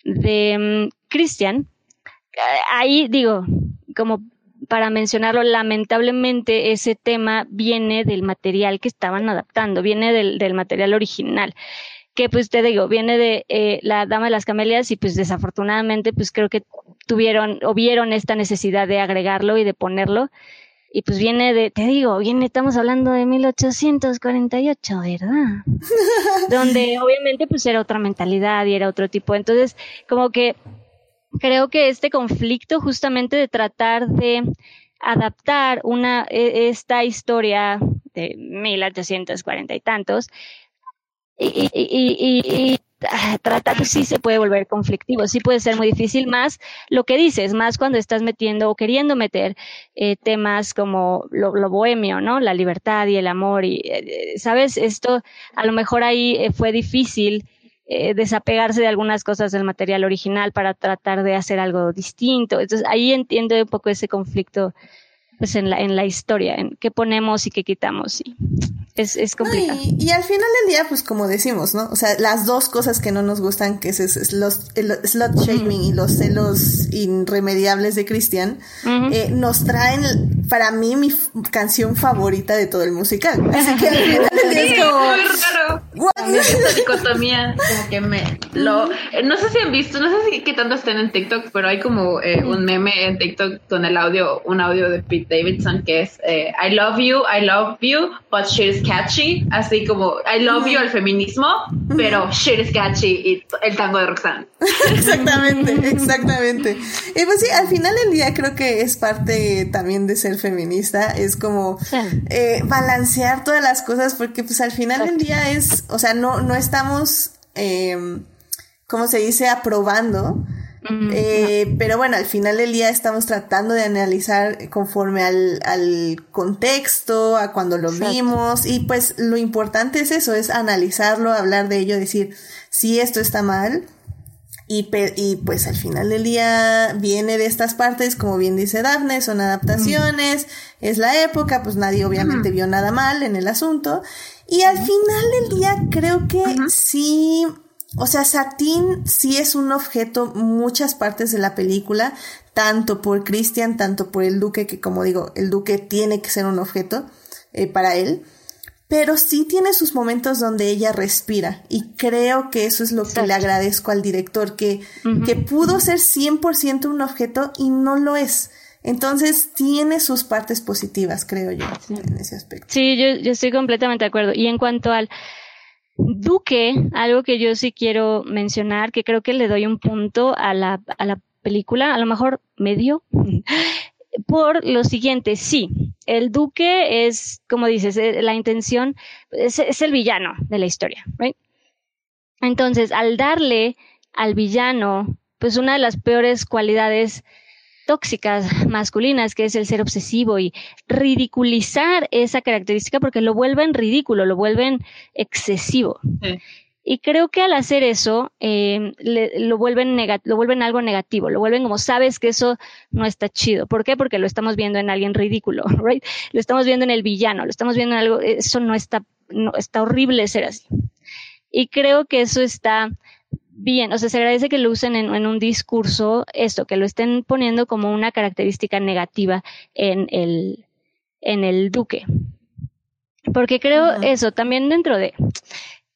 de mm, Christian, eh, ahí digo, como para mencionarlo, lamentablemente ese tema viene del material que estaban adaptando, viene del, del material original que pues te digo, viene de eh, la Dama de las Camelias y pues desafortunadamente pues creo que tuvieron o vieron esta necesidad de agregarlo y de ponerlo. Y pues viene de, te digo, viene, estamos hablando de 1848, ¿verdad? [LAUGHS] Donde obviamente pues era otra mentalidad y era otro tipo. Entonces, como que creo que este conflicto justamente de tratar de adaptar una, e, esta historia de 1840 y tantos, y, y, y, ah, tratar sí se puede volver conflictivo, sí puede ser muy difícil, más lo que dices, más cuando estás metiendo o queriendo meter eh, temas como lo, bohemio, ¿no? La libertad y el amor y, eh, ¿sabes? Esto a lo mejor ahí eh, fue difícil desapegarse de algunas cosas del material original para tratar de hacer algo distinto. Entonces ahí entiendo un poco ese conflicto pues en la, en la historia, en qué ponemos y qué quitamos. Y es, es complicado. y, al final del día, pues como decimos, ¿no? O sea, las dos cosas que no nos gustan, que es, los, el slot shaming y los celos irremediables de Cristian, eh, nos traen, para mí, mi canción favorita de todo el musical. Así que al final del día es como... Esta dicotomía, como que me... Lo, eh, no sé si han visto, no sé si qué tanto estén en TikTok, pero hay como eh, un meme en TikTok con el audio, un audio de Pete Davidson que es I love you, I love you, but she's catchy, así como I love you el feminismo, pero shit is catchy y el tango de Roxanne. [LAUGHS] exactamente, exactamente. Y pues sí, al final del día creo que es parte también de ser feminista, es como eh, balancear todas las cosas porque pues al final del día es, o sea, no, no estamos, eh, ¿cómo se dice?, aprobando eh, pero bueno, al final del día estamos tratando de analizar conforme al, al contexto, a cuando lo vimos, y pues lo importante es eso, es analizarlo, hablar de ello, decir si esto está mal, y, y, pues al final del día viene de estas partes, como bien dice Daphne, son adaptaciones, es la época, pues nadie obviamente vio nada mal en el asunto. Y al final del día creo que sí o sea, Satín sí es un objeto muchas partes de la película, tanto por Christian, tanto por el duque, que como digo, el duque tiene que ser un objeto eh, para él. pero sí tiene sus momentos donde ella respira y creo que eso es lo que le agradezco al director, que, que pudo ser 100% un objeto y no lo es. Entonces tiene sus partes positivas, creo yo, en ese aspecto. Sí, yo, yo estoy completamente de acuerdo. Y en cuanto al Duque, algo que yo sí quiero mencionar, que creo que le doy un punto a la, a la película, a lo mejor medio, [LAUGHS] por lo siguiente, sí, el duque es, como dices, eh, la intención, es, es el villano de la historia, ¿right? Entonces, al darle al villano, pues una de las peores cualidades tóxicas masculinas, que es el ser obsesivo y ridiculizar esa característica porque lo vuelven ridículo, lo vuelven excesivo. Sí. Y creo que al hacer eso, eh, lo, vuelven lo vuelven algo negativo, lo vuelven como sabes que eso no está chido. ¿Por qué? Porque lo estamos viendo en alguien ridículo, [LAUGHS] right? Lo estamos viendo en el villano, lo estamos viendo en algo, eso no está, no, está horrible ser así. Y creo que eso está bien, o sea, se agradece que lo usen en, en un discurso, esto, que lo estén poniendo como una característica negativa en el, en el duque. Porque creo uh -huh. eso, también dentro de,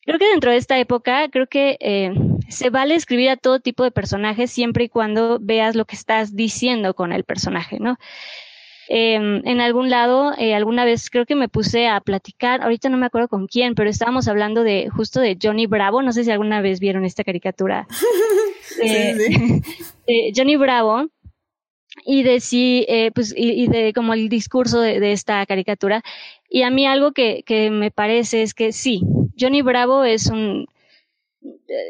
Creo que dentro de esta época, creo que eh, se vale escribir a todo tipo de personajes siempre y cuando veas lo que estás diciendo con el personaje, ¿no? Eh, en algún lado, eh, alguna vez creo que me puse a platicar, ahorita no me acuerdo con quién, pero estábamos hablando de justo de Johnny Bravo, no sé si alguna vez vieron esta caricatura. [LAUGHS] sí, sí. de [LAUGHS] Johnny Bravo, y de sí, eh, pues, y, y, de como el discurso de, de, esta caricatura. Y a mí algo que, que me parece es que sí, Johnny Bravo es un,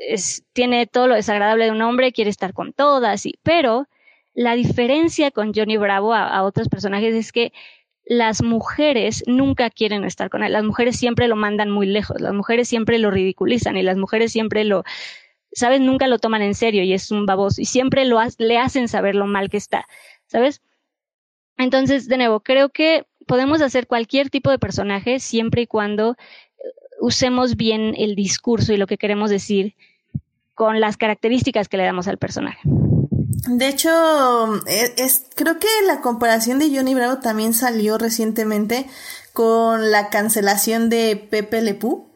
es, tiene todo lo desagradable de un hombre, quiere estar con todas, y, pero la diferencia con Johnny Bravo a, otros personajes es que las mujeres nunca quieren estar con él, las mujeres siempre lo mandan muy lejos, las mujeres siempre lo ridiculizan y las mujeres siempre lo, ¿sabes? Nunca lo toman en serio y es un baboso y siempre lo ha le hacen saber lo mal que está, ¿sabes? Entonces, de nuevo, creo que podemos hacer cualquier tipo de personaje siempre y cuando usemos bien el discurso y lo que queremos decir con las características que le damos al personaje. De hecho, es, es, creo que la comparación de Johnny Bravo también salió recientemente con la cancelación de Pepe Le Pew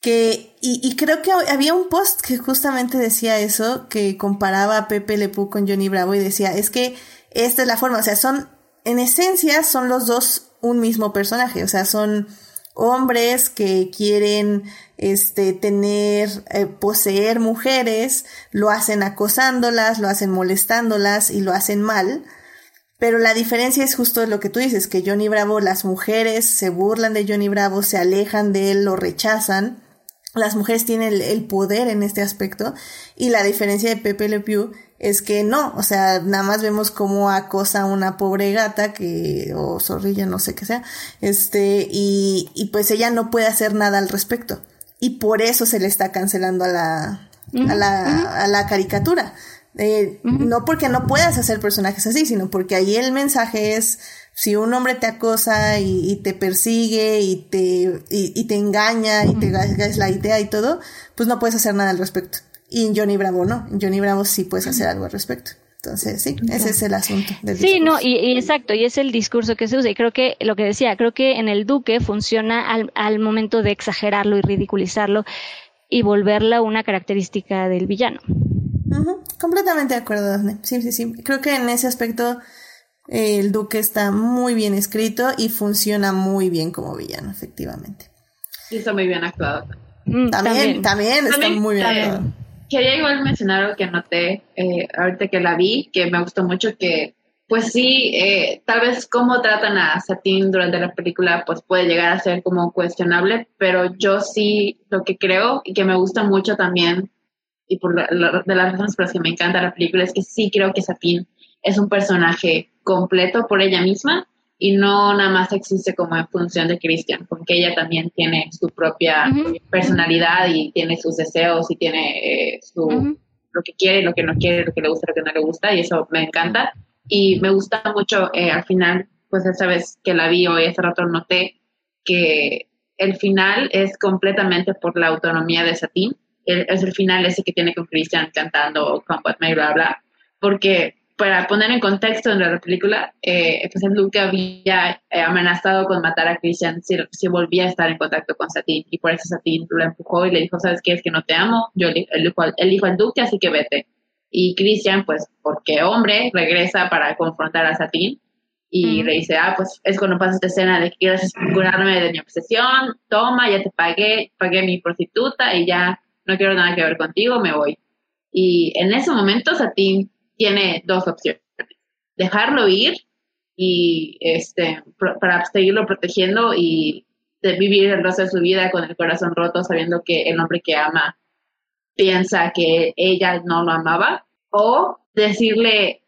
que y, y, creo que había un post que justamente decía eso, que comparaba a Pepe Le Pew con Johnny Bravo y decía, es que esta es la forma, o sea, son, en esencia, son los dos un mismo personaje, o sea, son hombres que quieren, este, tener, eh, poseer mujeres, lo hacen acosándolas, lo hacen molestándolas y lo hacen mal, pero la diferencia es justo lo que tú dices, que Johnny Bravo, las mujeres se burlan de Johnny Bravo, se alejan de él, lo rechazan, las mujeres tienen el, el, poder en este aspecto. Y la diferencia de Pepe Le Pew es que no, o sea, nada más vemos cómo acosa a una pobre gata que, o zorrilla, no sé qué sea, este, y, y pues ella no puede hacer nada al respecto. Y por eso se le está cancelando a la, uh -huh, a la, uh -huh. a la caricatura. Eh, uh -huh. No porque no puedas hacer personajes así, sino porque ahí el mensaje es, si un hombre te acosa y, y te persigue y te, y, y te engaña y te hagas la idea y todo, pues no puedes hacer nada al respecto. Y en Johnny Bravo no, en Johnny Bravo sí puedes hacer algo al respecto. Entonces, sí, ese es el asunto. Del sí, discurso. no, y, y, exacto, y es el discurso que se usa. Y creo que lo que decía, creo que en el Duque funciona al, al momento de exagerarlo y ridiculizarlo y volverla una característica del villano. Uh -huh. Completamente de acuerdo, Daphne. Sí, sí, sí. Creo que en ese aspecto el Duque está muy bien escrito y funciona muy bien como villano, efectivamente. Y está muy bien actuado. Mm, también, también, también, está muy bien también. actuado. Quería igual mencionar algo que anoté eh, ahorita que la vi, que me gustó mucho, que pues sí, eh, tal vez cómo tratan a Satine durante la película pues puede llegar a ser como cuestionable, pero yo sí lo que creo y que me gusta mucho también, y por la, de las razones por las que me encanta la película, es que sí creo que Satine es un personaje completo por ella misma y no nada más existe como en función de Christian, porque ella también tiene su propia uh -huh. personalidad y tiene sus deseos y tiene eh, su, uh -huh. lo que quiere, lo que no quiere, lo que le gusta, lo que no le gusta, y eso me encanta. Y me gusta mucho eh, al final, pues esa vez que la vi hoy, hace rato noté que el final es completamente por la autonomía de Satín. es el final ese que tiene con Christian cantando Combat Me, bla, bla, porque para poner en contexto en la película, eh, pues el Duque había eh, amenazado con matar a Christian si, si, volvía a estar en contacto con Satín. Y por eso Satín lo empujó y le dijo, ¿sabes qué? Es que no te amo, yo elijo, elijo al Duque, así que vete. Y Christian, pues, porque hombre, regresa para confrontar a Satín y le dice, ah, pues es cuando pasa esta escena de que quieres curarme de mi obsesión, toma, ya te pagué, pagué mi prostituta y ya no quiero nada que ver contigo, me voy. Y en ese momento Satín tiene dos opciones. Dejarlo ir y este para seguirlo protegiendo y de vivir el resto de su vida con el corazón roto sabiendo que el hombre que ama piensa que ella no lo amaba o decirle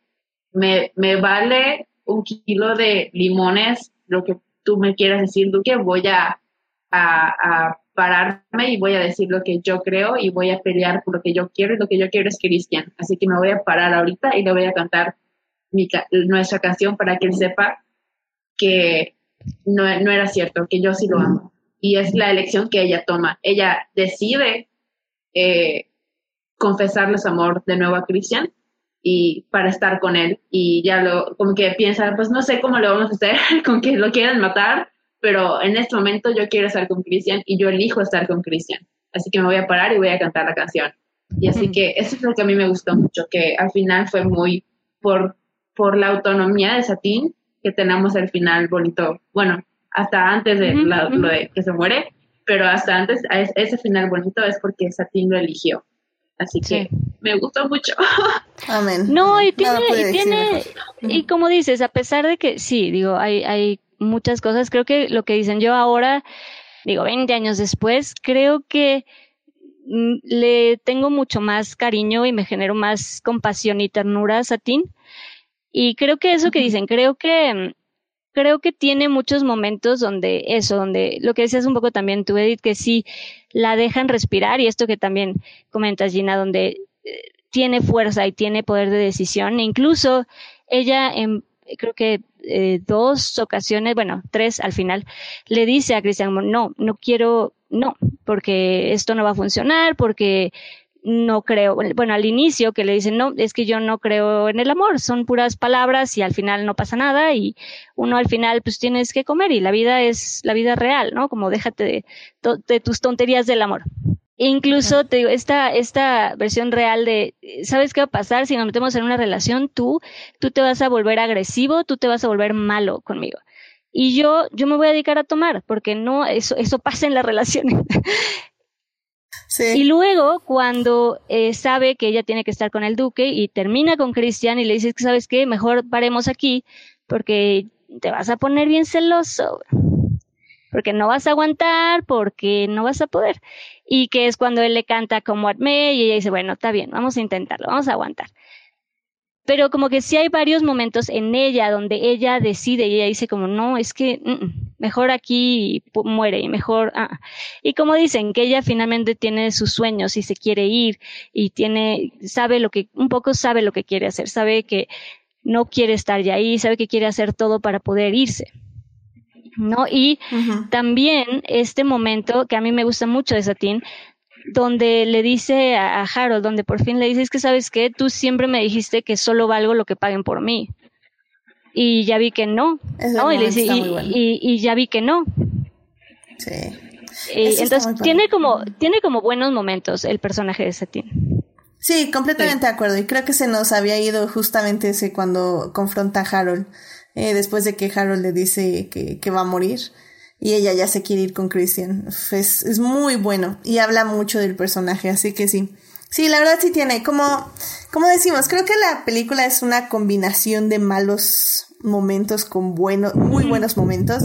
me, me vale un kilo de limones lo que tú me quieras decir Duque voy a, a pararme y voy a decir lo que yo creo y voy a pelear por lo que yo quiero y lo que yo quiero es Cristian. Así que me voy a parar ahorita y le voy a cantar mi, nuestra canción para que él sepa que no, no era cierto, que yo sí lo amo. Y es la elección que ella toma. Ella decide eh, amor de nuevo a Cristian y para estar con él y ya lo como que piensa pues no sé cómo lo vamos a hacer [LAUGHS] con que lo quieran matar pero en este momento yo quiero estar con Cristian y yo elijo estar con Cristian. Así que me voy a parar y voy a cantar la canción. Y así que eso es lo que a mí me gustó mucho, que al final fue muy por, por la autonomía de Satín, que tenemos el final bonito, bueno, hasta antes de, lo de que se muere, pero hasta antes, ese final bonito es porque Satín lo eligió. Así que me gustó mucho. [LAUGHS] Amén. No, y tiene, y tiene, y como dices, a pesar de que sí, digo, hay, hay muchas cosas. Creo que lo que dicen yo ahora, digo, 20 años después, creo que mm, le tengo mucho más cariño y me genero más compasión y ternura a Satín. Y creo que eso que dicen, creo que mm, creo que tiene muchos momentos donde eso, donde lo que decías un poco también tú, Edith, que sí la dejan respirar y esto que también comentas, Gina, donde eh, tiene fuerza y tiene poder de decisión. E incluso ella, en, creo que eh, dos ocasiones, bueno, tres al final, le dice a Cristian, no, no quiero, no, porque esto no va a funcionar, porque no creo, bueno, al inicio que le dicen, no, es que yo no creo en el amor, son puras palabras y al final no pasa nada y uno al final pues tienes que comer y la vida es la vida real, ¿no? Como déjate de, de tus tonterías del amor. Incluso te digo, esta, esta versión real de, ¿sabes qué va a pasar si nos metemos en una relación? Tú, tú te vas a volver agresivo, tú te vas a volver malo conmigo. Y yo, yo me voy a dedicar a tomar, porque no, eso, eso [LAUGHS] pasa en las relaciones. Sí. Y luego, cuando eh, sabe que ella tiene que estar con el duque y termina con Cristian y le dice que, ¿sabes qué? Mejor paremos aquí, porque te vas a poner bien celoso porque no vas a aguantar, porque no vas a poder. Y que es cuando él le canta como Adme y ella dice, bueno, está bien, vamos a intentarlo, vamos a aguantar. Pero como que sí hay varios momentos en ella donde ella decide y ella dice como, no, es que mm, mm, mejor aquí muere y mejor... Ah. Y como dicen, que ella finalmente tiene sus sueños y se quiere ir y tiene, sabe lo que, un poco sabe lo que quiere hacer, sabe que no quiere estar ya ahí, sabe que quiere hacer todo para poder irse. ¿No? Y también este momento que a mí me gusta mucho de Satín, donde le dice a, Harold, donde por fin le dice, es que sabes qué, tú siempre me dijiste que solo valgo lo que paguen por mí. Y ya vi que no, ¿no? Y, y, ya vi que no. Sí. entonces tiene como, tiene como buenos momentos el personaje de Satín. Sí, completamente de acuerdo. Y creo que se nos había ido justamente ese cuando confronta a Harold. Eh, después de que Harold le dice que, que, va a morir y ella ya se quiere ir con Christian. Es, es muy bueno y habla mucho del personaje, así que sí. Sí, la verdad sí tiene, como, como decimos, creo que la película es una combinación de malos momentos con buenos, muy buenos momentos.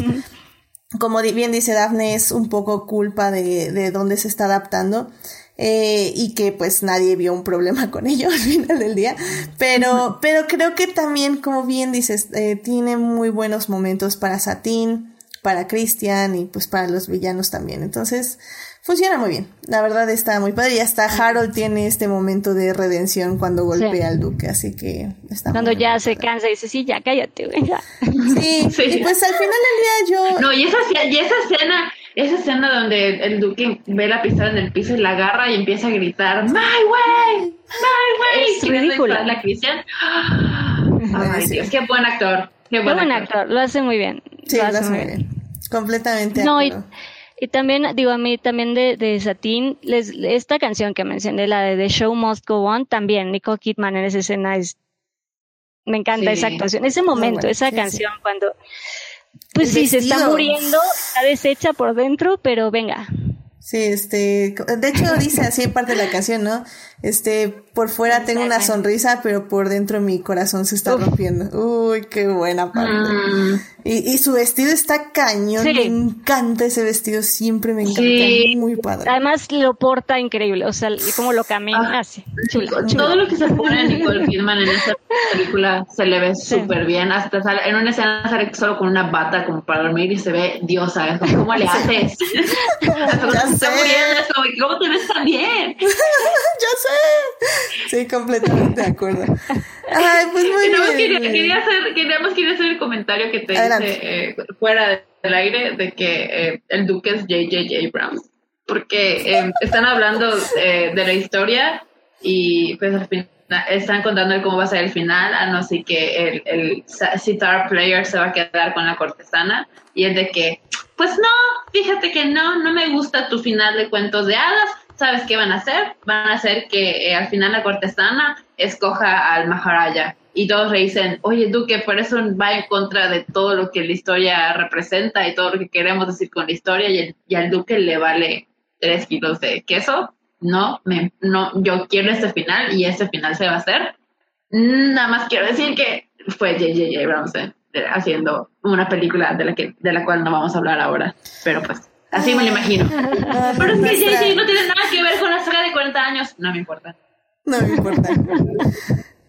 Como bien dice Daphne, es un poco culpa de, de dónde se está adaptando. Eh, y que pues nadie vio un problema [LAUGHS] con ello al final del día. Pero, pero creo que también, como bien dices, eh, tiene muy buenos momentos para Satín, para Christian y pues para los villanos también. Entonces, funciona muy bien. La verdad está muy padre. Y hasta Harold tiene este momento de redención cuando golpea al duque, así que está Cuando ya se cansa y dice, sí, ya cállate, venga. Sí, [LAUGHS] sí, y pues al final del día yo... No, y esa, y esa escena esa escena donde el duque ve la pistola en el piso y la agarra y empieza a gritar My way, my way. Es ridícula. La Cristian. Ay. Dios, qué buen actor. Qué Qué buen, buen actor. actor, lo hace muy bien. Sí, lo lo hace muy bien. Completamente. No, y, también, digo, a mí también de, de Satín, les, esta canción que mencioné, la de The Show Must Go On, también Nicole Kidman en esa escena es, me encanta Sí. esa actuación, ese momento, esa sí, canción cuando, pues sí, se está muriendo, está deshecha por dentro, pero venga. Sí, este, de hecho dice así en parte de la canción, ¿no? Este, por fuera tengo una sonrisa, pero por dentro mi corazón se está rompiendo. Uy, qué buena parte. Mm, Y, y su vestido está cañón, Sí. me encanta ese vestido, siempre me encanta, Sí. muy padre. Además lo porta increíble, o sea, y como lo camina, Ah. así, chula, Todo chula. lo que se pone a Nicole Kidman en esta película se le ve súper bien. Hasta sale, en una escena sale solo con una bata como para dormir y se ve diosa. Como, ¿cómo le haces? [LAUGHS] Ya [LAUGHS] sé. muriendo, como, ¿cómo te ves tan bien? [LAUGHS] ya sé. [LAUGHS] Sí, completamente de acuerdo. Ay, pues muy bien. quería, quería hacer, queríamos quería hacer el comentario que te hice eh, fuera del aire de que eh, el duque es J.J. Abrams. Porque eh, están hablando eh, de la historia y pues al final están contando cómo va a ser el final, a no ser que el, el sitar player se va a quedar con la cortesana y es de que, pues no, fíjate que no, no me gusta tu final de cuentos de hadas, ¿sabes qué van a hacer? Van a hacer que eh, al final la cortesana escoja al Maharaja. Y todos le dicen, oye Duque, por eso va en contra de todo lo que la historia representa y todo lo que queremos decir con la historia y, al Duque le vale tres kilos de queso. No, no, yo quiero este final y este final se va a hacer. Nada más quiero decir que fue J.J. Abrams eh, haciendo una película de la, que, de la cual no vamos a hablar ahora. Pero pues, así me lo imagino. Ah, Pero es que nuestra- JJ no tiene nada que ver con la saga de 40 años. No me importa. No me importa.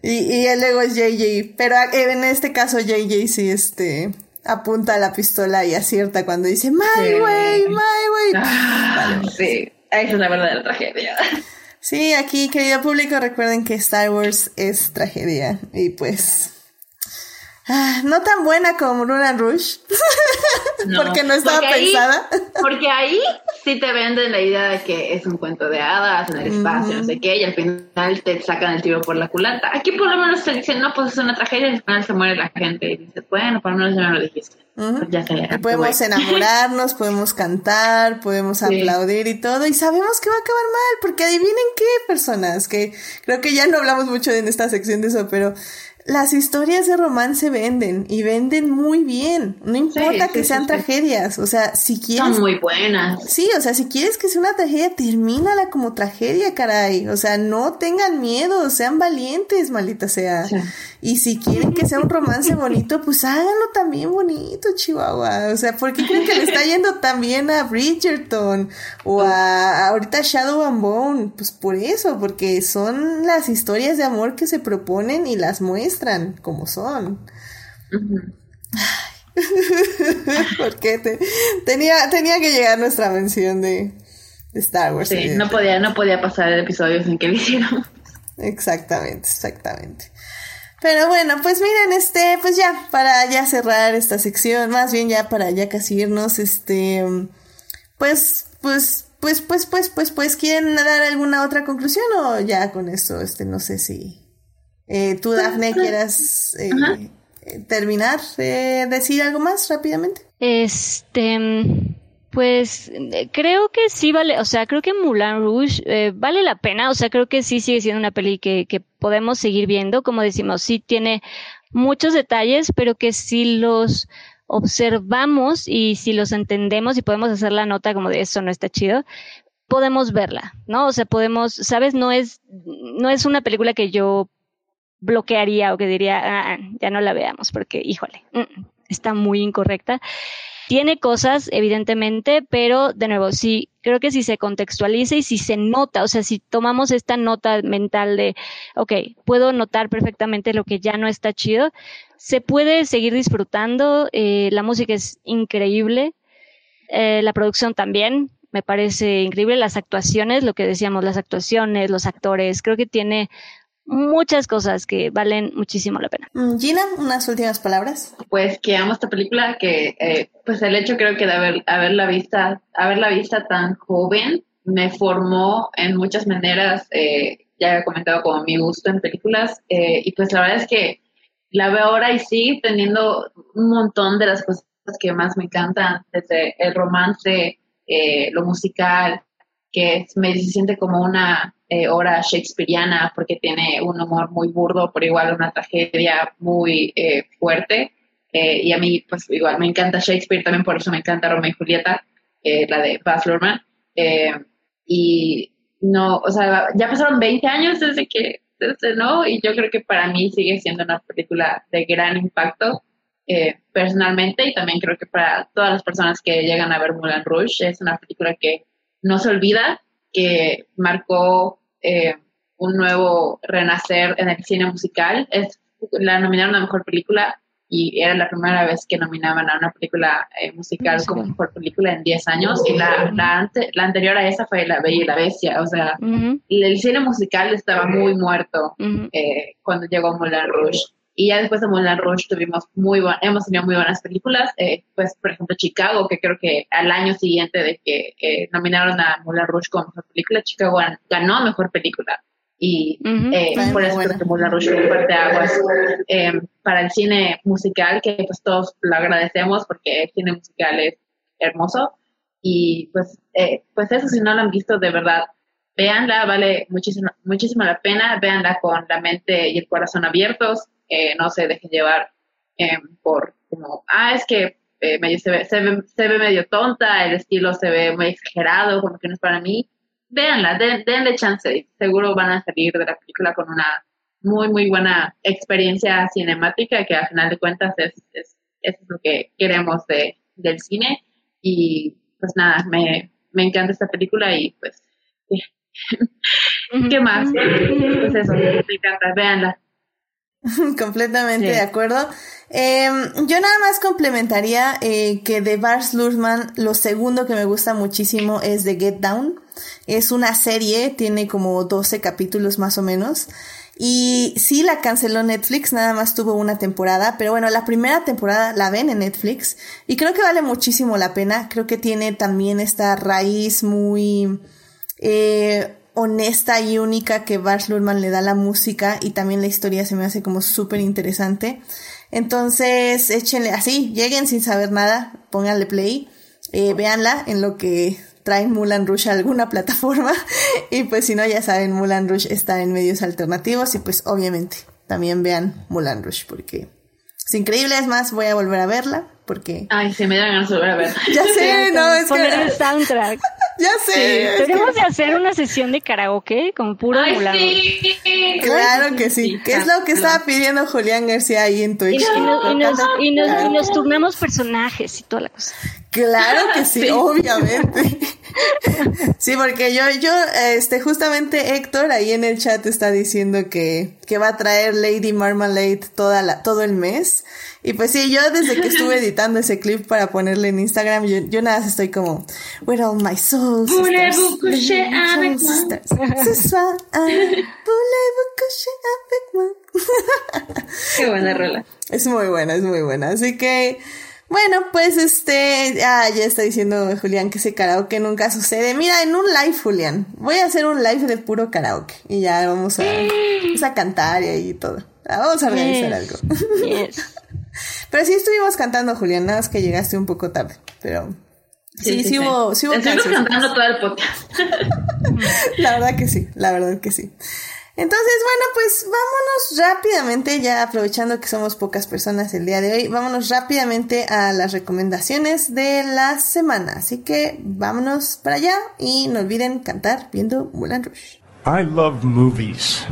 Y, y el luego es JJ. Pero eh, en este caso JJ sí este apunta la pistola y acierta cuando dice My Sí. way, my way. Ah, sí, esa es la verdadera tragedia. Sí, aquí, querido público, recuerden que Star Wars es tragedia. Y pues. Ah, no tan buena como Roland [LAUGHS] Rush. porque no estaba porque ahí- pensada. Porque ahí sí te venden la idea de que es un cuento de hadas en el espacio, no sé qué, y al final te sacan el tiro por la culata. Aquí por lo menos te dicen, no, pues es una tragedia, y al final se muere la gente. Y dices, bueno, por lo menos ya me lo dijiste. Pues ya. Y podemos enamorarnos, [LAUGHS] podemos cantar, podemos Sí. aplaudir y todo, y sabemos que va a acabar mal, porque adivinen qué, personas, que creo que ya no hablamos mucho en esta sección de eso, pero las historias de romance venden, y venden muy bien, no importa sí, que sí, sean sí. tragedias, o sea, si quieres... Son muy buenas. Sí, o sea, si quieres que sea una tragedia, termínala como tragedia, caray. O sea, no tengan miedo, sean valientes, maldita sea. Y si quieren que sea un romance [LAUGHS] bonito, pues háganlo también bonito, Chihuahua. O sea, ¿por qué creen que le está yendo tan bien a Bridgerton? O a, a ahorita Shadow and Bone? Pues por eso, porque son las historias de amor que se proponen y las muestran como son. [LAUGHS] Porque te- tenía, tenía que llegar nuestra mención de, de Star Wars. Sí, no podía, no podía pasar el episodio sin que lo hicieran. Exactamente, exactamente. Pero bueno, pues miren, este, pues ya, para ya cerrar esta sección, más bien ya para ya casi irnos, este, pues, pues, pues, pues, pues, pues, pues, ¿quieren dar alguna otra conclusión o ya con esto, este, no sé si eh, tú, Dafne, quieras eh, eh, terminar, eh, decir algo más rápidamente? Este, pues eh, creo que sí vale, o sea, creo que Moulin Rouge eh, vale la pena, o sea, creo que sí sigue siendo una peli que, podemos seguir viendo, como decimos, sí tiene muchos detalles, pero que si los observamos y si los entendemos y podemos hacer la nota como de eso no está chido, podemos verla, ¿no? O sea, podemos, sabes, no es, no es una película que yo bloquearía o que diría, "Ah, ya no la veamos porque, híjole, mm, está muy incorrecta. Tiene cosas, evidentemente, pero de nuevo, sí, creo que si se contextualiza y si se nota, o sea, si tomamos esta nota mental de, ok, puedo notar perfectamente lo que ya no está chido, se puede seguir disfrutando, eh, la música es increíble, eh, la producción también, me parece increíble, las actuaciones, lo que decíamos, las actuaciones, los actores, creo que tiene muchas cosas que valen muchísimo la pena. Mm, Gina, unas últimas palabras. pues que amo esta película, que eh, pues el hecho creo que de haber, haberla vista, haberla vista tan joven me formó en muchas maneras, eh, ya he comentado como mi gusto en películas, eh, y pues la verdad es que la veo ahora y sí teniendo un montón de las cosas que más me encantan, desde el romance, eh, lo musical, que me siente como una eh, obra shakespeariana porque tiene un humor muy burdo, pero igual una tragedia muy eh, fuerte. Eh, y a mí, pues igual me encanta Shakespeare, también por eso me encanta Romeo y Julieta, la de Baz Luhrmann. y no, o sea, ya pasaron 20 años desde que, desde, ¿no? Y yo creo que para mí sigue siendo una película de gran impacto. personalmente y también creo que para todas las personas que llegan a ver Moulin Rouge es una película que no se olvida, que marcó eh, un nuevo renacer en el cine musical. Es, la nominaron a Mejor Película y era la primera vez que nominaban a una película eh, musical como Mejor Película en 10 años. Y la, la, la, anterior a esa fue La Bella y la Bestia. O sea, el cine musical estaba muy muerto eh, cuando llegó Moulin Rouge. Y ya después de Moulin Rouge tuvimos muy hemos tenido muy buenas películas, eh, pues por ejemplo Chicago, que creo que al año siguiente de que eh, nominaron a Moulin Rouge como mejor película, Chicago ganó mejor película. Y eh, por eso creo que Moulin Rouge fue parte de aguas para el cine musical, que pues todos lo agradecemos porque el cine musical es hermoso. Y pues, pues eso si no lo han visto de verdad, véanla, vale muchísimo, muchísimo la pena, véanla con la mente y el corazón abiertos no se dejen llevar eh, por como, ah, es que eh, medio se, ve, se, ve, medio tonta, el estilo se ve muy exagerado, como que no es para mí. Véanla, denle chance, seguro van a salir de la película con una muy, muy buena experiencia cinemática, que al final de cuentas es, es, es lo que queremos de, del cine. Y pues nada, me, me encanta esta película y pues, [LAUGHS] ¿qué más? Pues eso, me encanta, véanla. [LAUGHS] Completamente de acuerdo. Eh, yo nada más complementaría eh, que de Bars Luhrmann lo segundo que me gusta muchísimo es The Get Down. Es una serie, tiene como 12 capítulos más o menos. Y sí la canceló Netflix, nada más tuvo una temporada, pero bueno, la primera temporada la ven en Netflix y creo que vale muchísimo la pena. Creo que tiene también esta raíz muy... Eh, honesta y única que Bars Luhrmann le da la música y también la historia se me hace como súper interesante. Entonces, échenle así, lleguen sin saber nada, pónganle play, eh, véanla en lo que traen Mulan Rush a alguna [LAUGHS] plataforma y pues si no ya saben Mulan Rush está en medios alternativos y pues obviamente también vean Mulan Rush porque es increíble, es más voy a volver a verla porque... Ay, se me dan ganas de volver a ver. [LAUGHS] Ya sé, [LAUGHS] no, es Poner el soundtrack. Ya sé. Tenemos de hacer una sesión de karaoke con puro Ay, Mulan. sí. Claro que sí. ¿Qué es lo que estaba pidiendo Julián García ahí en Y, Twitch? y nos, y nos- y nos- y nos turnamos personajes y toda la cosa. Claro que [LAUGHS] sí, obviamente. [LAUGHS] Sí, porque yo, yo, este, justamente Héctor ahí en el chat está diciendo que, que va a traer Lady Marmalade toda la, todo el mes. Y pues sí, yo desde que estuve [LAUGHS] editando ese clip para ponerle en Instagram, yo, yo nada más estoy como, Where all my soul sisters, Voulez-vous coucher Where all avec my moi? sisters, Ce soir, ah? Qué buena rola. Es muy buena, es muy buena. Así que, bueno, pues este, ah, ya está diciendo Julián que ese karaoke nunca sucede. Mira, en un live, Julián, voy a hacer un live de puro karaoke y ya vamos a, vamos a cantar y ahí todo. Ah, Vamos a organizar Yes. algo. Yes. [LAUGHS] Pero sí estuvimos cantando, Julián, nada más que llegaste un poco tarde, pero sí, sí, hubo, sí hubo Estuvimos cantando todo el podcast. [LAUGHS] La verdad que sí, la verdad que sí. Entonces, bueno, pues vámonos rápidamente, ya aprovechando que somos pocas personas el día de hoy, vámonos rápidamente a las recomendaciones de la semana. Así que vámonos para allá y no olviden cantar viendo Mulan Rush. I love movies.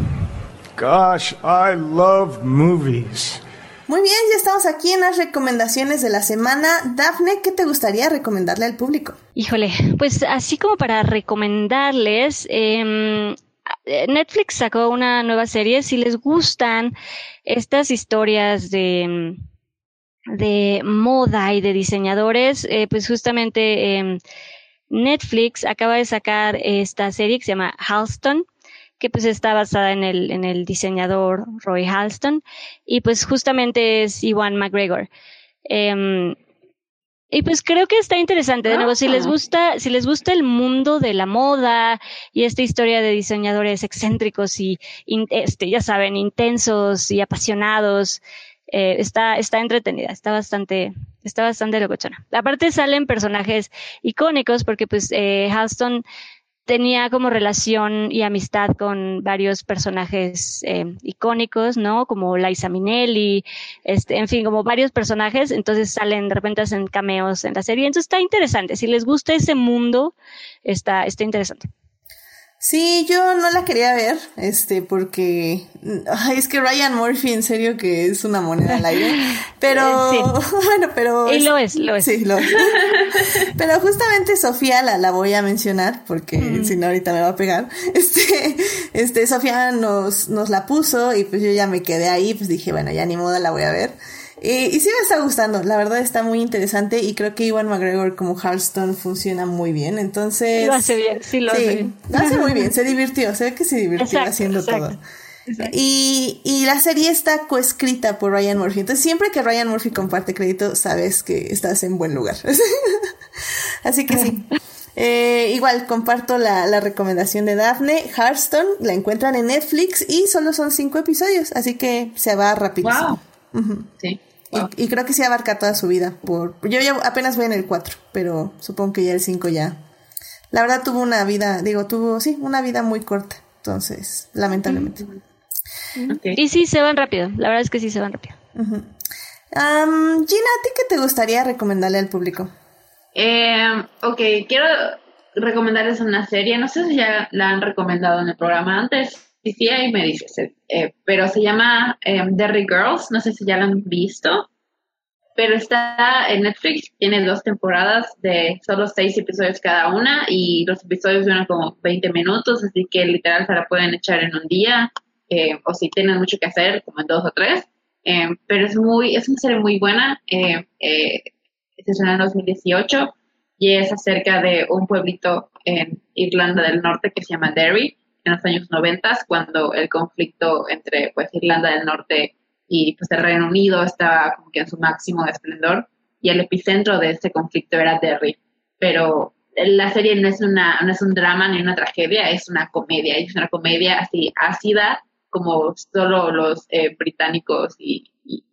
Gosh, I love movies. Muy bien, ya estamos aquí en las recomendaciones de la semana. Dafne, ¿qué te gustaría recomendarle al público? Híjole, pues así como para recomendarles, eh, Netflix sacó una nueva serie. Si les gustan estas historias de, em, de moda y de diseñadores, eh, pues justamente em, Netflix acaba de sacar esta serie que se llama Halston, que pues está basada en el, en el diseñador Roy Halston, y pues justamente es Iwan McGregor. Em, Y pues creo que está interesante. De nuevo, si les Ah. gusta, si les gusta el mundo de la moda y esta historia de diseñadores excéntricos y este, ya saben, intensos y apasionados, eh, está, está entretenida, está bastante, está bastante locochona. Aparte salen personajes icónicos porque pues eh, Halston tenía como relación y amistad con varios personajes eh, icónicos, ¿no? Como Liza Minnelli, este, en fin, como varios personajes, entonces salen de repente hacen cameos en la serie, entonces está interesante. Si les gusta ese mundo, está, está interesante. Sí, yo no la quería ver, este, porque es que Ryan Murphy en serio que es una moneda al aire, [LAUGHS] pero Sí. [LAUGHS] bueno, pero Y lo es, lo es. Sí, lo es. [LAUGHS] pero justamente Sofía la, la voy a mencionar porque Mm. si no ahorita me va a pegar. Este, este Sofía nos nos la puso y pues yo ya me quedé ahí, pues dije, bueno, ya ni modo la voy a ver. Y, y sí me está gustando, la verdad está muy interesante y creo que Iwan McGregor como Hearthstone funciona muy bien, entonces... Lo hace bien, sí lo hace bien. lo hace muy bien, [LAUGHS] se divirtió, se ve que se divirtió Exacto, haciendo exacto, todo. Y, y la serie está coescrita por Ryan Murphy, entonces siempre que Ryan Murphy comparte crédito, sabes que estás en buen lugar. [LAUGHS] Así que sí. Eh, igual comparto la, la recomendación de Daphne. Hearthstone la encuentran en Netflix y solo son cinco episodios, así que se va rapidísimo. Wow. Sí. Wow. Y, y creo que sí abarca toda su vida. Por, yo ya apenas voy en el 4, pero supongo que ya el 5 ya. La verdad tuvo una vida, digo, tuvo, sí, una vida muy corta. Entonces, lamentablemente. Y sí, se van rápido, la verdad es que sí se van rápido. Am, Gina, ¿a ti qué te gustaría recomendarle al público? Eh, ok, quiero recomendarles una serie. No sé si ya la han recomendado en el programa antes. Ahí me dices. eh, pero se llama eh, Derry Girls. No sé si ya la han visto. Pero está en Netflix. Tiene dos temporadas de solo seis episodios cada una. Y los episodios duran como 20 minutos. Así que literal se la pueden echar en un día. eh, o si tienen mucho que hacer, como en dos o tres. Eh, pero es muy, es una serie muy buena. Eh, eh, se estrenó en 2018 y es acerca de un pueblito en Irlanda del Norte que se llama Derry en los años 90 cuando el conflicto entre pues Irlanda del Norte y pues el Reino Unido estaba como que en su máximo esplendor y el epicentro de ese conflicto era Derry. Pero la serie no es una no es un drama ni una tragedia es una comedia es una comedia así ácida como solo los eh, británicos y, y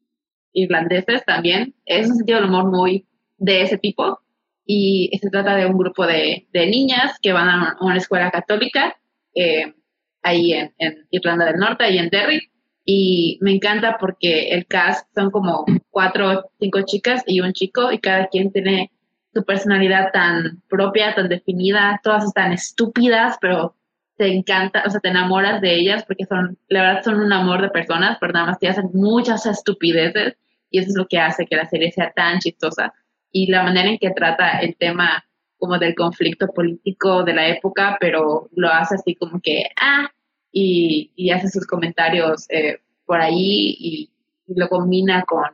irlandeses también. Es un sentido del humor muy de ese tipo y se trata de un grupo de, de niñas que van a una escuela católica eh, ahí en, en, Irlanda del Norte, ahí en Derry. Y me encanta porque el cast son como cuatro, cinco chicas y un chico y cada quien tiene su personalidad tan propia, tan definida, todas están estúpidas, pero te encanta, o sea, te enamoras de ellas porque son, la verdad son un amor de personas, pero nada más que hacen muchas estupideces y eso es lo que hace que la serie sea tan chistosa. Y la manera en que trata el tema como del conflicto político de la época, pero lo hace así como que, ah, y, y hace sus comentarios eh, por ahí y, lo combina con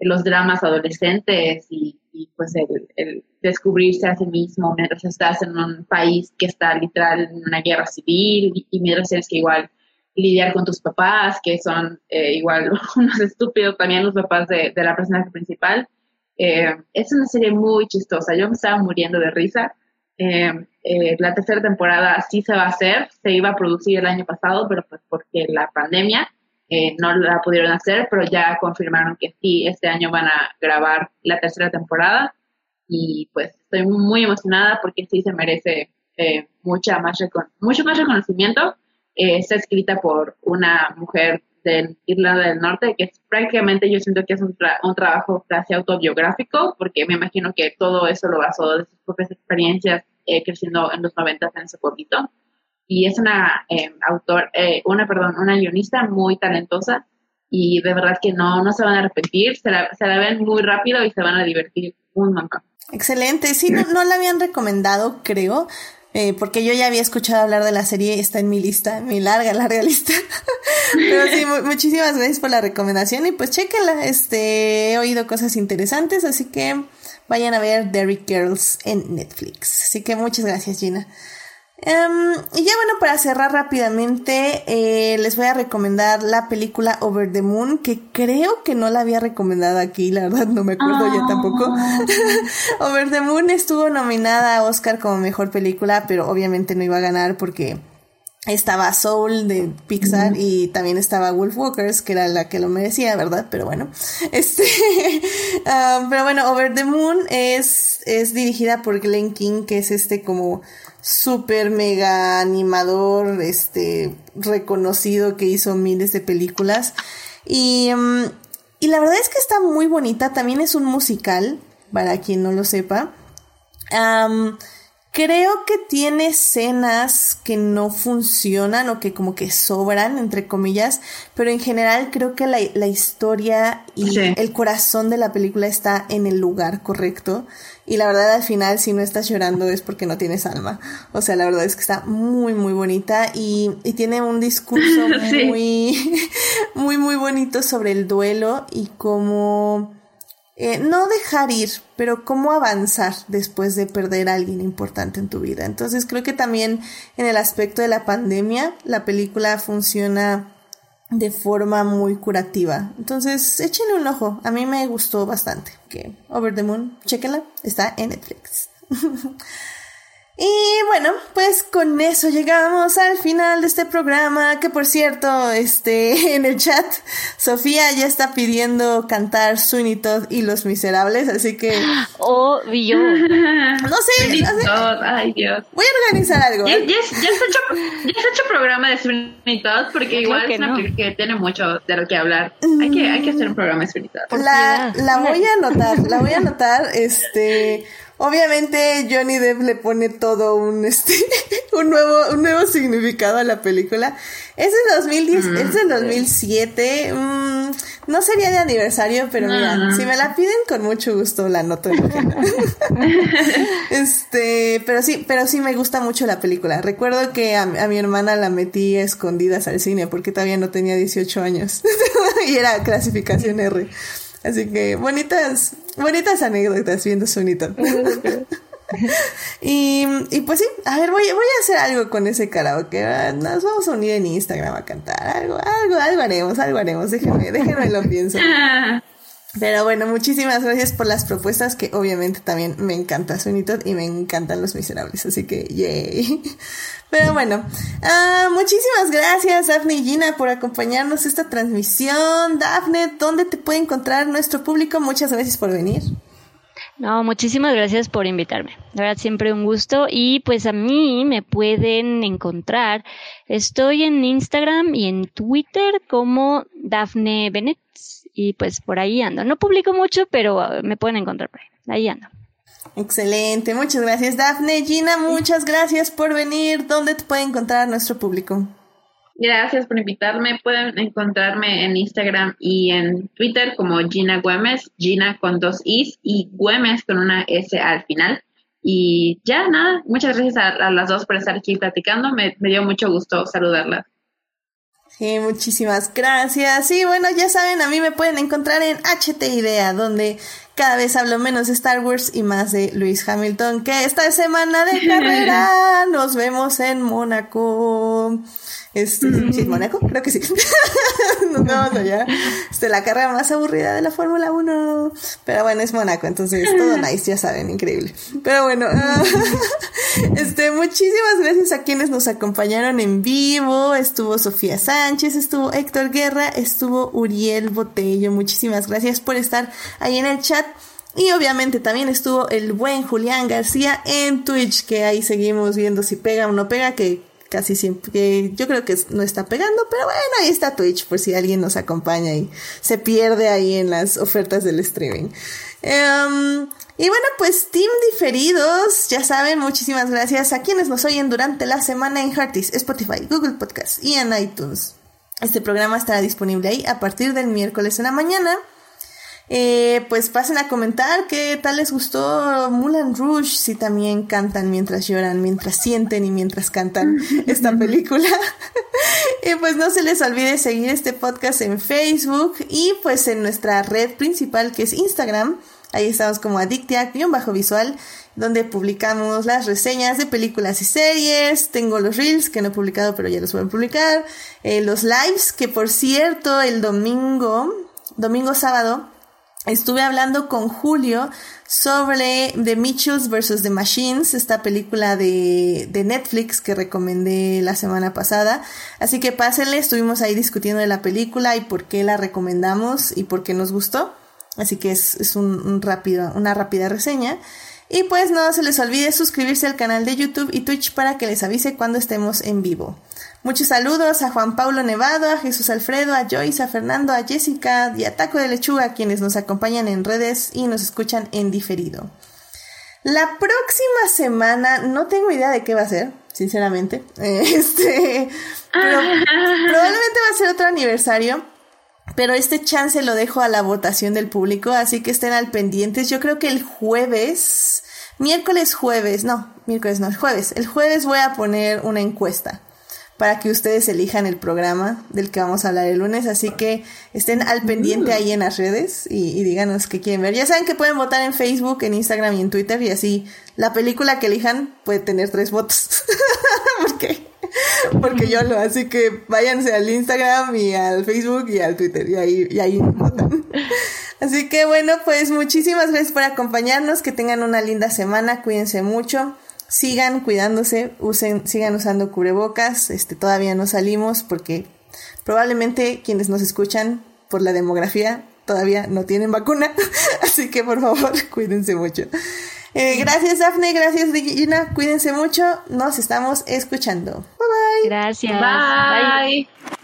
los dramas adolescentes y, pues el, el, descubrirse a sí mismo mientras estás en un país que está literal en una guerra civil y, y mientras tienes que igual lidiar con tus papás, que son eh, igual [LAUGHS] unos estúpidos también los papás de, de la personaje principal. Eh, es una serie muy chistosa. Yo me estaba muriendo de risa. Eh, eh, la tercera temporada sí se va a hacer. Se iba a producir el año pasado, pero pues porque la pandemia eh, no la pudieron hacer, pero ya confirmaron que sí, este año van a grabar la tercera temporada. Y pues estoy muy emocionada porque sí se merece eh, mucha más mucho más reconocimiento. está escrita por una mujer de Irlanda del Norte, que es prácticamente yo siento que es un, tra un, trabajo casi autobiográfico, porque me imagino que todo eso lo basó de sus propias experiencias eh, creciendo en los 90 en ese pueblito. Y es una eh, autor, eh, una, perdón, una guionista muy talentosa y de verdad que no, no se van a arrepentir, se la, se la ven muy rápido y se van a divertir un montón. Excelente, sí, no, no la habían recomendado, creo, eh, porque yo ya había escuchado hablar de la serie, está en mi lista, mi larga, larga [LAUGHS] lista. Pero sí, mu muchísimas gracias por la recomendación y pues chéquenla, este, he oído cosas interesantes, así que vayan a ver Derrick Girls en Netflix. Así que muchas gracias, Gina. Em, y ya bueno, para cerrar rápidamente, eh, les voy a recomendar la película Over the Moon, que creo que no la había recomendado aquí, la verdad no me acuerdo ya tampoco. [LAUGHS] Over the Moon estuvo nominada a Oscar como mejor película, pero obviamente no iba a ganar porque estaba Soul de Pixar y también estaba Wolf Walkers, que era la que lo merecía, ¿verdad? Pero bueno, [LAUGHS] este, um, [LAUGHS] pero bueno, Over the Moon es, es dirigida por Glenn King, que es este como super mega animador, este, reconocido que hizo miles de películas. Y, um, y la verdad es que está muy bonita, también es un musical, para quien no lo sepa. Creo que tiene escenas que no funcionan o que como que sobran, entre comillas, pero en general creo que la, la historia y Sí. el corazón de la película está en el lugar correcto. Y la verdad al final si no estás llorando es porque no tienes alma. O sea, la verdad es que está muy, muy bonita y, y tiene un discurso [LAUGHS] Sí. muy, [LAUGHS] muy, muy bonito sobre el duelo y cómo... Eh, no dejar ir, pero cómo avanzar después de perder a alguien importante en tu vida. Entonces creo que también en el aspecto de la pandemia, la película funciona de forma muy curativa. Entonces, échenle un ojo. A mí me gustó bastante. Que Over the Moon, chéquenla, está en Netflix. [LAUGHS] Y bueno, pues con eso llegamos al final de este programa, que por cierto, este, [LAUGHS] en el chat, Sofía ya está pidiendo cantar Sweeney Todd y Los Miserables, así que, [GASPS] Obvio. no sé, Sweeney no sé, Todd, Ay, Dios. voy a organizar algo. Ya, ¿eh? ya, es- ya se ha hecho, ya se ha hecho programa de Sweeney Todd porque Creo igual que es una no. película que tiene mucho de lo que hablar. Hay que, hay que hacer un programa de Sweeney Todd. La, la voy a anotar, la voy a [LAUGHS] anotar, este, obviamente Johnny Depp le pone todo un, este, [LAUGHS] un nuevo, un nuevo significado a la película. Es de 2010, es del 2007, mm, no sería de aniversario, pero mira, No. si me la piden con mucho gusto la anoto en la agenda. [LAUGHS] Este, pero sí, pero sí me gusta mucho la película. Recuerdo que a, a mi hermana la metí a escondidas al cine porque todavía no tenía 18 años [LAUGHS] y era clasificación R. Así que bonitas, bonitas anécdotas viendo Sunito. [LAUGHS] y, y pues sí, a ver, voy, voy a hacer algo con ese karaoke. Nos vamos a unir en Instagram a cantar. Algo, algo, algo haremos, algo haremos. Déjenme, déjenme lo pienso. [LAUGHS] Pero bueno, muchísimas gracias por las propuestas que obviamente también me encanta Sweeney y me encantan Los Miserables, así que yay. [LAUGHS] Pero bueno, ah, muchísimas gracias Daphne y Gina por acompañarnos esta transmisión. Daphne, ¿dónde te puede encontrar nuestro público? Muchas gracias por venir. No, muchísimas gracias por invitarme. De verdad, siempre un gusto. Y pues a mí me pueden encontrar. Estoy en Instagram y en Twitter como Dafne Bennett. Y pues por ahí ando. No publico mucho, pero uh, me pueden encontrar por ahí. Ahí ando. Excelente, muchas gracias Daphne. Gina, muchas gracias por venir. ¿Dónde te puede encontrar nuestro público? Gracias por invitarme. Pueden encontrarme en Instagram y en Twitter como Gina Güemes, Gina con dos Is y Güemes con una S al final. Y ya, nada, muchas gracias a, a las dos por estar aquí platicando. Me, me dio mucho gusto saludarlas. Sí, muchísimas gracias. Y bueno, ya saben, a mí me pueden encontrar en HT Idea, donde cada vez hablo menos de Star Wars y más de Luis Hamilton, que esta semana de [LAUGHS] carrera nos vemos en Mónaco. Este, ¿Sí es Mónaco? Creo que sí. nos vemos allá. Este, la carrera más aburrida de la Fórmula 1. Pero bueno, es Mónaco, entonces todo nice, ya saben, increíble. Pero bueno, ah, [LAUGHS] este, muchísimas gracias a quienes nos acompañaron en vivo. Estuvo Sofía Sánchez, estuvo Héctor Guerra, estuvo Uriel Botello. Muchísimas gracias por estar ahí en el chat. Y obviamente también estuvo el buen Julián García en Twitch, que ahí seguimos viendo si pega o no pega, que casi siempre, que yo creo que no está pegando, pero bueno, ahí está Twitch por si alguien nos acompaña y se pierde ahí en las ofertas del streaming. Em, y bueno, pues Team Diferidos, ya saben, muchísimas gracias a quienes nos oyen durante la semana en Heartis, Spotify, Google Podcast y en iTunes. Este programa estará disponible ahí a partir del miércoles en la mañana. Eh, pues pasen a comentar qué tal les gustó Mulan Rouge, si también cantan mientras lloran, mientras sienten y mientras cantan [LAUGHS] esta película. [LAUGHS] y pues no se les olvide seguir este podcast en Facebook y pues en nuestra red principal que es Instagram. Ahí estamos como adictia-visual, donde publicamos las reseñas de películas y series. Tengo los reels que no he publicado, pero ya los voy a publicar. Eh, los lives, que por cierto, el domingo, domingo sábado, estuve hablando con Julio sobre The Mitchells vs. The Machines, esta película de, de, Netflix que recomendé la semana pasada. Así que pásenle, estuvimos ahí discutiendo de la película y por qué la recomendamos y por qué nos gustó. Así que es, es un, un rápido, una rápida reseña. Y pues no se les olvide suscribirse al canal de YouTube y Twitch para que les avise cuando estemos en vivo. Muchos saludos a Juan Pablo Nevado, a Jesús Alfredo, a Joyce, a Fernando, a Jessica y a Taco de Lechuga, quienes nos acompañan en redes y nos escuchan en diferido. La próxima semana no tengo idea de qué va a ser, sinceramente. [LAUGHS] Este, pero [LAUGHS] probablemente va a ser otro aniversario. Pero este chance lo dejo a la votación del público, así que estén al pendientes. Yo creo que el jueves, miércoles jueves, no, miércoles no, jueves. El jueves voy a poner una encuesta para que ustedes elijan el programa del que vamos a hablar el lunes. Así que estén al pendiente ahí en las redes y, y, díganos qué quieren ver. Ya saben que pueden votar en Facebook, en Instagram y en Twitter y así la película que elijan puede tener tres votos. [LAUGHS] Porque porque yo lo, así que váyanse al Instagram y al Facebook y al Twitter y ahí, y ahí votan. Así que bueno, pues muchísimas gracias por acompañarnos, que tengan una linda semana, cuídense mucho, sigan cuidándose, usen, sigan usando cubrebocas, este, todavía no salimos porque probablemente quienes nos escuchan por la demografía todavía no tienen vacuna, [LAUGHS] así que por favor [LAUGHS] cuídense mucho. Eh, gracias, Daphne. Gracias, Gina. Cuídense mucho. Nos estamos escuchando. Bye bye. Gracias. Bye. bye.